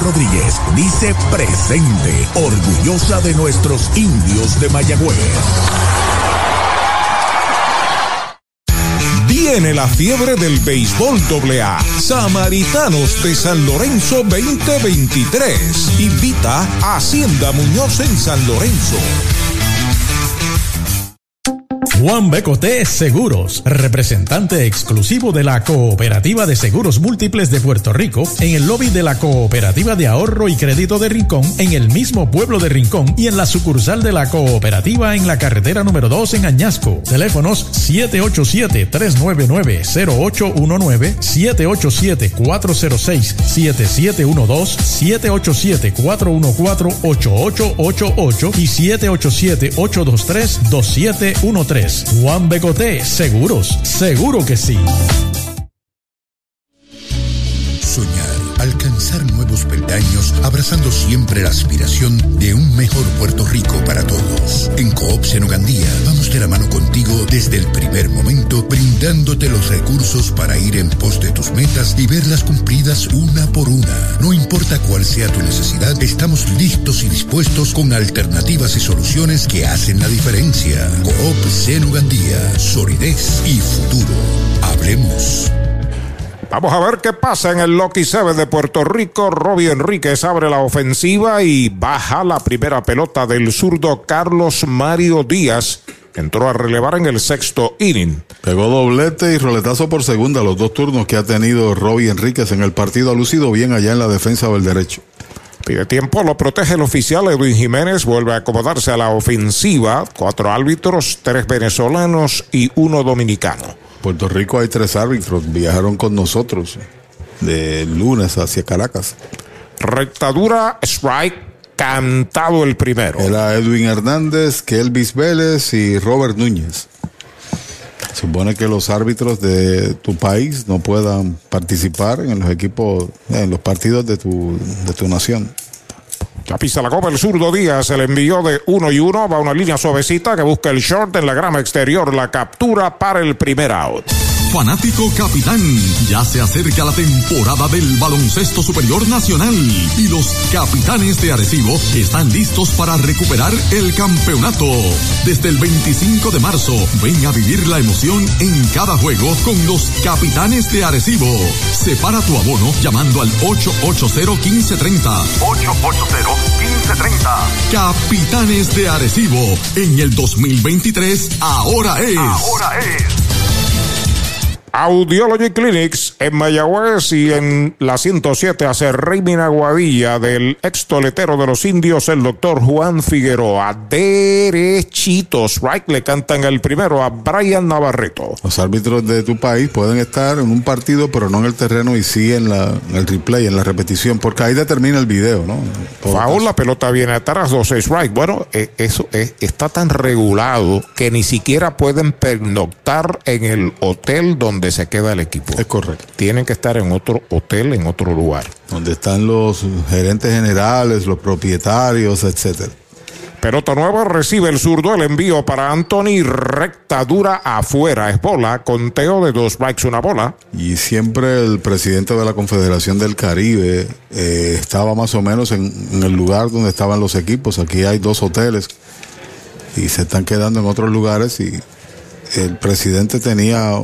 Rodríguez dice presente, orgullosa de nuestros indios de Mayagüez. Viene la fiebre del béisbol AA. Samaritanos de San Lorenzo 2023. Invita a Hacienda Muñoz en San Lorenzo. Juan Becoté Seguros, representante exclusivo de la Cooperativa de Seguros Múltiples de Puerto Rico, en el lobby de la Cooperativa de Ahorro y Crédito de Rincón, en el mismo pueblo de Rincón y en la sucursal de la Cooperativa en la carretera número 2 en Añasco. Teléfonos 787-399-0819, 787-406-7712, 787-414-8888 y 787-823-2713. Juan Becoté, seguros, seguro que sí. Soñar, alcanzar nuevos peldaños, abrazando siempre la aspiración de un mejor Puerto Rico para todos. En Coop Senogandía vamos de la mano contigo desde el primer momento, brindándote los recursos para ir en pos de tus metas y verlas cumplidas una por una. No importa cuál sea tu necesidad, estamos listos y dispuestos con alternativas y soluciones que hacen la diferencia. Coop Senogandía, solidez y futuro. Hablemos. Vamos a ver qué pasa en el Lucky 7 de Puerto Rico. Robbie Enríquez abre la ofensiva y baja la primera pelota del zurdo Carlos Mario Díaz. Entró a relevar en el sexto inning. Pegó doblete y roletazo por segunda los dos turnos que ha tenido Robbie Enríquez en el partido. Ha lucido bien allá en la defensa del derecho. Pide tiempo, lo protege el oficial Edwin Jiménez, vuelve a acomodarse a la ofensiva. Cuatro árbitros, tres venezolanos y uno dominicano. Puerto Rico hay tres árbitros, viajaron con nosotros de lunes hacia Caracas. Rectadura, strike, cantado el primero. Era Edwin Hernández, Kelvis Vélez y Robert Núñez. Supone que los árbitros de tu país no puedan participar en los equipos, en los partidos de tu, de tu nación. La pisa la copa el zurdo Díaz, el envío de uno y uno, va una línea suavecita que busca el short en la grama exterior, la captura para el primer out. Fanático capitán, ya se acerca la temporada del baloncesto superior nacional y los capitanes de Arecibo están listos para recuperar el campeonato. Desde el 25 de marzo, ven a vivir la emoción en cada juego con los capitanes de Arecibo. Separa tu abono llamando al 880-1530. 880-1530. Capitanes de Arecibo, en el 2023, ahora es. Ahora es. Audiology Clinics en Mayagüez y en la 107 hace Raymond Aguadilla del ex toletero de los indios, el doctor Juan Figueroa. Derechitos, right, le cantan el primero a Brian Navarreto. Los árbitros de tu país pueden estar en un partido, pero no en el terreno y sí en, la, en el replay, en la repetición, porque ahí determina el video, ¿no? Foul, la pelota viene atrás, dos es right. Bueno, eh, eso eh, está tan regulado que ni siquiera pueden pernoctar en el hotel donde se queda el equipo. Es correcto. Tienen que estar en otro hotel, en otro lugar. Donde están los gerentes generales, los propietarios, etcétera. Pelota nueva recibe el zurdo, el envío para Anthony, recta dura afuera, es bola, conteo de dos strikes, una bola. Y siempre el presidente de la Confederación del Caribe eh, estaba más o menos en, en, el lugar donde estaban los equipos. Aquí hay dos hoteles y se están quedando en otros lugares y el presidente tenía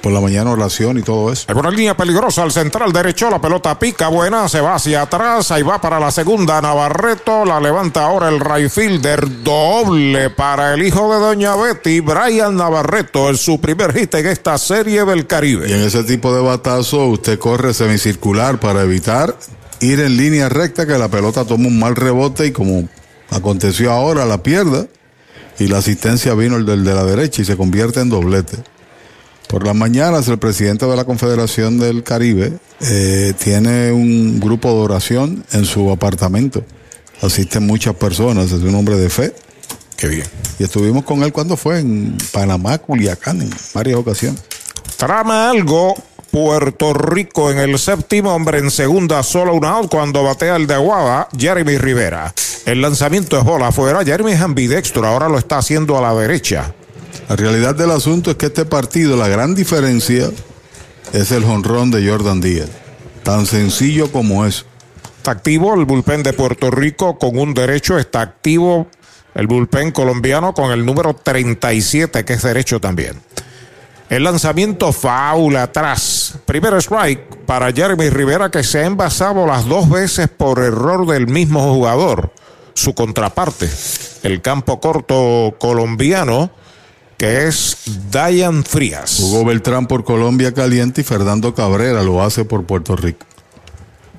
por la mañana oración y todo eso. Hay una línea peligrosa al central derecho, la pelota pica buena, se va hacia atrás, ahí va para la segunda Navarreto, la levanta ahora el right fielder, doble para el hijo de Doña Betty, Brian Navarreto, es su primer hit en esta serie del Caribe. Y en ese tipo de batazo usted corre semicircular para evitar ir en línea recta que la pelota toma un mal rebote y como aconteció ahora la pierda y la asistencia vino el del de la derecha y se convierte en doblete. Por las mañanas el presidente de la Confederación del Caribe eh, tiene un grupo de oración en su apartamento. Asisten muchas personas, es un hombre de fe. Qué bien. Y estuvimos con él cuando fue en Panamá, Culiacán, en varias ocasiones. Trama algo Puerto Rico en el séptimo hombre en segunda, solo un out cuando batea el de Aguada, Jeremy Rivera. El lanzamiento es bola afuera, Jeremy es ambidextro, ahora lo está haciendo a la derecha. La realidad del asunto es que este partido, la gran diferencia es el jonrón de Jordan Díaz. Tan sencillo como eso. Está activo el bullpen de Puerto Rico con un derecho, está activo el bullpen colombiano con el número 37, que es derecho también. El lanzamiento foul atrás. Primer strike para Jeremy Rivera que se ha envasado las dos veces por error del mismo jugador. Su contraparte, el campo corto colombiano, que es Dayan Frías. Hugo Beltrán por Colombia Caliente y Fernando Cabrera lo hace por Puerto Rico.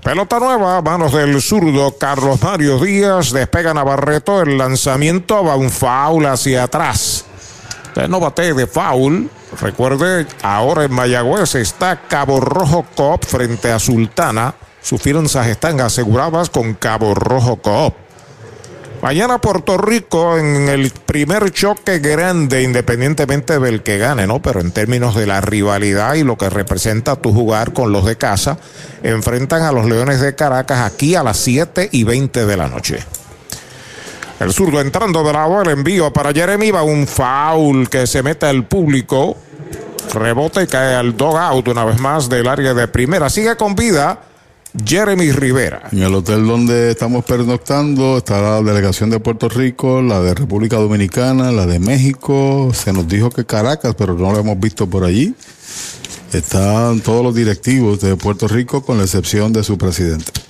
Pelota nueva, manos del zurdo Carlos Mario Díaz, despega Navarreto, el lanzamiento va un foul hacia atrás. Usted no bate de foul. Recuerde, ahora en Mayagüez está Cabo Rojo Coop frente a Sultana. Sus finanzas están aseguradas con Cabo Rojo Coop. Mañana Puerto Rico en el primer choque grande, independientemente del que gane, ¿no? Pero en términos de la rivalidad y lo que representa tu jugar con los de casa, enfrentan a los Leones de Caracas aquí a las 7 y 20 de la noche. El zurdo entrando de lado, el envío para Jeremy, va un foul que se mete al público. Rebote cae al dog out una vez más del área de primera. Sigue con vida Jeremy Rivera. En el hotel donde estamos pernoctando está la delegación de Puerto Rico, la de República Dominicana, la de México. Se nos dijo que Caracas, pero no lo hemos visto por allí. Están todos los directivos de Puerto Rico con la excepción de su presidente.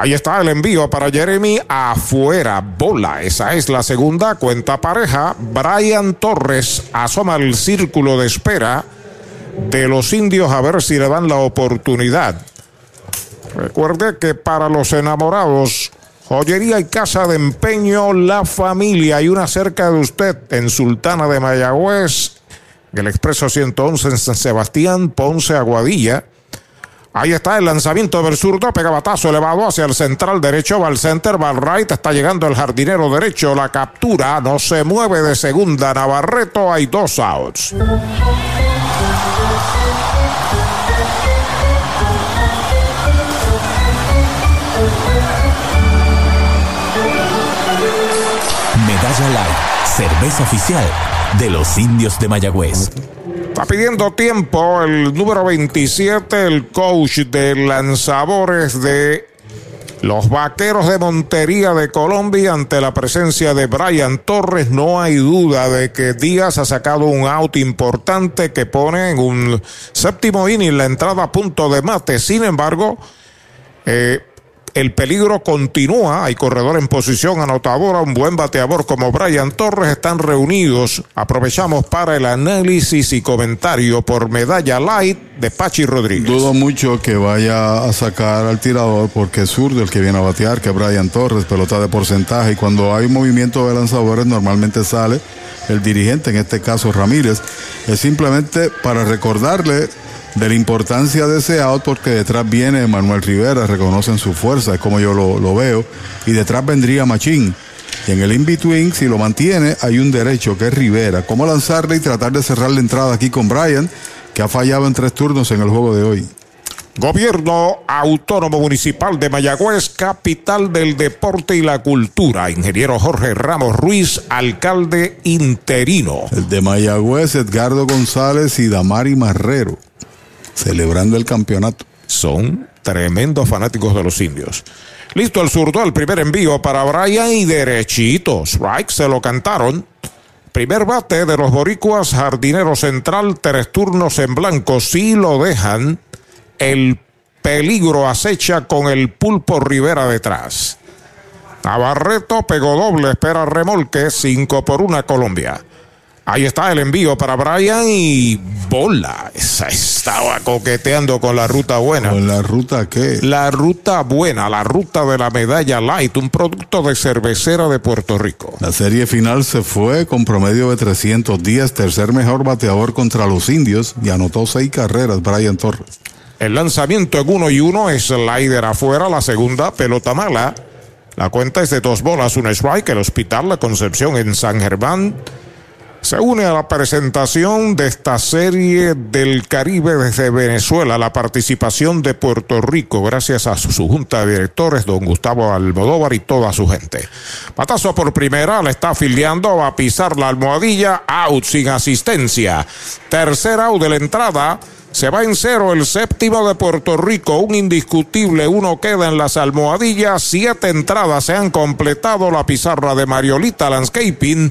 Ahí está el envío para Jeremy afuera. Bola. Esa es la segunda cuenta pareja. Brian Torres asoma el círculo de espera de los indios a ver si le dan la oportunidad. Recuerde que para los enamorados, joyería y casa de empeño, la familia y una cerca de usted en Sultana de Mayagüez, el Expreso 111 en San Sebastián, Ponce, Aguadilla. Ahí está el lanzamiento del zurdo, pega batazo elevado hacia el central derecho, va al center, va al right, está llegando el jardinero derecho, la captura, no se mueve de segunda Navarreto, hay dos outs. Medalla Light, cerveza oficial de los indios de Mayagüez. Está pidiendo tiempo el número 27, el coach de lanzadores de los vaqueros de Montería de Colombia ante la presencia de Brian Torres. No hay duda de que Díaz ha sacado un out importante que pone en un séptimo inning la entrada a punto de mate. Sin embargo, eh, el peligro continúa. Hay corredor en posición anotadora. Un buen bateador como Brian Torres están reunidos. Aprovechamos para el análisis y comentario por medalla light de Pachi Rodríguez. Dudo mucho que vaya a sacar al tirador porque es zurdo el que viene a batear, que Brian Torres, pelota de porcentaje. Y cuando hay movimiento de lanzadores, normalmente sale el dirigente, en este caso Ramírez. Es simplemente para recordarle de la importancia de ese out porque detrás viene Manuel Rivera, reconocen su fuerza, es como yo lo, lo veo, y detrás vendría Machín. Y en el in-between, si lo mantiene, hay un derecho que es Rivera. ¿Cómo lanzarle y tratar de cerrar la entrada aquí con Brian, que ha fallado en tres turnos en el juego de hoy? Gobierno Autónomo Municipal de Mayagüez, capital del deporte y la cultura. Ingeniero Jorge Ramos Ruiz, alcalde interino. El de Mayagüez, Edgardo González y Damari Marrero, celebrando el campeonato. Son tremendos fanáticos de los indios. Listo el zurdo, el primer envío para Brian y derechito. Strike se lo cantaron. Primer bate de los boricuas, jardinero central, tres turnos en blanco. Si lo dejan, el peligro acecha con el pulpo Rivera detrás. Navarreto pegó doble, espera remolque, 5 por 1 Colombia. Ahí está el envío para Brian y bola. Esa estaba coqueteando con la ruta buena. ¿Con la ruta qué? La ruta buena, la ruta de la medalla light, un producto de cervecera de Puerto Rico. La serie final se fue con promedio de 300 días, tercer mejor bateador contra los indios y anotó seis carreras Brian Torres. El lanzamiento en uno y uno es slider afuera, la segunda pelota mala. La cuenta es de dos bolas, un strike. El Hospital La Concepción en San Germán se une a la presentación de esta serie del Caribe desde Venezuela, la participación de Puerto Rico, gracias a su, junta de directores, don Gustavo Almodóvar y toda su gente. Patazo por primera, le está afiliando, va a pisar la almohadilla, out sin asistencia. Tercer out de la entrada. Se va en cero el séptimo de Puerto Rico, un indiscutible, uno queda en las almohadillas, siete entradas se han completado la pizarra de Mariolita Landscaping,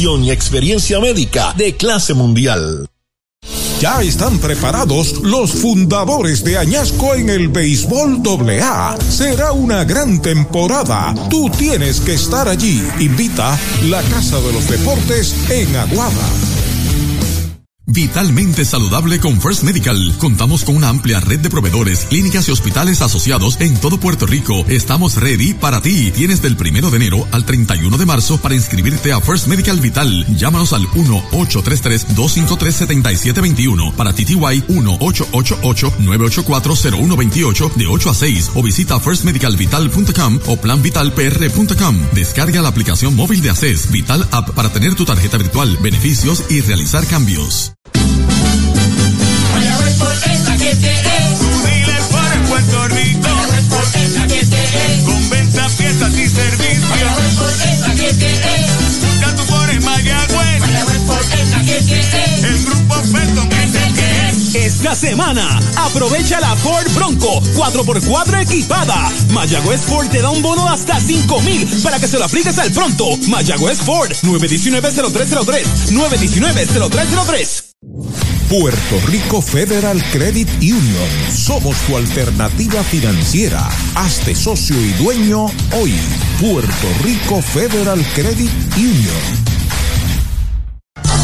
y experiencia médica de clase mundial. Ya están preparados los fundadores de Añasco en el béisbol AA. Será una gran temporada. Tú tienes que estar allí. Invita la Casa de los Deportes en Aguada. Vitalmente saludable con First Medical. Contamos con una amplia red de proveedores, clínicas y hospitales asociados en todo Puerto Rico. Estamos ready para ti. Tienes del primero de enero al 31 de marzo para inscribirte a First Medical Vital. Llámanos al 1-833-253-7721 para TTY 1-888-984-0128 de 8 a 6 o visita firstmedicalvital.com o planvitalpr.com. Descarga la aplicación móvil de ACES Vital App para tener tu tarjeta virtual, beneficios y realizar cambios. Puerto Rico. Con venta, piezas y. Mayagüez. El grupo. Esta semana, aprovecha la Ford Bronco 4x4 equipada. Mayagüez Ford te da un bono de hasta 5 mil para que se lo apliques al pronto. Mayagüez Ford 919-0303. 919-0303. Puerto Rico Federal Credit Union. Somos tu alternativa financiera. Hazte socio y dueño hoy. Puerto Rico Federal Credit Union.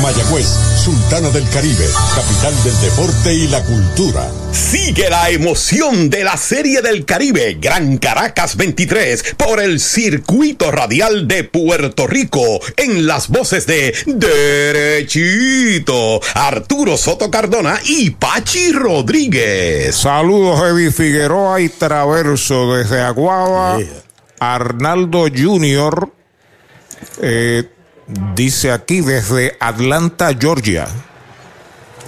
Mayagüez, Sultana del Caribe, capital del deporte y la cultura. Sigue la emoción de la Serie del Caribe Gran Caracas 23 por el circuito radial de Puerto Rico en las voces de Derechito, Arturo Soto Cardona y Pachi Rodríguez. Saludos, Eddie Figueroa y Traverso desde Aguaba. Arnaldo Junior eh, dice aquí desde Atlanta, Georgia.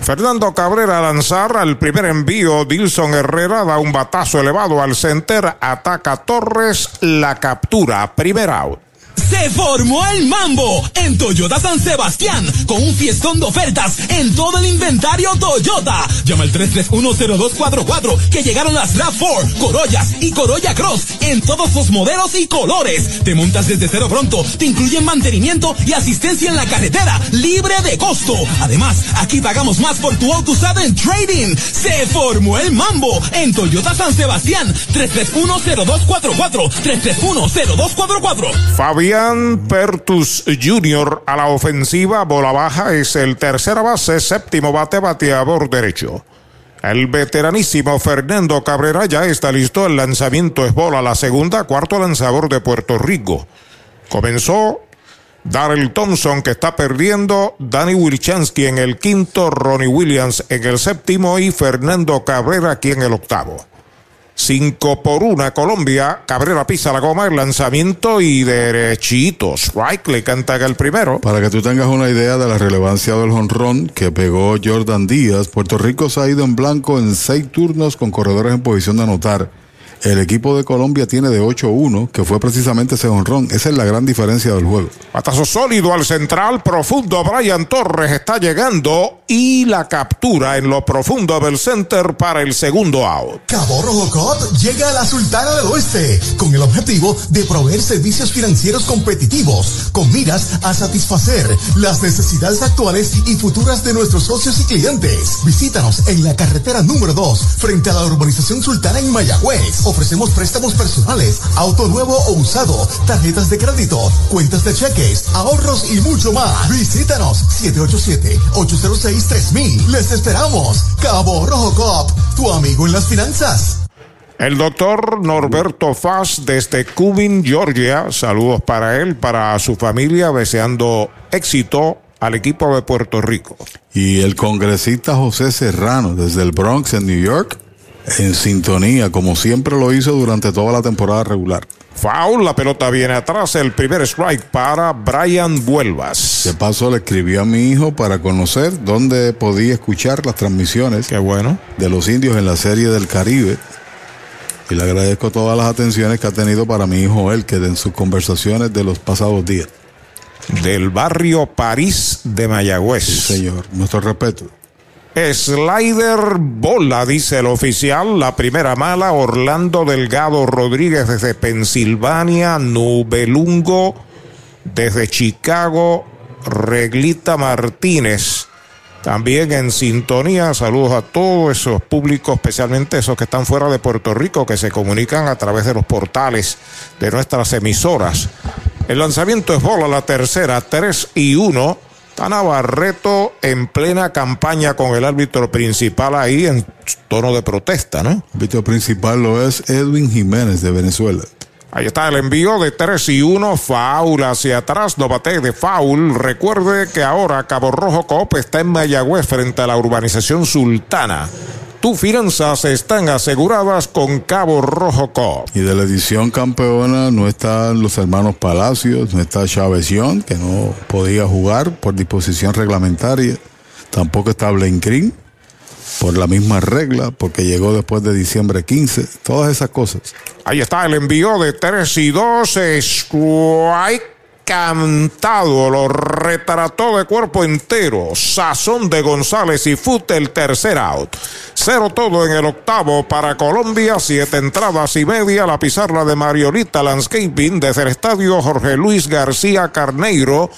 Fernando Cabrera lanzar al primer envío. Dilson Herrera da un batazo elevado al center. Ataca Torres. La captura. Primer out. Se formó el mambo en Toyota San Sebastián con un fiestón de ofertas en todo el inventario Toyota. Llama al 3310244 que llegaron las RAV4, Corollas y Corolla Cross en todos los modelos y colores. Te montas desde cero pronto, te incluyen mantenimiento y asistencia en la carretera libre de costo. Además, aquí pagamos más por tu auto usado en trading. Se formó el mambo en Toyota San Sebastián 3310244 3310244. Fabián Pertus Jr. a la ofensiva, bola baja, es el tercera base, séptimo bate, bateador derecho. El veteranísimo Fernando Cabrera ya está listo. El lanzamiento es bola. La segunda, cuarto lanzador de Puerto Rico. Comenzó Darrell Thompson que está perdiendo. Danny Wilchansky en el quinto. Ronnie Williams en el séptimo. Y Fernando Cabrera aquí en el octavo. Cinco por una Colombia. Cabrera pisa la goma, el lanzamiento y derechito. Strike le canta el primero. Para que tú tengas una idea de la relevancia del jonrón que pegó Jordan Díaz, Puerto Rico se ha ido en blanco en seis turnos con corredores en posición de anotar. El equipo de Colombia tiene de 8-1, que fue precisamente ese honrón. Esa es la gran diferencia del juego. Patazo sólido al central, profundo. Brian Torres está llegando y la captura en lo profundo del center para el segundo out. Cabo Rojo Cop llega a la Sultana del Oeste con el objetivo de proveer servicios financieros competitivos con miras a satisfacer las necesidades actuales y futuras de nuestros socios y clientes. Visítanos en la carretera número 2 frente a la urbanización Sultana en Mayagüez. Ofrecemos préstamos personales, auto nuevo o usado, tarjetas de crédito, cuentas de cheques, ahorros y mucho más. Visítanos 787-806-3000. Les esperamos. Cabo Rojo Cop, tu amigo en las finanzas. El doctor Norberto Faz desde Cubin, Georgia. Saludos para él, para su familia, deseando éxito al equipo de Puerto Rico. Y el congresista José Serrano desde el Bronx en New York en sintonía, como siempre lo hizo durante toda la temporada regular. Foul, la pelota viene atrás, el primer strike para Brian Vuelvas. De paso le escribí a mi hijo para conocer dónde podía escuchar las transmisiones Qué bueno. de los indios en la serie del Caribe. Y le agradezco todas las atenciones que ha tenido para mi hijo él, que en sus conversaciones de los pasados días. Del barrio París de Mayagüez. Sí, señor. Nuestro respeto. Slider bola, dice el oficial. La primera mala, Orlando Delgado Rodríguez desde Pensilvania, Nubelungo desde Chicago, Reglita Martínez. También en sintonía, saludos a todos esos públicos, especialmente esos que están fuera de Puerto Rico, que se comunican a través de los portales de nuestras emisoras. El lanzamiento es bola, la tercera, 3 y 1. Está Navarreto en plena campaña con el árbitro principal ahí en tono de protesta, ¿no? El árbitro principal lo es Edwin Jiménez de Venezuela. Ahí está el envío de 3 y 1, foul hacia atrás, no bate de foul. Recuerde que ahora Cabo Rojo Coop está en Mayagüez frente a la urbanización Sultana. Tus finanzas están aseguradas con Cabo Rojo Coop. Y de la edición campeona no están los hermanos Palacios, no está Chavezión, que no podía jugar por disposición reglamentaria. Tampoco está Blencrin, por la misma regla, porque llegó después de diciembre 15. Todas esas cosas. Ahí está el envío de 3 y 2, strike. Cantado, lo retrató de cuerpo entero. Sazón de González y Fut el tercer out. Cero todo en el octavo para Colombia, siete entradas y media. La pizarra de Mariolita Landscaping desde el estadio Jorge Luis García Carneiro.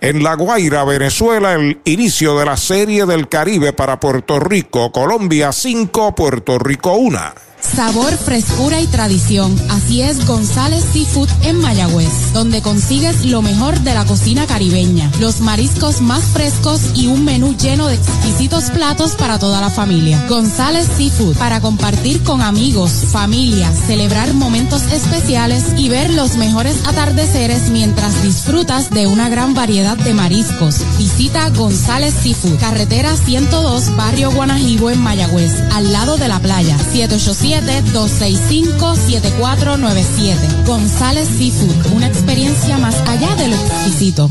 En La Guaira, Venezuela, el inicio de la Serie del Caribe para Puerto Rico. Colombia 5, Puerto Rico 1. Sabor, frescura y tradición. Así es González Seafood en Mayagüez, donde consigues lo mejor de la cocina caribeña, los mariscos más frescos y un menú lleno de exquisitos platos para toda la familia. González Seafood, para compartir con amigos, familia, celebrar momentos especiales y ver los mejores atardeceres mientras disfrutas de una gran variedad de mariscos. Visita González Seafood, carretera 102, barrio Guanajibo en Mayagüez, al lado de la playa, 787 265-7497. González Seafood, una experiencia más allá de lo exquisito.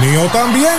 mío también.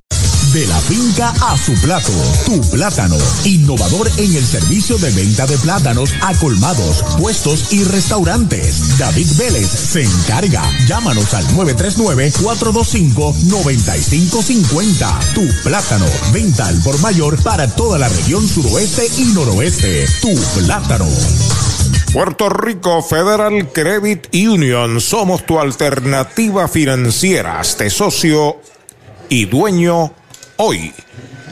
De la finca a su plato, tu plátano. Innovador en el servicio de venta de plátanos a colmados, puestos y restaurantes. David Vélez se encarga. Llámanos al 939-425-9550. Tu plátano. Venta al por mayor para toda la región suroeste y noroeste. Tu plátano. Puerto Rico Federal Credit Union. Somos tu alternativa financiera. Este socio y dueño hoy.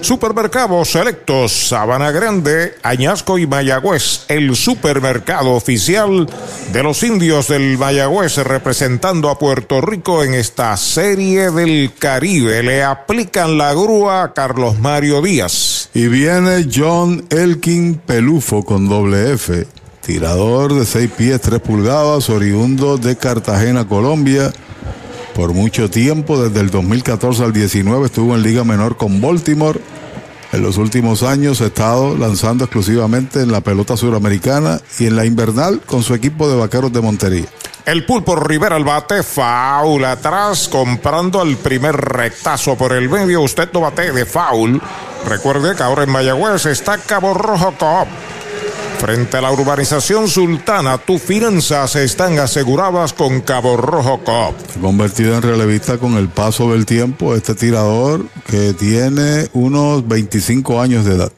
Supermercados Selectos, Sabana Grande, Añasco y Mayagüez, el supermercado oficial de los indios del Mayagüez representando a Puerto Rico en esta serie del Caribe. Le aplican la grúa a Carlos Mario Díaz. Y viene John Elkin Pelufo con doble F, tirador de 6 pies 3 pulgadas, oriundo de Cartagena, Colombia por mucho tiempo, desde el 2014 al 19 estuvo en Liga Menor con Baltimore. En los últimos años ha estado lanzando exclusivamente en la pelota suramericana y en la invernal con su equipo de vaqueros de Montería. El pulpo Rivera al bate, foul atrás, comprando el primer rectazo por el medio. Usted no bate de foul. Recuerde que ahora en Mayagüez está Cabo Rojo Coop. Frente a la urbanización sultana, tus finanzas están aseguradas con Cabo Rojo Coop. Convertido en relevista con el paso del tiempo, este tirador que tiene unos 25 años de edad.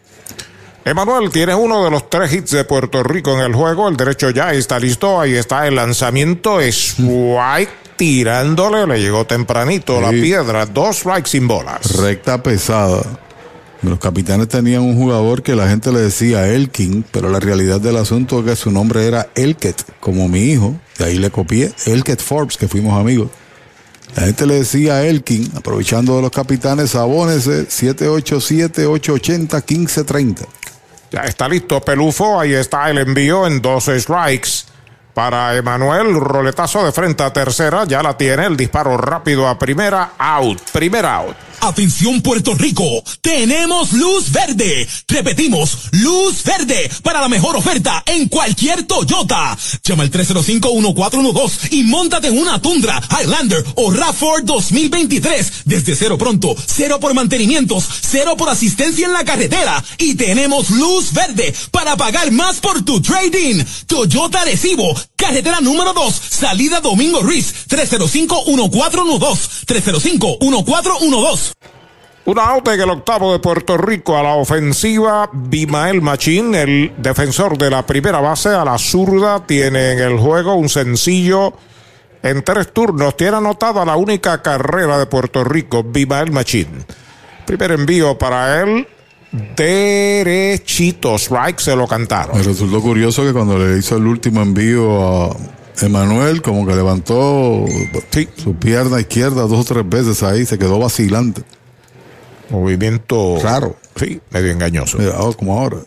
Emanuel tiene uno de los tres hits de Puerto Rico en el juego. El derecho ya está listo. Ahí está el lanzamiento. Swipe tirándole. Le llegó tempranito la piedra. Dos strikes sin bolas. Recta pesada. Los capitanes tenían un jugador que la gente le decía Elkin, pero la realidad del asunto es que su nombre era Elket, como mi hijo. De ahí le copié Elket Forbes, que fuimos amigos. La gente le decía Elkin, aprovechando de los capitanes, abónese 787-880-1530. Ya está listo Pelufo, ahí está el envío en dos strikes. Para Emanuel, roletazo de frente a tercera, ya la tiene, el disparo rápido a primera, out, primera out. Atención Puerto Rico, tenemos luz verde. Repetimos, luz verde para la mejor oferta en cualquier Toyota. Llama al 305-1412 y montate en una Tundra, Highlander o RAV4 2023 desde cero pronto, cero por mantenimientos, cero por asistencia en la carretera y tenemos luz verde para pagar más por tu trading. Toyota Recibo, carretera número 2, salida Domingo Ruiz, 305-1412, 305-1412. Una out en el octavo de Puerto Rico a la ofensiva. Bimael Machín, el defensor de la primera base a la zurda, tiene en el juego un sencillo en tres turnos. Tiene anotada la única carrera de Puerto Rico, Bimael Machín. Primer envío para él. Derechito, strike, se lo cantaron. Me resultó curioso que cuando le hizo el último envío a Emanuel, como que levantó su pierna izquierda dos o tres veces ahí, se quedó vacilante. Movimiento raro. Sí, medio engañoso. Mira, oh, como ahora.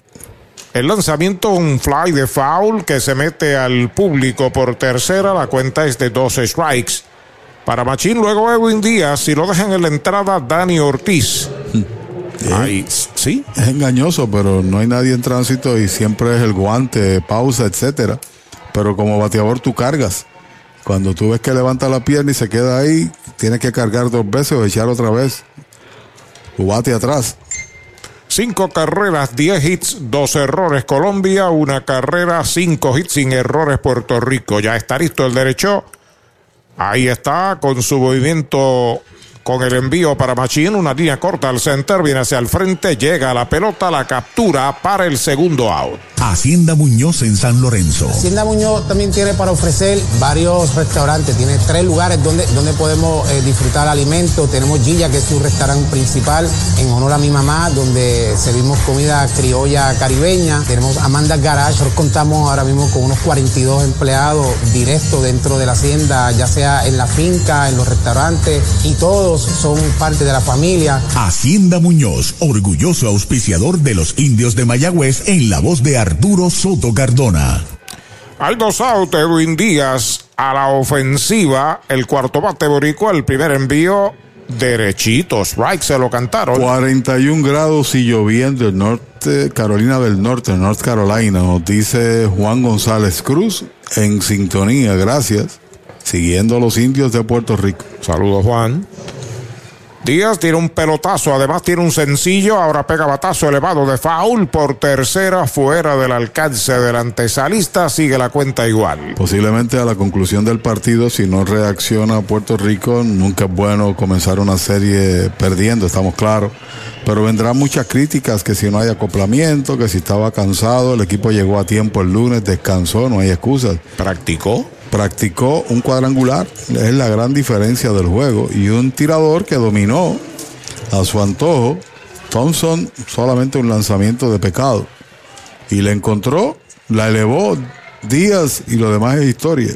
El lanzamiento, un fly de foul que se mete al público por tercera. La cuenta es de 12 strikes. Para Machín, luego Edwin Díaz. Si lo dejan en la entrada, Dani Ortiz. Ahí, sí. Es engañoso, pero no hay nadie en tránsito y siempre es el guante, pausa, etcétera. Pero como bateador tú cargas. Cuando tú ves que levanta la pierna y se queda ahí, tienes que cargar dos veces o echar otra vez. Tu bate atrás. Cinco carreras, diez hits, dos errores Colombia, una carrera, cinco hits sin errores Puerto Rico. Ya está listo el derecho. Ahí está con su movimiento con el envío para Machín, una línea corta al center, viene hacia el frente, llega a la pelota, la captura para el segundo out. Hacienda Muñoz en San Lorenzo. Hacienda Muñoz también tiene para ofrecer varios restaurantes, tiene tres lugares donde, donde podemos eh, disfrutar alimentos. Tenemos Gilla, que es su restaurante principal, en honor a mi mamá, donde servimos comida criolla caribeña. Tenemos Amanda Garage, nosotros contamos ahora mismo con unos 42 empleados directos dentro de la hacienda, ya sea en la finca, en los restaurantes, y todos son parte de la familia. Hacienda Muñoz, orgulloso auspiciador de los indios de Mayagüez en la voz de Arturo Soto Cardona. Hay dos out, Edwin Díaz a la ofensiva. El cuarto bate boricua, el primer envío derechito. Strike se lo cantaron. 41 grados y lloviendo en norte, Carolina del Norte, North Carolina. Nos dice Juan González Cruz en sintonía. Gracias. Siguiendo a los indios de Puerto Rico. Saludos, Juan. Díaz tiene un pelotazo, además tiene un sencillo, ahora pega batazo elevado de foul por tercera, fuera del alcance del antesalista, sigue la cuenta igual. Posiblemente a la conclusión del partido, si no reacciona Puerto Rico, nunca es bueno comenzar una serie perdiendo, estamos claros. Pero vendrán muchas críticas, que si no hay acoplamiento, que si estaba cansado, el equipo llegó a tiempo el lunes, descansó, no hay excusas. ¿Practicó? Practicó un cuadrangular, es la gran diferencia del juego, y un tirador que dominó a su antojo. Thompson solamente un lanzamiento de pecado. Y le encontró, la elevó Díaz y lo demás es historia.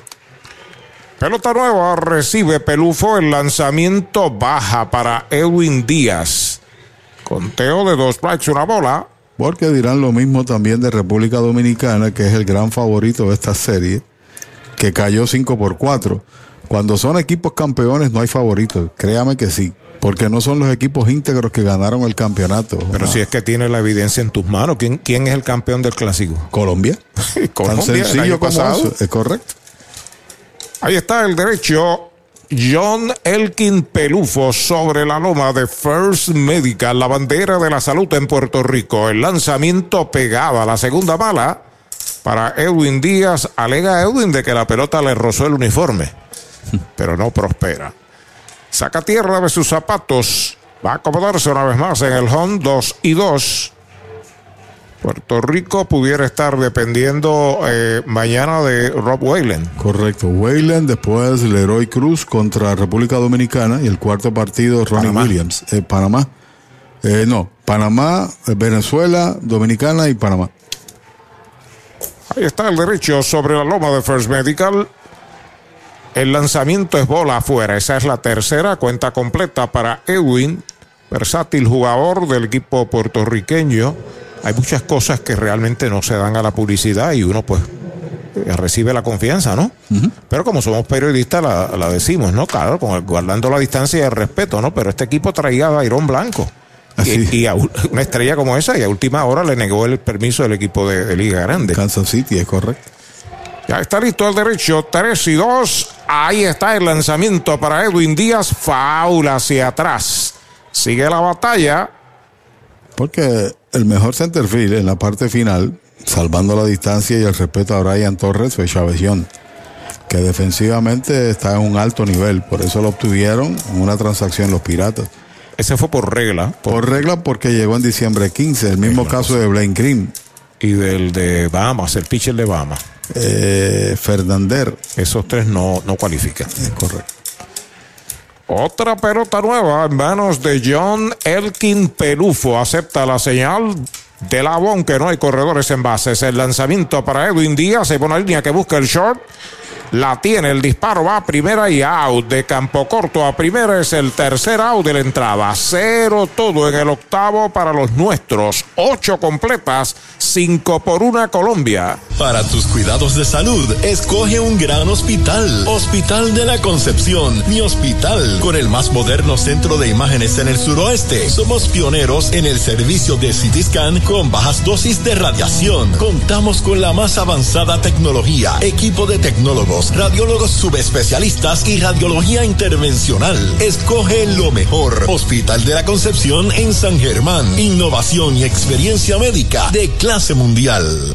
Pelota nueva, recibe Pelufo, el lanzamiento baja para Edwin Díaz. Conteo de dos strikes, una bola. Porque dirán lo mismo también de República Dominicana, que es el gran favorito de esta serie que cayó 5 por 4. Cuando son equipos campeones no hay favoritos, créame que sí. Porque no son los equipos íntegros que ganaron el campeonato. Pero si es que tienes la evidencia en tus manos, ¿quién, quién es el campeón del clásico? Colombia. [LAUGHS] Colombia Tan sencillo como eso, es correcto. Ahí está el derecho. John Elkin Pelufo sobre la loma de First Medical, la bandera de la salud en Puerto Rico. El lanzamiento pegado a la segunda bala para Edwin Díaz. Alega Edwin de que la pelota le rozó el uniforme, [LAUGHS] pero no prospera. Saca tierra de sus zapatos. Va a acomodarse una vez más en el home 2 y 2. Puerto Rico pudiera estar dependiendo eh, mañana de Rob Wayland. Correcto. Wayland, después Leroy Cruz contra República Dominicana y el cuarto partido Ronnie Panamá. Williams. Eh, Panamá. Eh, no, Panamá, eh, Venezuela, Dominicana y Panamá. Ahí está el derecho sobre la loma de First Medical. El lanzamiento es bola afuera. Esa es la tercera cuenta completa para Edwin, versátil jugador del equipo puertorriqueño. Hay muchas cosas que realmente no se dan a la publicidad y uno pues eh, recibe la confianza, ¿no? Pero como somos periodistas, la, la decimos, ¿no? Claro, con el- guardando la distancia y el respeto, ¿no? Pero este equipo traía a Dairón Blanco. Y, y a una estrella como esa, y a última hora le negó el permiso del equipo de, de Liga Grande. Kansas City, es correcto. Ya está listo el derecho, 3 y 2. Ahí está el lanzamiento para Edwin Díaz. Faula hacia atrás. Sigue la batalla. Porque el mejor centerfield en la parte final, salvando la distancia y el respeto a Brian Torres, fue Chavesión, que defensivamente está en un alto nivel. Por eso lo obtuvieron en una transacción los Piratas. Ese fue por regla. Por, regla porque llegó en diciembre 15. El mismo caso de Blaine Green. Y del de Bahamas, el pitcher de Bahamas. Eh, Fernander. Esos tres no, no cualifican. Es correcto. Otra pelota nueva en manos de John Elkin Pelufo. Acepta la señal de la que no hay corredores en bases. El lanzamiento para Edwin Díaz. Hay una línea que busca el short. La tiene, el disparo a primera y out. De campo corto a primera es el tercer out de la entrada. Cero todo en el octavo para los nuestros. Ocho completas, cinco por una Colombia. Para tus cuidados de salud, escoge un gran hospital. Hospital de la Concepción, mi hospital, con el más moderno centro de imágenes en el suroeste. Somos pioneros en el servicio de CT con bajas dosis de radiación. Contamos con la más avanzada tecnología, equipo de tecnólogos, radiólogos subespecialistas y radiología intervencional. Escoge lo mejor. Hospital de la Concepción en San Germán. Innovación y experiencia médica de clase mundial.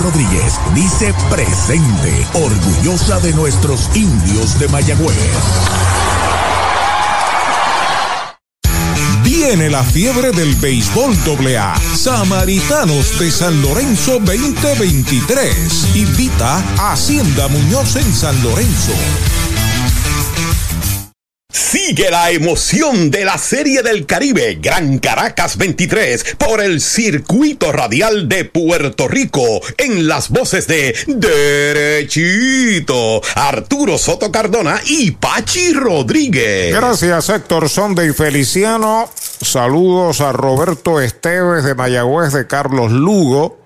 Rodríguez dice presente, orgullosa de nuestros indios de Mayagüez. Viene la fiebre del béisbol AA. Samaritanos de San Lorenzo 2023. Invita a Hacienda Muñoz en San Lorenzo. Sigue la emoción de la Serie del Caribe Gran Caracas 23 por el circuito radial de Puerto Rico en las voces de Derechito, Arturo Soto Cardona y Pachi Rodríguez. Gracias Héctor Sonde y Feliciano. Saludos a Roberto Esteves de Mayagüez de Carlos Lugo.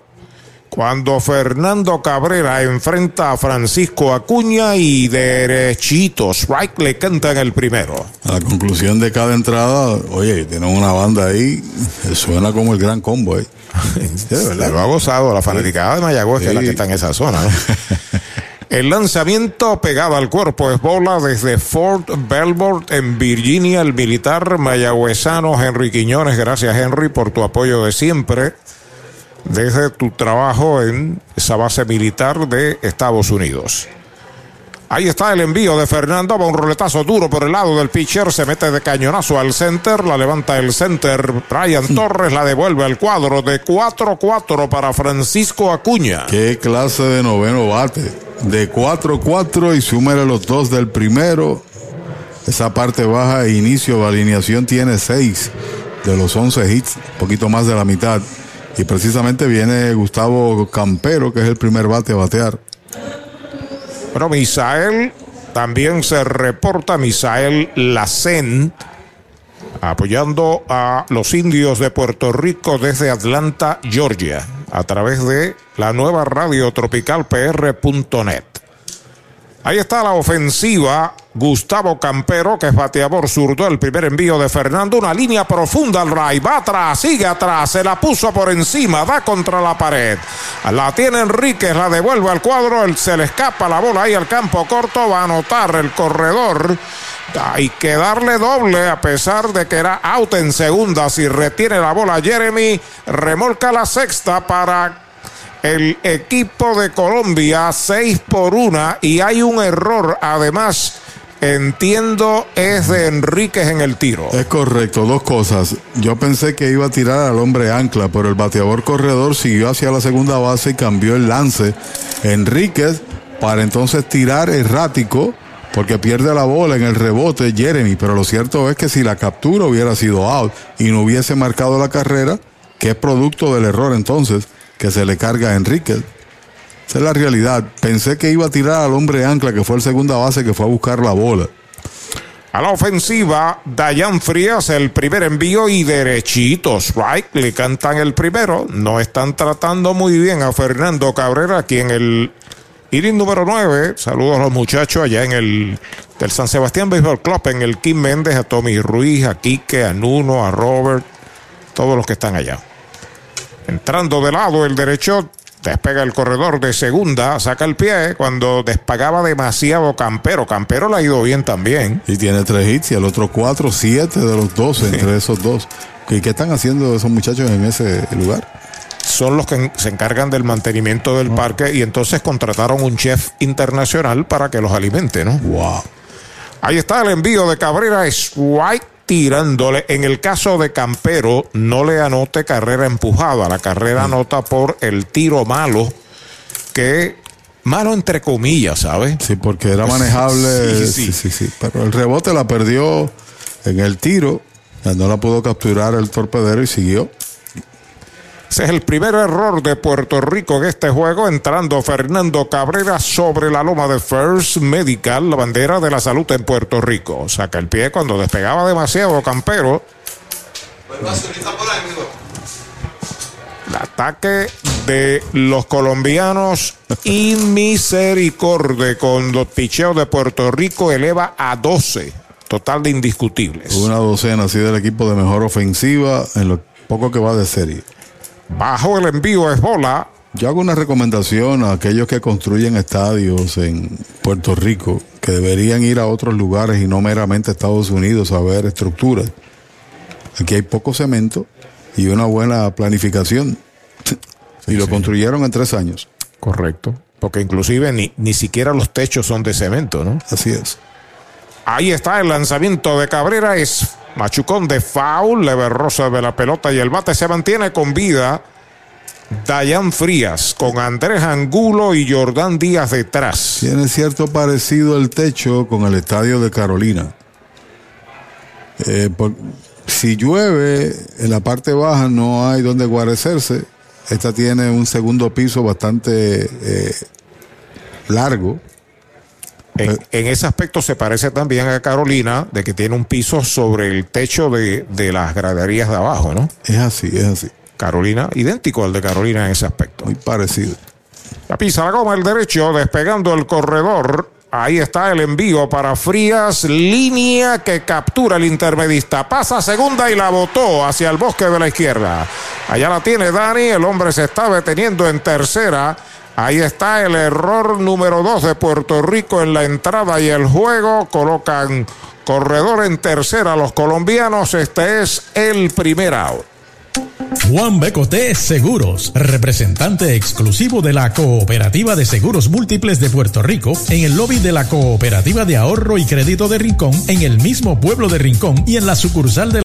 Cuando Fernando Cabrera enfrenta a Francisco Acuña y derechito, strike le canta en el primero. A la conclusión de cada entrada, oye, tienen una banda ahí, [LAUGHS] suena como el gran combo. ¿eh? [LAUGHS] Lo ha gozado la fanaticada de Mayagüez, que es la que está en esa zona. ¿no? [LAUGHS] El lanzamiento pegado al cuerpo es bola desde Fort Belvoir en Virginia, el militar mayagüezano Henry Quiñones. Gracias Henry por tu apoyo de siempre desde tu trabajo en esa base militar de Estados Unidos. Ahí está el envío de Fernando, va un roletazo duro por el lado del pitcher, se mete de cañonazo al center, la levanta el center, Brian Torres la devuelve al cuadro de 4-4 para Francisco Acuña. Qué clase de noveno bate. De 4-4 y súmele los dos del primero. Esa parte baja e inicio de alineación tiene 6 de los 11 hits, un poquito más de la mitad. Y precisamente viene Gustavo Campero, que es el primer bate a batear. Bueno, Misael también se reporta, Misael Lacen apoyando a los indios de Puerto Rico desde Atlanta, Georgia, a través de la nueva radio tropical PR.net. Ahí está la ofensiva. Gustavo Campero, que es bateador zurdo. El primer envío de Fernando. Una línea profunda al Ray. Va atrás, sigue atrás. Se la puso por encima. Va contra la pared. La tiene Enríquez. La devuelve al cuadro. Él se le escapa la bola ahí al campo corto. Va a anotar el corredor. Hay que darle doble a pesar de que era out en segunda. Si retiene la bola Jeremy, remolca la sexta para el equipo de Colombia, 6 por una, y hay un error, además, entiendo, es de Enríquez en el tiro. Es correcto, dos cosas. Yo pensé que iba a tirar al hombre ancla, pero el bateador corredor siguió hacia la segunda base y cambió el lance. Enríquez para entonces tirar errático. Porque pierde la bola en el rebote Jeremy, pero lo cierto es que si la captura hubiera sido out y no hubiese marcado la carrera, que es producto del error entonces, que se le carga a Enríquez. Esa es la realidad. Pensé que iba a tirar al hombre ancla, que fue el segunda base, que fue a buscar la bola. A la ofensiva, Dayan Frías, el primer envío y derechitos, right? Le cantan el primero. No están tratando muy bien a Fernando Cabrera, aquí en el inning número 9. Saludos a los muchachos allá en el del San Sebastián Baseball Club, en el Kim Méndez, a Tommy Ruiz, a Quique, a Nuno, a Robert, todos los que están allá. Entrando de lado el derecho, despega el corredor de segunda, saca el pie cuando despagaba demasiado Campero. Campero le ha ido bien también. Y tiene tres hits y el otro cuatro, siete de los dos entre esos dos. ¿Qué, ¿Qué están haciendo esos muchachos en ese lugar? Son los que se encargan del mantenimiento del parque y entonces contrataron un chef internacional para que los alimente, ¿no? Wow. Ahí está el envío de Cabrera, es White tirándole. En el caso de Campero, no le anote carrera empujada. La carrera anota por el tiro malo, que malo entre comillas, ¿sabes? Sí, porque era manejable. Sí, sí. sí, sí. Pero el rebote la perdió en el tiro. No la pudo capturar el torpedero y siguió. Ese es el primer error de Puerto Rico en este juego, entrando Fernando Cabrera sobre la loma de First Medical, la bandera de la salud en Puerto Rico. Saca el pie cuando despegaba demasiado Campero. El ataque de los colombianos [LAUGHS] inmisericordia con los picheos de Puerto Rico eleva a 12. Total de indiscutibles. Una docena así del equipo de mejor ofensiva en lo poco que va de serie. Bajo el envío es bola. Yo hago una recomendación a aquellos que construyen estadios en Puerto Rico que deberían ir a otros lugares y no meramente a Estados Unidos a ver estructuras. Aquí hay poco cemento y una buena planificación. [LAUGHS] y lo construyeron en tres años. Correcto. Porque inclusive ni, ni siquiera los techos son de cemento, ¿no? Así es. Ahí está el lanzamiento de Cabrera. Es machucón de foul. Leve rosa de la pelota y el bate se mantiene con vida. Dayan Frías con Andrés Angulo y Jordán Díaz detrás. Tiene cierto parecido el techo con el estadio de Carolina. Eh, si llueve, en la parte baja no hay donde guarecerse. Esta tiene un segundo piso bastante eh, largo. En, en ese aspecto se parece también a Carolina, de que tiene un piso sobre el techo de, de las graderías de abajo, ¿no? Es así, es así. Carolina, idéntico al de Carolina en ese aspecto. Muy parecido. La pisa la goma el derecho, despegando el corredor. Ahí está el envío para Frías, línea que captura el intermedista. Pasa segunda y la botó hacia el bosque de la izquierda. Allá la tiene Dani, el hombre se está deteniendo en tercera. Ahí está el error número dos de Puerto Rico en la entrada y el juego. Colocan corredor en tercera los colombianos. Este es el primer out. Juan Becoté Seguros, representante exclusivo de la Cooperativa de Seguros Múltiples de Puerto Rico, en el lobby de la Cooperativa de Ahorro y Crédito de Rincón, en el mismo pueblo de Rincón y en la sucursal de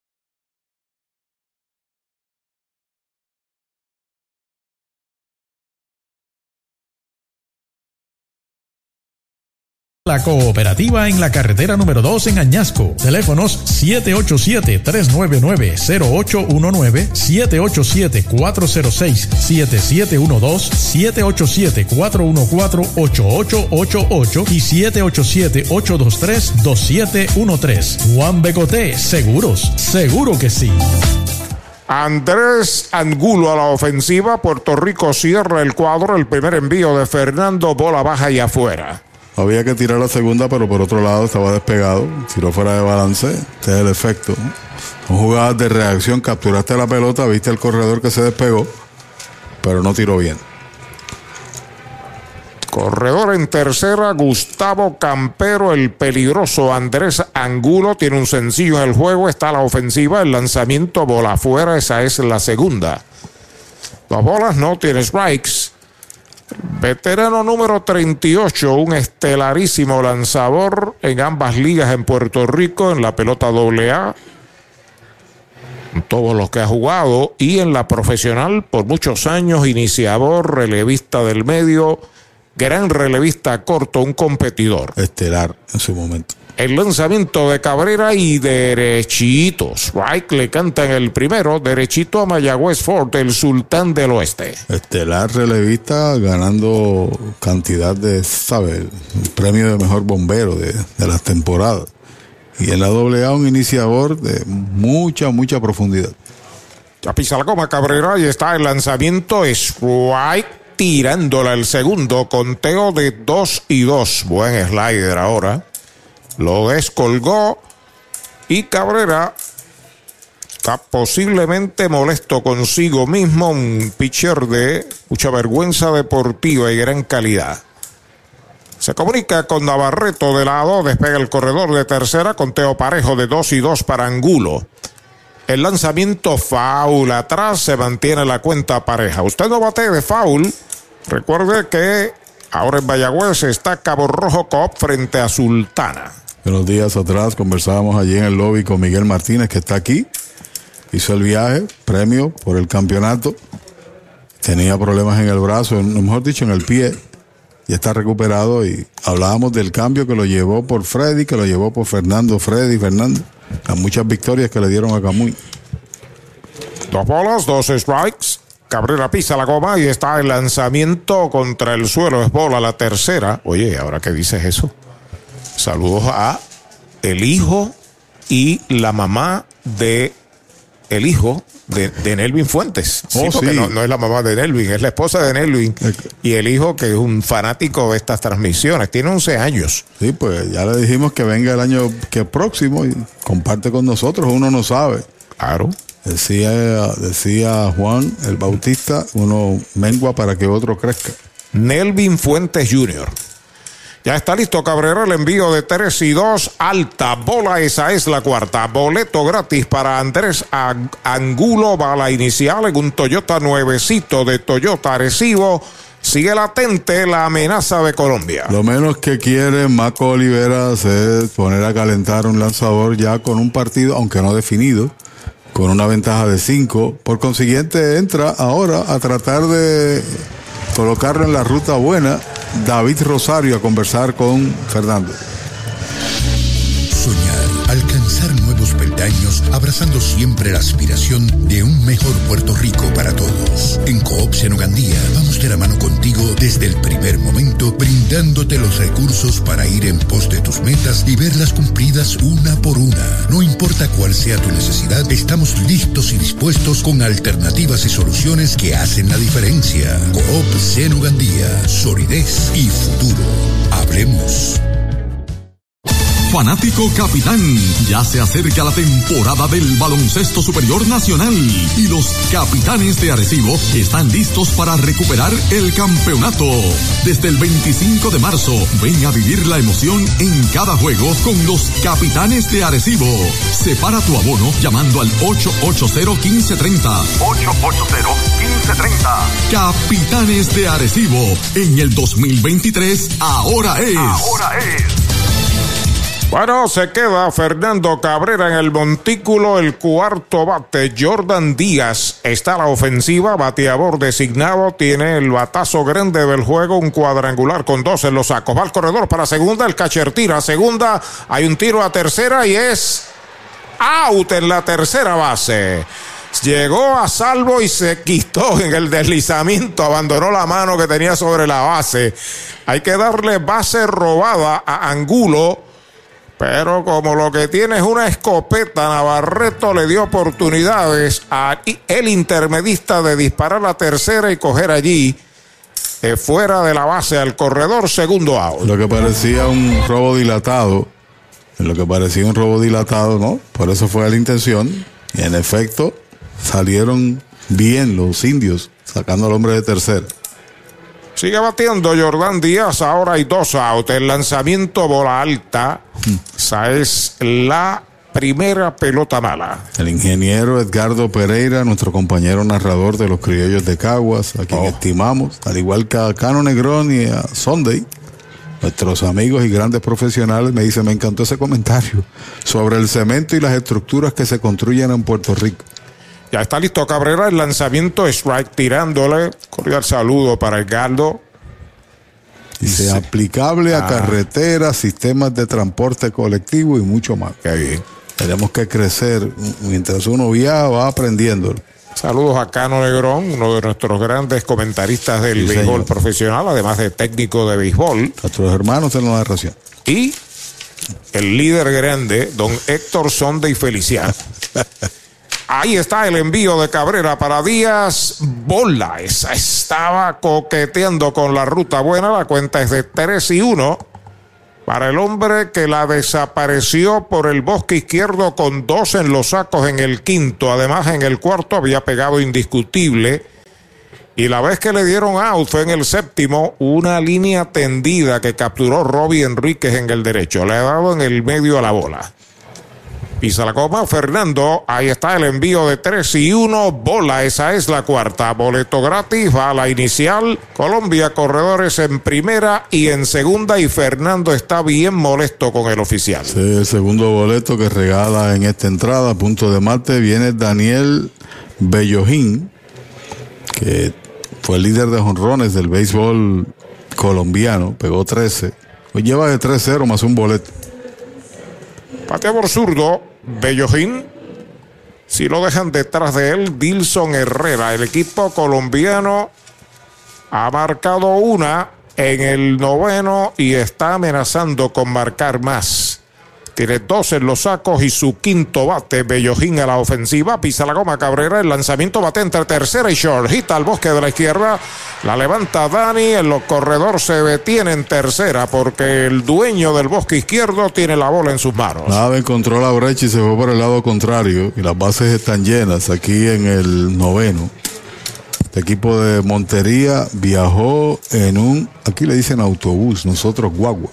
La cooperativa en la carretera número 2 en Añasco. Teléfonos 787-399-0819, 787-406-7712, 787-414-8888 y 787-823-2713. Juan Becoté, seguros, seguro que sí. Andrés Angulo a la ofensiva. Puerto Rico cierra el cuadro. El primer envío de Fernando, bola baja y afuera. Había que tirar la segunda, pero por otro lado estaba despegado. Tiró fuera de balance. Este es el efecto. Son jugadas de reacción. Capturaste la pelota, viste el corredor que se despegó, pero no tiró bien. Corredor en tercera, Gustavo Campero, el peligroso Andrés Angulo. Tiene un sencillo en el juego. Está la ofensiva. El lanzamiento, bola afuera. Esa es la segunda. Dos bolas, no tiene strikes. Veterano número 38, un estelarísimo lanzador en ambas ligas en Puerto Rico, en la pelota AA, todos los que ha jugado, y en la profesional por muchos años, iniciador, relevista del medio, gran relevista corto, un competidor. Estelar en su momento. El lanzamiento de Cabrera y derechitos. Right le canta en el primero, derechito a Mayagüez Ford, el sultán del oeste. Estelar relevista ganando cantidad de, ¿sabes? El premio de mejor bombero de, de las temporadas. Y en la AA un iniciador de mucha, mucha profundidad. Ya pisa la goma Cabrera y está el lanzamiento strike tirándola el segundo conteo de 2 y 2. Buen slider ahora. Lo descolgó y Cabrera está posiblemente molesto consigo mismo, un pitcher de mucha vergüenza deportiva y gran calidad. Se comunica con Navarreto de lado, despega el corredor de tercera, conteo parejo de 2 y 2 para Angulo. El lanzamiento foul atrás se mantiene la cuenta pareja. Usted no bate de foul. Recuerde que ahora en Mayagüez está Cabo Rojo Cop frente a Sultana. Unos días atrás conversábamos allí en el lobby con Miguel Martínez, que está aquí. Hizo el viaje, premio por el campeonato. Tenía problemas en el brazo, mejor dicho, en el pie. Y está recuperado. Y hablábamos del cambio que lo llevó por Freddy, que lo llevó por Fernando, Freddy, Fernando. Las muchas victorias que le dieron a Camuy. Dos bolas, dos strikes. Cabrera pisa la goma y está el lanzamiento contra el suelo. Es bola la tercera. Oye, ahora que dices eso. Saludos a el hijo y la mamá de el hijo de, de Nelvin Fuentes. Sí, Oh, porque sí. No, no es la mamá de Nelvin, es la esposa de Nelvin. Y el hijo que es un fanático de estas transmisiones. Tiene 11 años. Sí, pues ya le dijimos que venga el año que próximo y comparte con nosotros. Uno no sabe. Claro. Decía, decía Juan el Bautista, uno mengua para que otro crezca. Nelvin Fuentes Jr. Ya está listo Cabrera, el envío de 3 y 2, alta bola, esa es la cuarta. Boleto gratis para Andrés Ang- Angulo, bala inicial en un Toyota nuevecito de Toyota Arecibo. Sigue latente la amenaza de Colombia. Lo menos que quiere Maco Oliveras es poner a calentar un lanzador ya con un partido, aunque no definido, con una ventaja de 5. Por consiguiente, entra ahora a tratar de colocarlo en la ruta buena David Rosario a conversar con Fernando. Abrazando siempre la aspiración de un mejor Puerto Rico para todos. En Coop Senogandía vamos de la mano contigo desde el primer momento, brindándote los recursos para ir en pos de tus metas y verlas cumplidas una por una. No importa cuál sea tu necesidad, estamos listos y dispuestos con alternativas y soluciones que hacen la diferencia. Coop Senogandía, solidez y futuro. Hablemos. Fanático Capitán, ya se acerca la temporada del baloncesto superior nacional y los capitanes de Arecibo están listos para recuperar el campeonato. Desde el 25 de marzo, ven a vivir la emoción en cada juego con los capitanes de Arecibo. Separa tu abono llamando al 880-1530. 880-1530. Capitanes de Arecibo, en el 2023, ahora es. Ahora es. Bueno, se queda Fernando Cabrera en el montículo, el cuarto bate. Jordan Díaz está a la ofensiva, bateador designado, tiene el batazo grande del juego, un cuadrangular con dos en los sacos. Va al corredor para segunda, el catcher tira segunda, hay un tiro a tercera y es out en la tercera base. Llegó a salvo y se quitó en el deslizamiento, abandonó la mano que tenía sobre la base. Hay que darle base robada a Angulo. Pero como lo que tiene es una escopeta, Navarreto le dio oportunidades a el intermedista de disparar la tercera y coger allí eh, fuera de la base al corredor segundo out. Lo que parecía un robo dilatado, lo que parecía un robo dilatado, ¿no? Por eso fue la intención. Y en efecto, salieron bien los indios, sacando al hombre de tercera. Sigue batiendo Jordan Díaz. Ahora hay dos outs. El lanzamiento bola alta. Esa es la primera pelota mala. El ingeniero Edgardo Pereira, nuestro compañero narrador de los criollos de Caguas, a quien estimamos, al igual que a Cano Negrón y a Sunday, nuestros amigos y grandes profesionales, me dice, me encantó ese comentario sobre el cemento y las estructuras que se construyen en Puerto Rico. Ya está listo Cabrera, el lanzamiento strike tirándole. Cordial saludo para Edgardo. Dice, aplicable a Ah. carreteras, sistemas de transporte colectivo y mucho más. Qué bien. Tenemos que crecer. Mientras uno viaja, va aprendiendo. Saludos a Cano Negrón, uno de nuestros grandes comentaristas del Sí, béisbol señor. profesional, además de técnico de béisbol. Nuestros hermanos en la narración. Y el líder grande, don Héctor Sonde y Feliciano. [LAUGHS] Ahí está el envío de Cabrera para Díaz. Bola. Esa estaba coqueteando con la ruta buena. La cuenta es de 3 y 1. Para el hombre que la desapareció por el bosque izquierdo con dos en los sacos en el quinto. Además, en el cuarto había pegado indiscutible. Y la vez que le dieron out fue en el séptimo, una línea tendida que capturó Robbie Enríquez en el derecho. Le ha dado en el medio a la bola. Pisa la coma, Fernando. Ahí está el envío de 3 y 1. Bola, esa es la cuarta. Boleto gratis, va a la inicial. Colombia, corredores en primera y en segunda. Y Fernando está bien molesto con el oficial. Sí, el segundo boleto que regala en esta entrada, punto de mate, viene Daniel Bellojín, que fue el líder de jonrones del béisbol colombiano, pegó 13. Hoy lleva de 3-0 más un boleto. Pateador zurdo, Bellojín. Si lo dejan detrás de él, Dilson Herrera. El equipo colombiano ha marcado una en el noveno y está amenazando con marcar más. Tiene dos en los sacos y su quinto bate. Bellojín a la ofensiva. Pisa la goma Cabrera. El lanzamiento bate entre tercera y short. Hita al bosque de la izquierda. La levanta Dani. En los corredores se detiene en tercera porque el dueño del bosque izquierdo tiene la bola en sus manos. Nada, encontró la brecha y se fue por el lado contrario. Y las bases están llenas aquí en el noveno. Este equipo de Montería viajó en un, aquí le dicen autobús, nosotros guagua,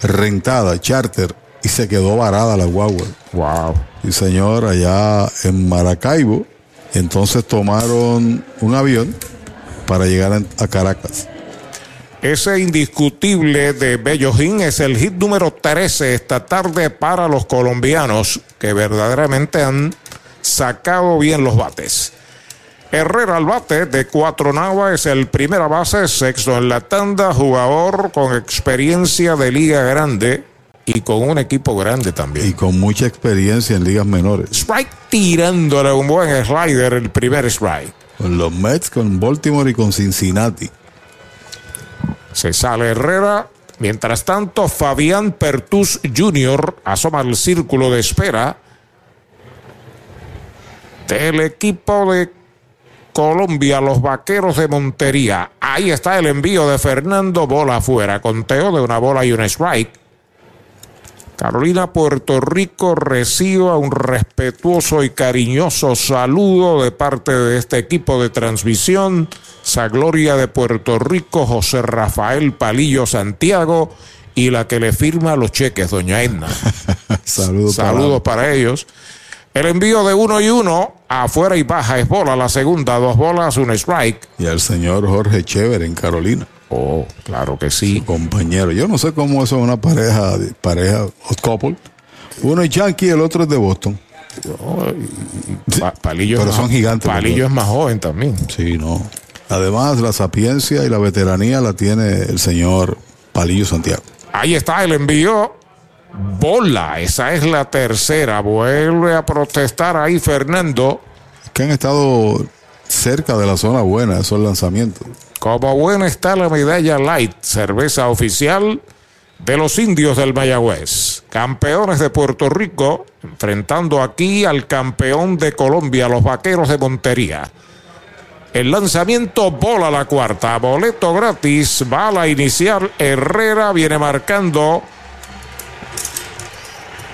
rentada, charter, y se quedó varada la guagua. Wow. Y señor, allá en Maracaibo, entonces tomaron un avión para llegar a- Caracas. Ese indiscutible de Bellojín es el hit número 13 esta tarde para los colombianos que verdaderamente han sacado bien los bates. Herrera al bate de cuatro Nava es el primera base, sexto en la tanda, jugador con experiencia de liga grande y con un equipo grande también. Y con mucha experiencia en ligas menores. Strike tirándole un buen slider, el primer strike. Con los Mets, con Baltimore y con Cincinnati. Se sale Herrera. Mientras tanto, Fabián Pertus Jr. asoma al círculo de espera del equipo de Colombia, los vaqueros de Montería. Ahí está el envío de Fernando, bola afuera. Conteo de una bola y un strike. Carolina, Puerto Rico reciba un respetuoso y cariñoso saludo de parte de este equipo de transmisión. Sa Gloria de Puerto Rico, José Rafael Palillo Santiago y la que le firma los cheques, doña Edna. [LAUGHS] Saludos. Para ellos. El envío de uno y uno, afuera y baja, es bola la segunda, dos bolas, un strike. Y al señor Jorge Chever en Carolina. Oh, claro que sí. compañero. Yo no sé cómo eso es una pareja, pareja, hot couple. Uno es Yankee y el otro es de Boston. Pa- Palillo Pero son más- gigantes. Palillo es más joven también. Sí, no. Además, la sapiencia y la veteranía la tiene el señor Palillo Santiago. Ahí está el envío. Bola, esa es la tercera. Vuelve a protestar ahí Fernando. Que han estado cerca de la zona buena, esos lanzamientos. Como buena está la medalla light, cerveza oficial de los indios del Mayagüez. Campeones de Puerto Rico, enfrentando aquí al campeón de Colombia, los vaqueros de Montería. El lanzamiento bola la cuarta, boleto gratis, bala inicial. Herrera viene marcando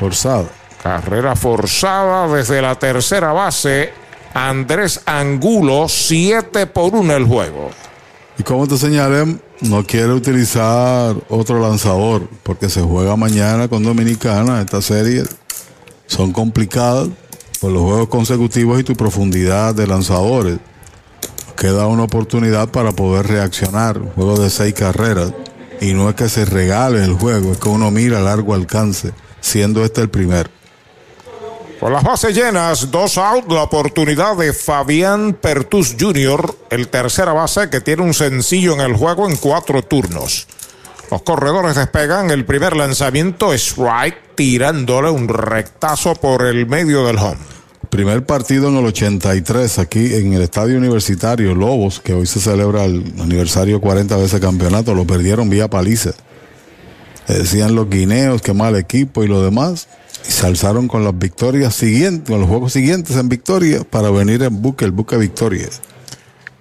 Forzado. Carrera forzada desde la tercera base. Andrés Angulo, 7 por 1 el juego. Y como te señalé, no quiere utilizar otro lanzador porque se juega mañana con Dominicana. Estas series son complicadas por los juegos consecutivos y tu profundidad de lanzadores. Queda una oportunidad para poder reaccionar. Juego de seis carreras. Y no es que se regale el juego, es que uno mira a largo alcance, siendo este el primero. Con las bases llenas, dos out, la oportunidad de Fabián Pertus Jr., el tercera base que tiene un sencillo en el juego en cuatro turnos. Los corredores despegan el primer lanzamiento, strike, tirándole un rectazo por el medio del home. Primer partido en el 83 aquí en el Estadio Universitario Lobos, que hoy se celebra el aniversario 40 de ese campeonato, lo perdieron vía paliza. Decían los guineos que mal equipo y lo demás, y se alzaron con las victorias siguientes, con los juegos siguientes en victoria para venir en buque, el buque victoria.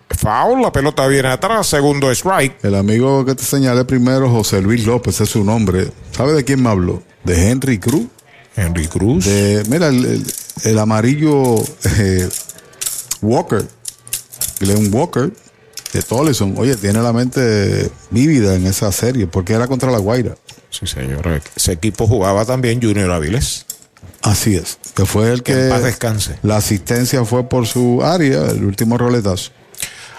Foul, la pelota viene atrás, segundo strike. El amigo que te señalé primero, José Luis López, es su nombre. ¿Sabe de quién me habló? De Henry Cruz. Henry Cruz. De, mira, el, el- el amarillo eh, Walker. Glenn Walker de Tollison. Oye, tiene la mente vívida en esa serie porque era contra la Guaira. Sí, señor. Ese equipo jugaba también Junior Avilés. Así es. Que fue el que. en paz descanse. La asistencia fue por su área, el último roletazo.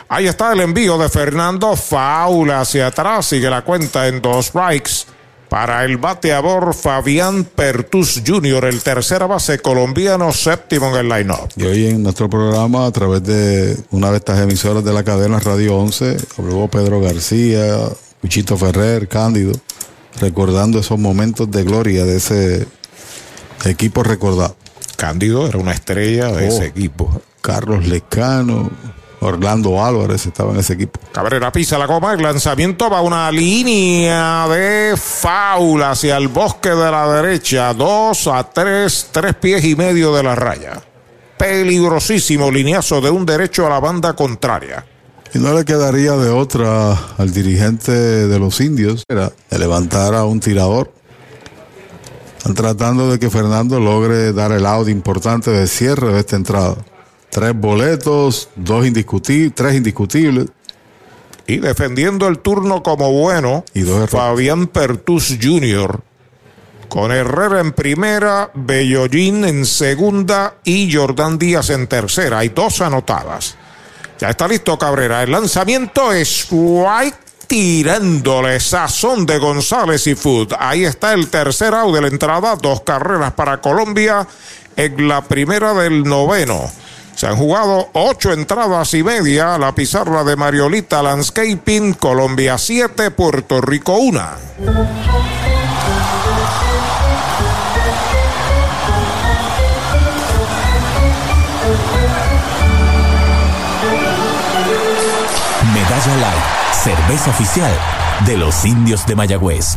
Ahí está el envío de Fernando Faul hacia atrás. Sigue la cuenta en dos strikes. Para el bateador Fabián Pertus Jr., el tercera base colombiano, séptimo en el line-up. Y hoy en nuestro programa, a través de una de estas emisoras de la cadena Radio 11, habló Pedro García, Cuchito Ferrer, Cándido, recordando esos momentos de gloria de ese equipo recordado. Cándido era una estrella de Oh. ese equipo. Carlos Lecano, Orlando Álvarez estaba en ese equipo. Cabrera pisa la goma, el lanzamiento va a una línea de foul hacia el bosque de la derecha, dos a tres, tres pies y medio de la raya. Peligrosísimo lineazo de un derecho a la banda contraria. Y no le quedaría de otra al dirigente de los indios, era de levantar a un tirador. Están tratando de que Fernando logre dar el out importante de cierre de esta entrada. Tres boletos, dos indiscutibles, tres indiscutibles. Y defendiendo el turno como bueno, Y dos. Fabián Pertus Jr. Con Herrera en primera, Bellollín en segunda y Jordán Díaz en tercera. Hay dos anotadas. Ya está listo Cabrera. El lanzamiento es White tirándole sazón de González y Food. Ahí está el tercer out de la entrada. Dos carreras para Colombia en la primera del noveno. Se han jugado ocho entradas y media. La pizarra de Mariolita Landscaping. Colombia 7, Puerto Rico 1. Cerveza oficial de los indios de Mayagüez.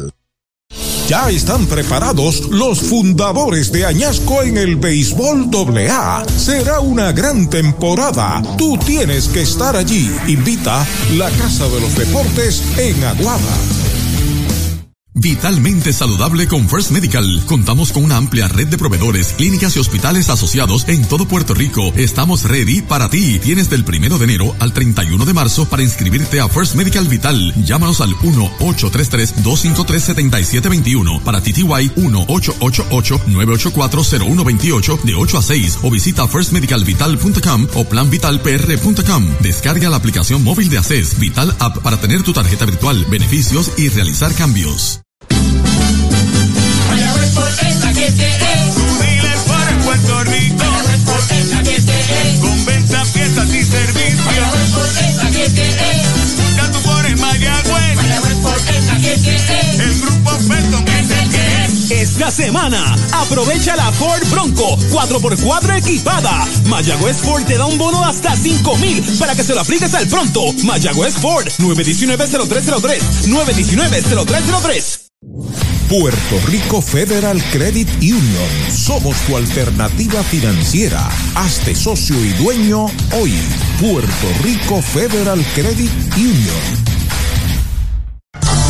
Ya están preparados los fundadores de Añasco en el béisbol AA. Será una gran temporada. Tú tienes que estar allí. Invita la Casa de los Deportes en Aguada. Vitalmente saludable con First Medical. Contamos con una amplia red de proveedores, clínicas y hospitales asociados en todo Puerto Rico. Estamos ready para ti. Tienes del primero de enero al 31 de marzo para inscribirte a First Medical Vital. Llámanos al 1-833-253-7721 para TTY 1-888-984-0128 de 8 a 6 o visita firstmedicalvital.com o planvitalpr.com. Descarga la aplicación móvil de ACES Vital App para tener tu tarjeta virtual, beneficios y realizar cambios. Que te es. Puerto Rico. Que te es. Con venta, y servicios. Que te es. Mayagüez que te es. El grupo Felton que. Esta semana, aprovecha la Ford Bronco 4x4 equipada. Mayagüez Ford te da un bono de hasta 5 mil para que se lo apliques al pronto. Mayagüez Ford 919-0303. 919-0303. Puerto Rico Federal Credit Union. Somos tu alternativa financiera. Hazte socio y dueño hoy. Puerto Rico Federal Credit Union.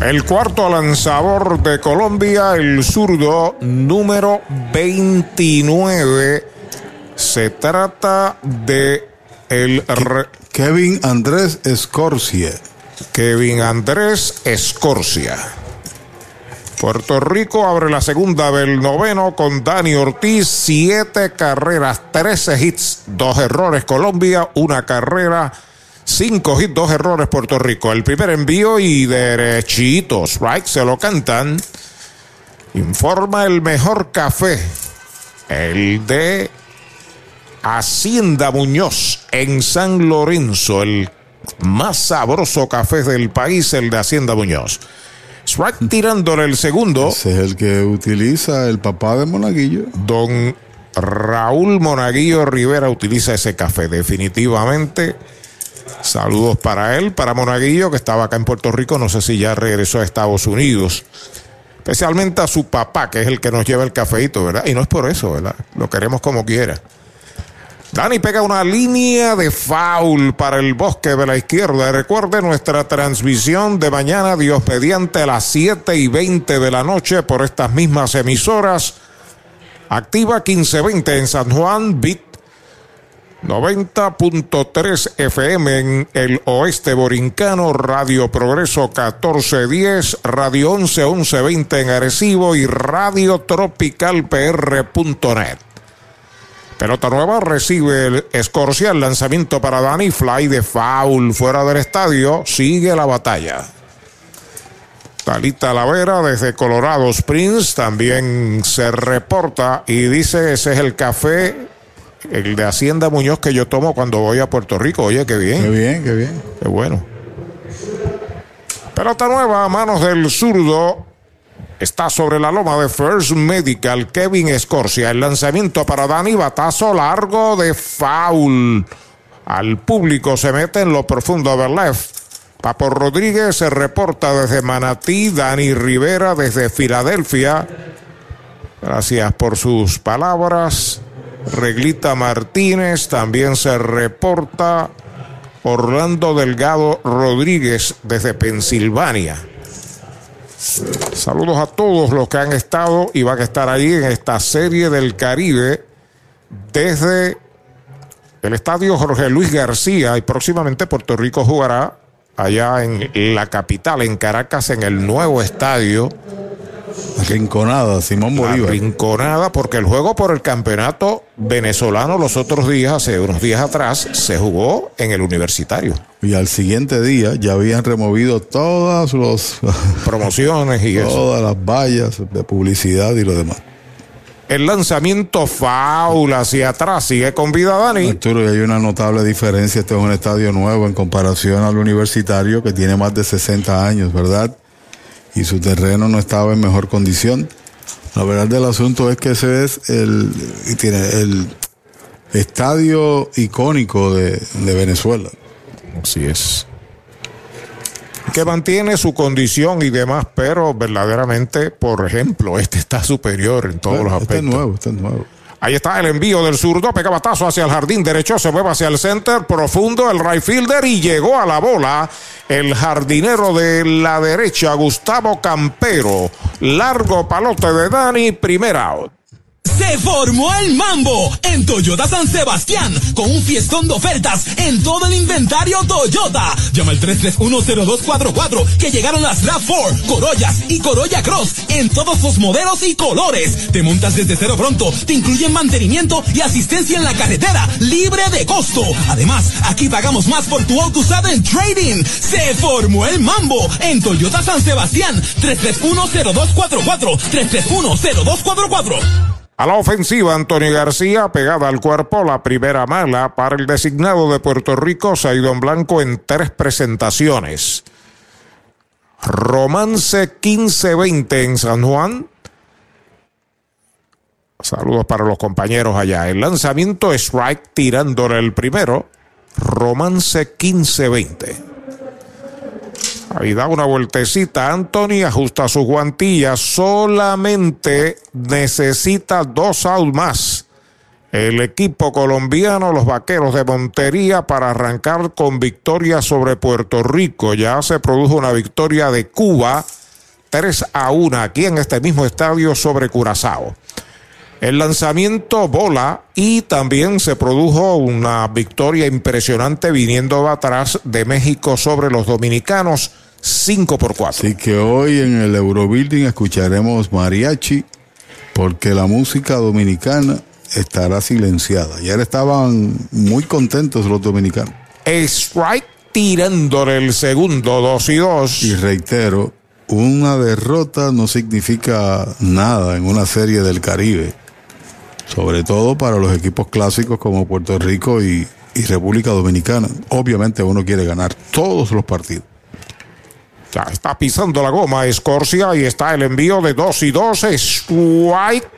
El cuarto lanzador de Colombia, el zurdo número 29. Se trata de el Kevin Andrés Escorcia. Kevin Andrés Escorcia. Puerto Rico abre la segunda del noveno con Dani Ortiz, siete carreras, 13 hits, dos errores Colombia, una carrera, cinco hits, dos errores Puerto Rico. El primer envío y derechitos, right, se lo cantan. Informa el mejor café, el de Hacienda Muñoz en San Lorenzo, el más sabroso café del país, el de Hacienda Muñoz. Strike tirándole el segundo. Ese es el que utiliza el papá de Monaguillo. Don Raúl Monaguillo Rivera utiliza ese café, definitivamente. Saludos para él, para Monaguillo, que estaba acá en Puerto Rico. No sé si ya regresó a Estados Unidos. Especialmente a su papá, que es el que nos lleva el cafeito, ¿verdad? Y no es por eso, ¿verdad? Lo queremos como quiera. Dani pega una línea de foul para el bosque de la izquierda. Recuerde nuestra transmisión de mañana, Dios mediante, a las 7 y 20 de la noche por estas mismas emisoras. Activa 1520 en San Juan, Bit 90.3 FM en el oeste borincano, Radio Progreso 1410, Radio 11 1120 en Arecibo y Radio Tropical PR.net. Pelota nueva recibe el Escorcia, el lanzamiento para Dani, fly de foul fuera del estadio, sigue la batalla. Talita Lavera desde Colorado Springs también se reporta y dice ese es el café, el de Hacienda Muñoz que yo tomo cuando voy a Puerto Rico. Oye, qué bien. Qué bien, qué bien. Qué bueno. Pelota nueva a manos del zurdo. Está sobre la loma de First Medical, Kevin Escorcia. El lanzamiento para Dani, batazo largo de foul. Al público se mete en lo profundo de left. Papo Rodríguez se reporta desde Manatí, Dani Rivera desde Filadelfia. Gracias por sus palabras. Reglita Martínez también se reporta. Orlando Delgado Rodríguez desde Pensilvania. Saludos a todos los que han estado y van a estar allí en esta serie del Caribe desde el estadio Jorge Luis García y próximamente Puerto Rico jugará allá en la capital, en Caracas, en el nuevo estadio Rinconada, Simón La Bolívar. rinconada, porque el juego por el campeonato venezolano los otros días, hace unos días atrás, se jugó en el universitario. Y al siguiente día ya habían removido todas los [LAUGHS] Promociones y eso. todas las vallas de publicidad y lo demás. El lanzamiento faula hacia atrás sigue con vida Dani. Arturo, y hay una notable diferencia. Este es un estadio nuevo en comparación al universitario que tiene más de 60 años, ¿verdad? Y su terreno no estaba en mejor condición. La verdad del asunto es que ese es el, y tiene el estadio icónico de, de Venezuela. Así es. Que mantiene su condición y demás, pero verdaderamente, por ejemplo, este está superior en todos los Este es aspectos. nuevo, este es nuevo. Ahí está el envío del zurdo, pega batazo hacia el jardín derecho, se mueve hacia el center, profundo el right fielder y llegó a la bola el jardinero de la derecha, Gustavo Campero. Largo palote de Dani, primer out. Se formó el mambo en Toyota San Sebastián con un fiestón de ofertas en todo el inventario Toyota. Llama al 3310244 que llegaron las RAV4, Corollas y Corolla Cross en todos los modelos y colores. Te montas desde cero pronto, te incluyen mantenimiento y asistencia en la carretera libre de costo. Además, aquí pagamos más por tu auto usado en trading. Se formó el mambo en Toyota San Sebastián 3310244 3310244. A la ofensiva, Antonio García, pegada al cuerpo, la primera mala para el designado de Puerto Rico, Saidón Blanco, en tres presentaciones. Romance 15-20 en San Juan. Saludos para los compañeros allá. El lanzamiento strike tirándole el primero. Romance 15-20. Ahí da una vueltecita. Anthony ajusta sus guantillas. Solamente necesita dos out más. El equipo colombiano, los vaqueros de Montería, para arrancar con victoria sobre Puerto Rico. Ya se produjo una victoria de Cuba, 3 a 1, aquí en este mismo estadio sobre Curazao. El lanzamiento bola y también se produjo una victoria impresionante viniendo atrás de México sobre los dominicanos 5 por 4. Así que hoy en el Eurobuilding escucharemos mariachi porque la música dominicana estará silenciada. Ayer estaban muy contentos los dominicanos. Strike tirándole el segundo 2 y 2. Y reitero, una derrota no significa nada en una serie del Caribe. Sobre todo para los equipos clásicos como Puerto Rico y, República Dominicana. Obviamente uno quiere ganar todos los partidos. Ya está pisando la goma Escorcia y está el envío de 2 y 2. Strike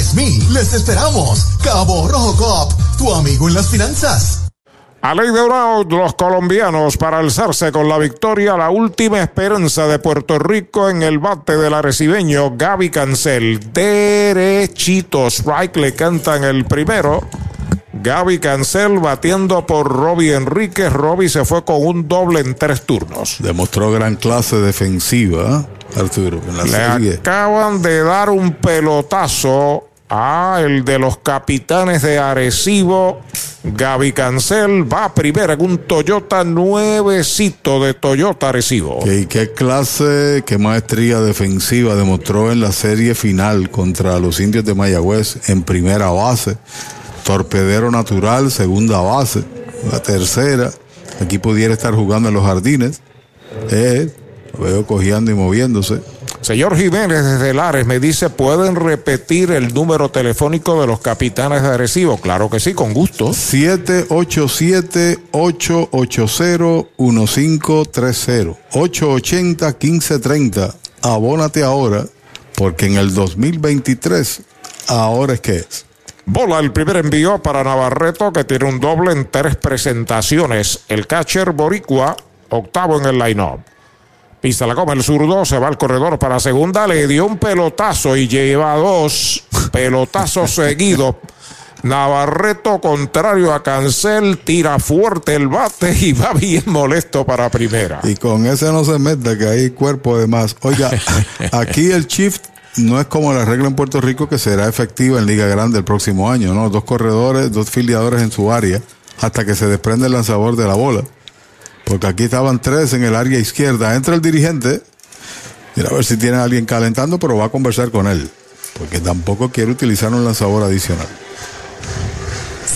787-806-3000. Les esperamos. Cabo Rojo Cop, tu amigo en las finanzas. A ley de out, los colombianos para alzarse con la victoria, la última esperanza de Puerto Rico en el bate del arecibeño Gaby Cancel. Derechito, strike le cantan el primero. Gaby Cancel batiendo por Robbie Enríquez. Robbie se fue con un doble en tres turnos. Demostró gran clase defensiva. Arturo, en la Le serie. acaban de dar un pelotazo a el de los capitanes de Arecibo. Gaby Cancel va primero en un Toyota nuevecito de Toyota Arecibo. ¿Qué, qué clase, qué maestría defensiva demostró en la serie final contra los indios de Mayagüez en primera base? Torpedero natural, segunda base, la tercera. Aquí pudiera estar jugando en los jardines. Eh, lo veo cojeando y moviéndose. Señor Jiménez desde Lares me dice, ¿pueden repetir el número telefónico de los capitanes de Arecibo? Claro que sí, con gusto. 787-880-1530. 880-1530. Abónate ahora, porque en el 2023, ahora es que es. Bola el primer envío para Navarreto que tiene un doble en tres presentaciones. El catcher Boricua, octavo en el line-up. Pista la come el zurdo, se va al corredor para segunda, le dio un pelotazo y lleva dos pelotazos seguidos. Navarreto, contrario a Cancel, tira fuerte el bate y va bien molesto para primera. Y con ese no se mete, que hay cuerpo de más. Oiga, [LAUGHS] aquí el shift no es como la regla en Puerto Rico que será efectiva en Liga Grande el próximo año, ¿no? Dos corredores, dos filiadores en su área, hasta que se desprende el lanzador de la bola. Porque aquí estaban tres en el área izquierda. Entra el dirigente, mira a ver si tiene a alguien calentando, pero va a conversar con él. Porque tampoco quiere utilizar un lanzador adicional.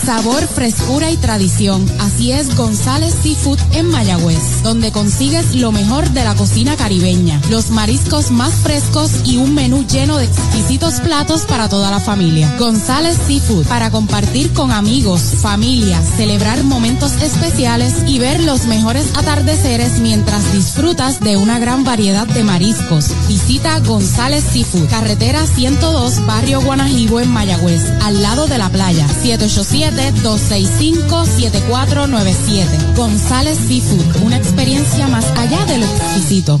Sabor, frescura y tradición. Así es González Seafood en Mayagüez, donde consigues lo mejor de la cocina caribeña, los mariscos más frescos y un menú lleno de exquisitos platos para toda la familia. González Seafood, para compartir con amigos, familia, celebrar momentos especiales y ver los mejores atardeceres mientras disfrutas de una gran variedad de mariscos. Visita González Seafood, carretera 102, barrio Guanajibo en Mayagüez, al lado de la playa, 787-265-7497. González Seafood, una experiencia más allá de lo exquisito.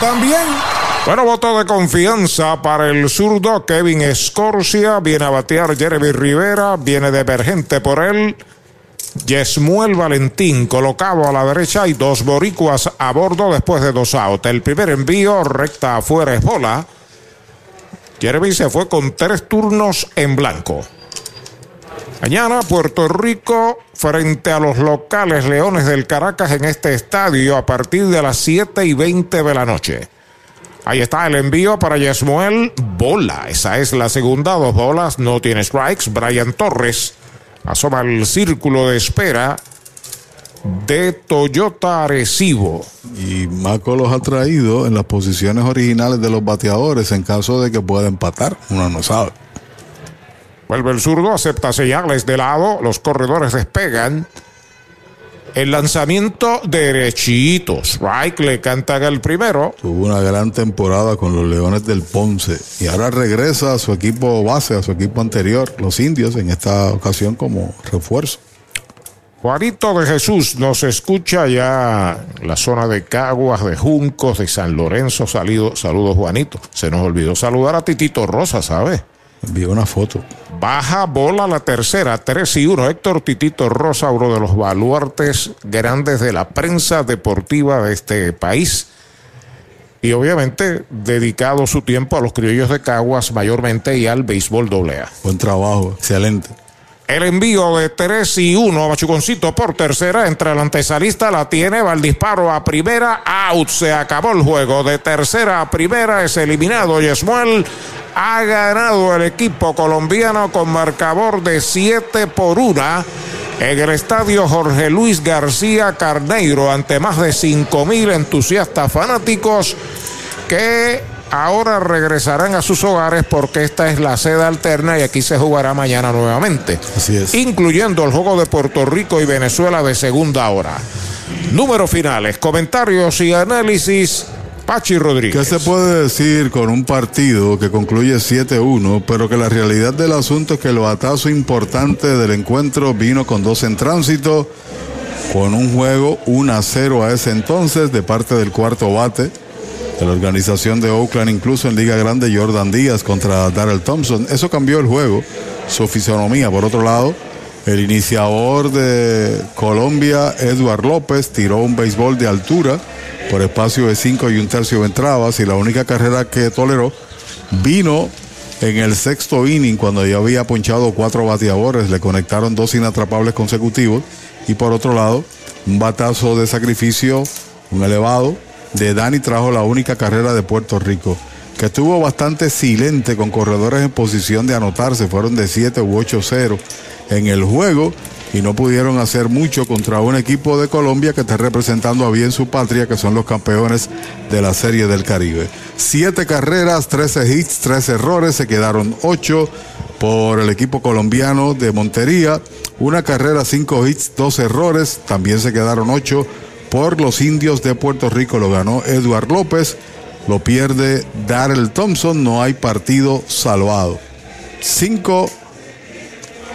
también. Bueno, voto de confianza para el zurdo Kevin Escorcia. Viene a batear Jeremy Rivera. Viene de emergente por él. Yesmuel Valentín colocado a la derecha y dos boricuas a bordo después de dos outs. El primer envío recta afuera es bola. Jeremy se fue con tres turnos en blanco. Mañana Puerto Rico frente a los locales Leones del Caracas en este estadio a partir de las 7 y 20 de la noche. Ahí está el envío para Yesmuel. Bola. Esa es la segunda. Dos bolas. No tiene strikes. Brian Torres asoma el círculo de espera de Toyota Arecibo. Y Marco los ha traído en las posiciones originales de los bateadores en caso de que pueda empatar. Uno no sabe. Vuelve el zurdo, acepta señales de lado, los corredores despegan. El lanzamiento derechito. Strike le cantan el primero. Tuvo una gran temporada con los Leones del Ponce y ahora regresa a su equipo base, a su equipo anterior, los indios, en esta ocasión como refuerzo. Juanito de Jesús nos escucha ya en la zona de Caguas, de Juncos, de San Lorenzo. Salido, saludos, Juanito. Se nos olvidó saludar a Titito Rosa, ¿sabes? Envió una foto. Baja bola la tercera, 3 y 1. Héctor Titito Rosa, uno de los baluartes grandes de la prensa deportiva de este país. Y obviamente dedicado su tiempo a los criollos de Caguas mayormente y al béisbol doblea. Buen trabajo, excelente. El envío de 3 y 1, Bachuconcito por tercera, entre el antesalista la tiene, va el disparo a primera, out, se acabó el juego. De tercera a primera es eliminado Yesmuel. Ha ganado el equipo colombiano con marcador de 7 por 1 en el estadio Jorge Luis García Carneiro ante más de 5 mil entusiastas fanáticos que ahora regresarán a sus hogares porque esta es la sede alterna y aquí se jugará mañana nuevamente. Así es. Incluyendo el juego de Puerto Rico y Venezuela de segunda hora. Números finales, comentarios y análisis. Pachi Rodríguez. ¿Qué se puede decir con un partido que concluye 7-1, pero que la realidad del asunto es que el batazo importante del encuentro vino con dos en tránsito, con un juego 1-0 a ese entonces de parte del cuarto bate de la organización de Oakland, incluso en Liga Grande, Jordan Díaz contra Darrell Thompson. Eso cambió el juego, su fisonomía. Por otro lado, el iniciador de Colombia, Edward López, tiró un béisbol de altura por espacio de 5 y un tercio entrabas y la única carrera que toleró vino en el sexto inning cuando ya había ponchado cuatro bateadores, le conectaron dos inatrapables consecutivos y por otro lado un batazo de sacrificio, un elevado de Dani trajo la única carrera de Puerto Rico que estuvo bastante silente con corredores en posición de anotarse, fueron de 7 u 8-0 en el juego y no pudieron hacer mucho contra un equipo de Colombia que está representando a bien su patria, que son los campeones de la Serie del Caribe. Siete carreras, 13 hits, tres errores, se quedaron ocho por el equipo colombiano de Montería. Una carrera, cinco hits, dos errores, también se quedaron ocho por los indios de Puerto Rico. Lo ganó Eduard López, lo pierde Darrell Thompson, no hay partido salvado. Cinco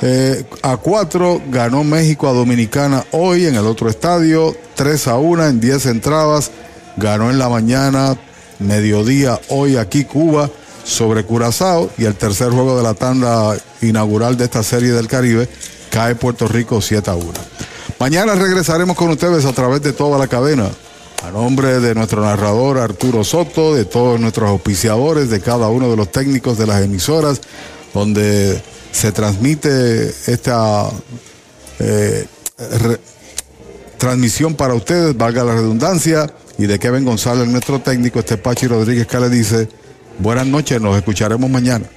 eh, a 4 ganó México a Dominicana hoy en el otro estadio. 3 a 1 en 10 entradas. Ganó en la mañana, mediodía, hoy aquí Cuba sobre Curazao. Y el tercer juego de la tanda inaugural de esta serie del Caribe cae Puerto Rico 7 a 1. Mañana regresaremos con ustedes a través de toda la cadena. A nombre de nuestro narrador Arturo Soto, de todos nuestros auspiciadores, de cada uno de los técnicos de las emisoras, donde se transmite esta eh, transmisión para ustedes, valga la redundancia, y de Kevin González, nuestro técnico, este Pachi Rodríguez que le dice, buenas noches, nos escucharemos mañana.